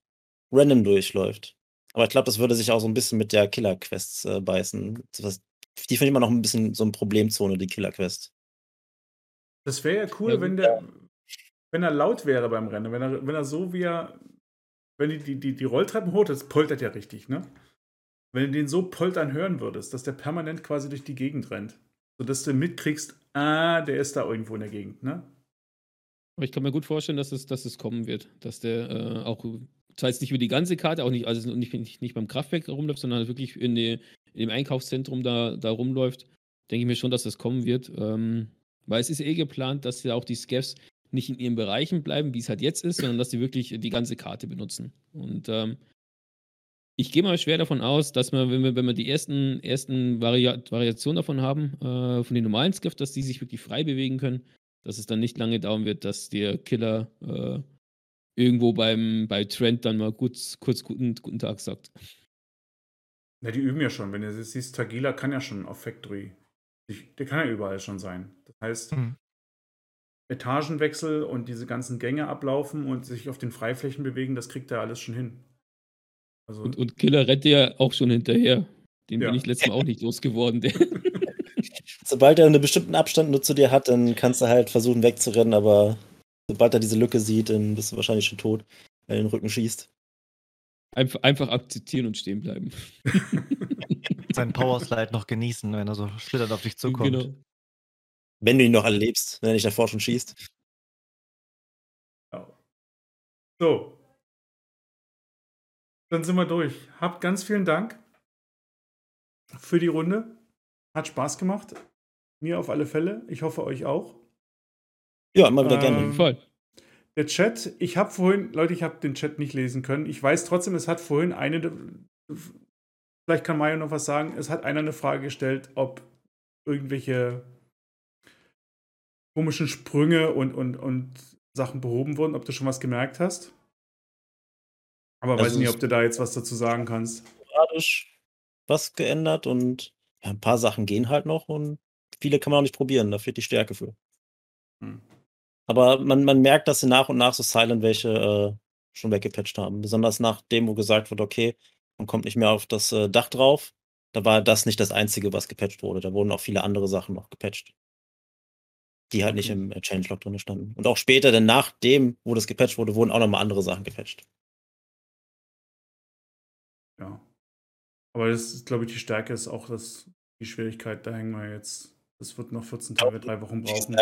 random durchläuft. Aber ich glaube, das würde sich auch so ein bisschen mit der Killer-Quests äh, beißen. Das, die finde ich immer noch ein bisschen so eine Problemzone, die Killer-Quest. Das wäre ja cool, Ja, wenn der, wenn er laut wäre beim Rennen. Wenn er, wenn er so wie er, wenn die, die, die, die Rolltreppen hoch, das poltert ja richtig, ne? Wenn du den so poltern hören würdest, dass der permanent quasi durch die Gegend rennt. Sodass du mitkriegst, ah, der ist da irgendwo in der Gegend, ne? Ich kann mir gut vorstellen, dass es, dass es kommen wird. Dass der äh, auch, zwar jetzt nicht über die ganze Karte, auch nicht, also nicht, nicht, nicht beim Kraftwerk rumläuft, sondern wirklich in, die, in dem Einkaufszentrum da, da rumläuft. Denke ich mir schon, dass das kommen wird. Ähm, weil es ist eh geplant, dass ja auch die Scavs nicht in ihren Bereichen bleiben, wie es halt jetzt ist, sondern dass sie wirklich die ganze Karte benutzen. Und ähm, ich gehe mal schwer davon aus, dass man, wenn wir, wenn wir die ersten, ersten Varia Variationen davon haben, äh, von den normalen Scav, dass die sich wirklich frei bewegen können, dass es dann nicht lange dauern wird, dass der Killer äh, irgendwo beim, bei Trent dann mal kurz, kurz guten, guten Tag sagt. Ja, die üben ja schon. Wenn du das siehst, Tagila kann ja schon auf Factory. Ich- Der kann ja überall schon sein. Das heißt, Mhm. Etagenwechsel und diese ganzen Gänge ablaufen und sich auf den Freiflächen bewegen, das kriegt er alles schon hin. Also, Und, und Killer rennt ja auch schon hinterher. Den Ja. bin ich letztes Mal auch nicht losgeworden. Sobald er einen bestimmten Abstand nur zu dir hat, dann kannst du halt versuchen wegzurennen, aber sobald er diese Lücke sieht, dann bist du wahrscheinlich schon tot, wenn er den Rücken schießt. einfach, einfach akzeptieren und stehen bleiben. Seinen Powerslide noch genießen, wenn er so schlitternd auf dich zukommt. Genau. Wenn du ihn noch erlebst, wenn er nicht davor schon schießt. So. Dann sind wir durch. Habt ganz vielen Dank für die Runde. Hat Spaß gemacht. Mir auf alle Fälle. Ich hoffe euch auch. Ja, immer wieder Ähm, Auf jeden gerne. Fall. Der Chat, ich habe vorhin, Leute, ich habe den Chat nicht lesen können. Ich weiß trotzdem, es hat vorhin eine, vielleicht kann Mario noch was sagen, es hat einer eine Frage gestellt, ob irgendwelche komischen Sprünge und, und, und Sachen behoben wurden, ob du schon was gemerkt hast. Aber weiß Also nicht, es- ob du da jetzt was dazu sagen kannst. Was geändert und ja, ein paar Sachen gehen halt noch und viele kann man auch nicht probieren, da fehlt die Stärke für. Hm. Aber man, man merkt, dass sie nach und nach so Silent welche äh, schon weggepatcht haben. Besonders nachdem, wo gesagt wird, okay, man kommt nicht mehr auf das äh, Dach drauf. Da war das nicht das Einzige, was gepatcht wurde. Da wurden auch viele andere Sachen noch gepatcht. Die halt nicht Okay. im äh, Changelog drin standen. Und auch später, denn nachdem, wo das gepatcht wurde, wurden auch nochmal andere Sachen gepatcht. Ja. Aber das ist, glaube ich, die Stärke ist auch das, die Schwierigkeit. Da hängen wir jetzt. Das wird noch 14 Tage, drei Wochen brauchen.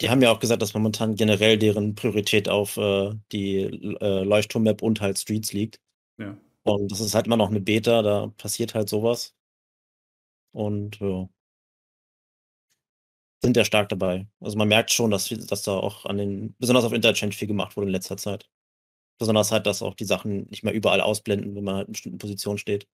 Die haben ja auch gesagt, dass momentan generell deren Priorität auf äh, die äh, Leuchtturm-Map und halt Streets liegt. Ja. Und das ist halt immer noch eine Beta, da passiert halt sowas. Und ja. Sind ja stark dabei. Also man merkt schon, dass, dass da auch an den, besonders auf Interchange viel gemacht wurde in letzter Zeit. Besonders halt, dass auch die Sachen nicht mehr überall ausblenden, wenn man halt in bestimmten Positionen steht.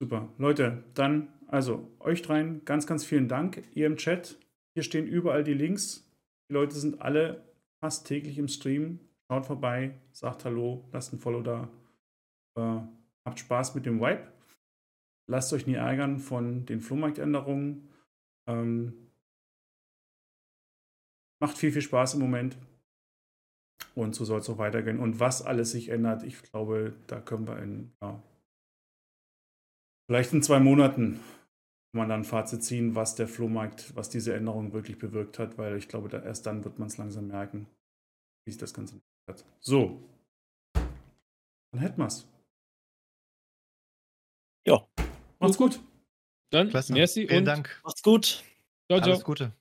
Super. Leute, dann, also euch dreien ganz, ganz vielen Dank. Ihr im Chat, hier stehen überall die Links. Die Leute sind alle fast täglich im Stream. Schaut vorbei, sagt Hallo, lasst ein Follow da. Äh, habt Spaß mit dem Vibe. Lasst euch nie ärgern von den Flohmarktänderungen. Ähm, macht viel, viel Spaß im Moment. Und so soll es auch weitergehen. Und was alles sich ändert, ich glaube, da können wir in, ja, vielleicht in zwei Monaten man dann ein Fazit ziehen, was der Flohmarkt, was diese Änderung wirklich bewirkt hat, weil ich glaube, da, erst dann wird man es langsam merken, wie sich das Ganze hat. So, dann hätten wir es. Ja. Macht's gut. Dann, Klasse. merci Vielen und Dank. Macht's gut. ciao, ciao. Alles Gute.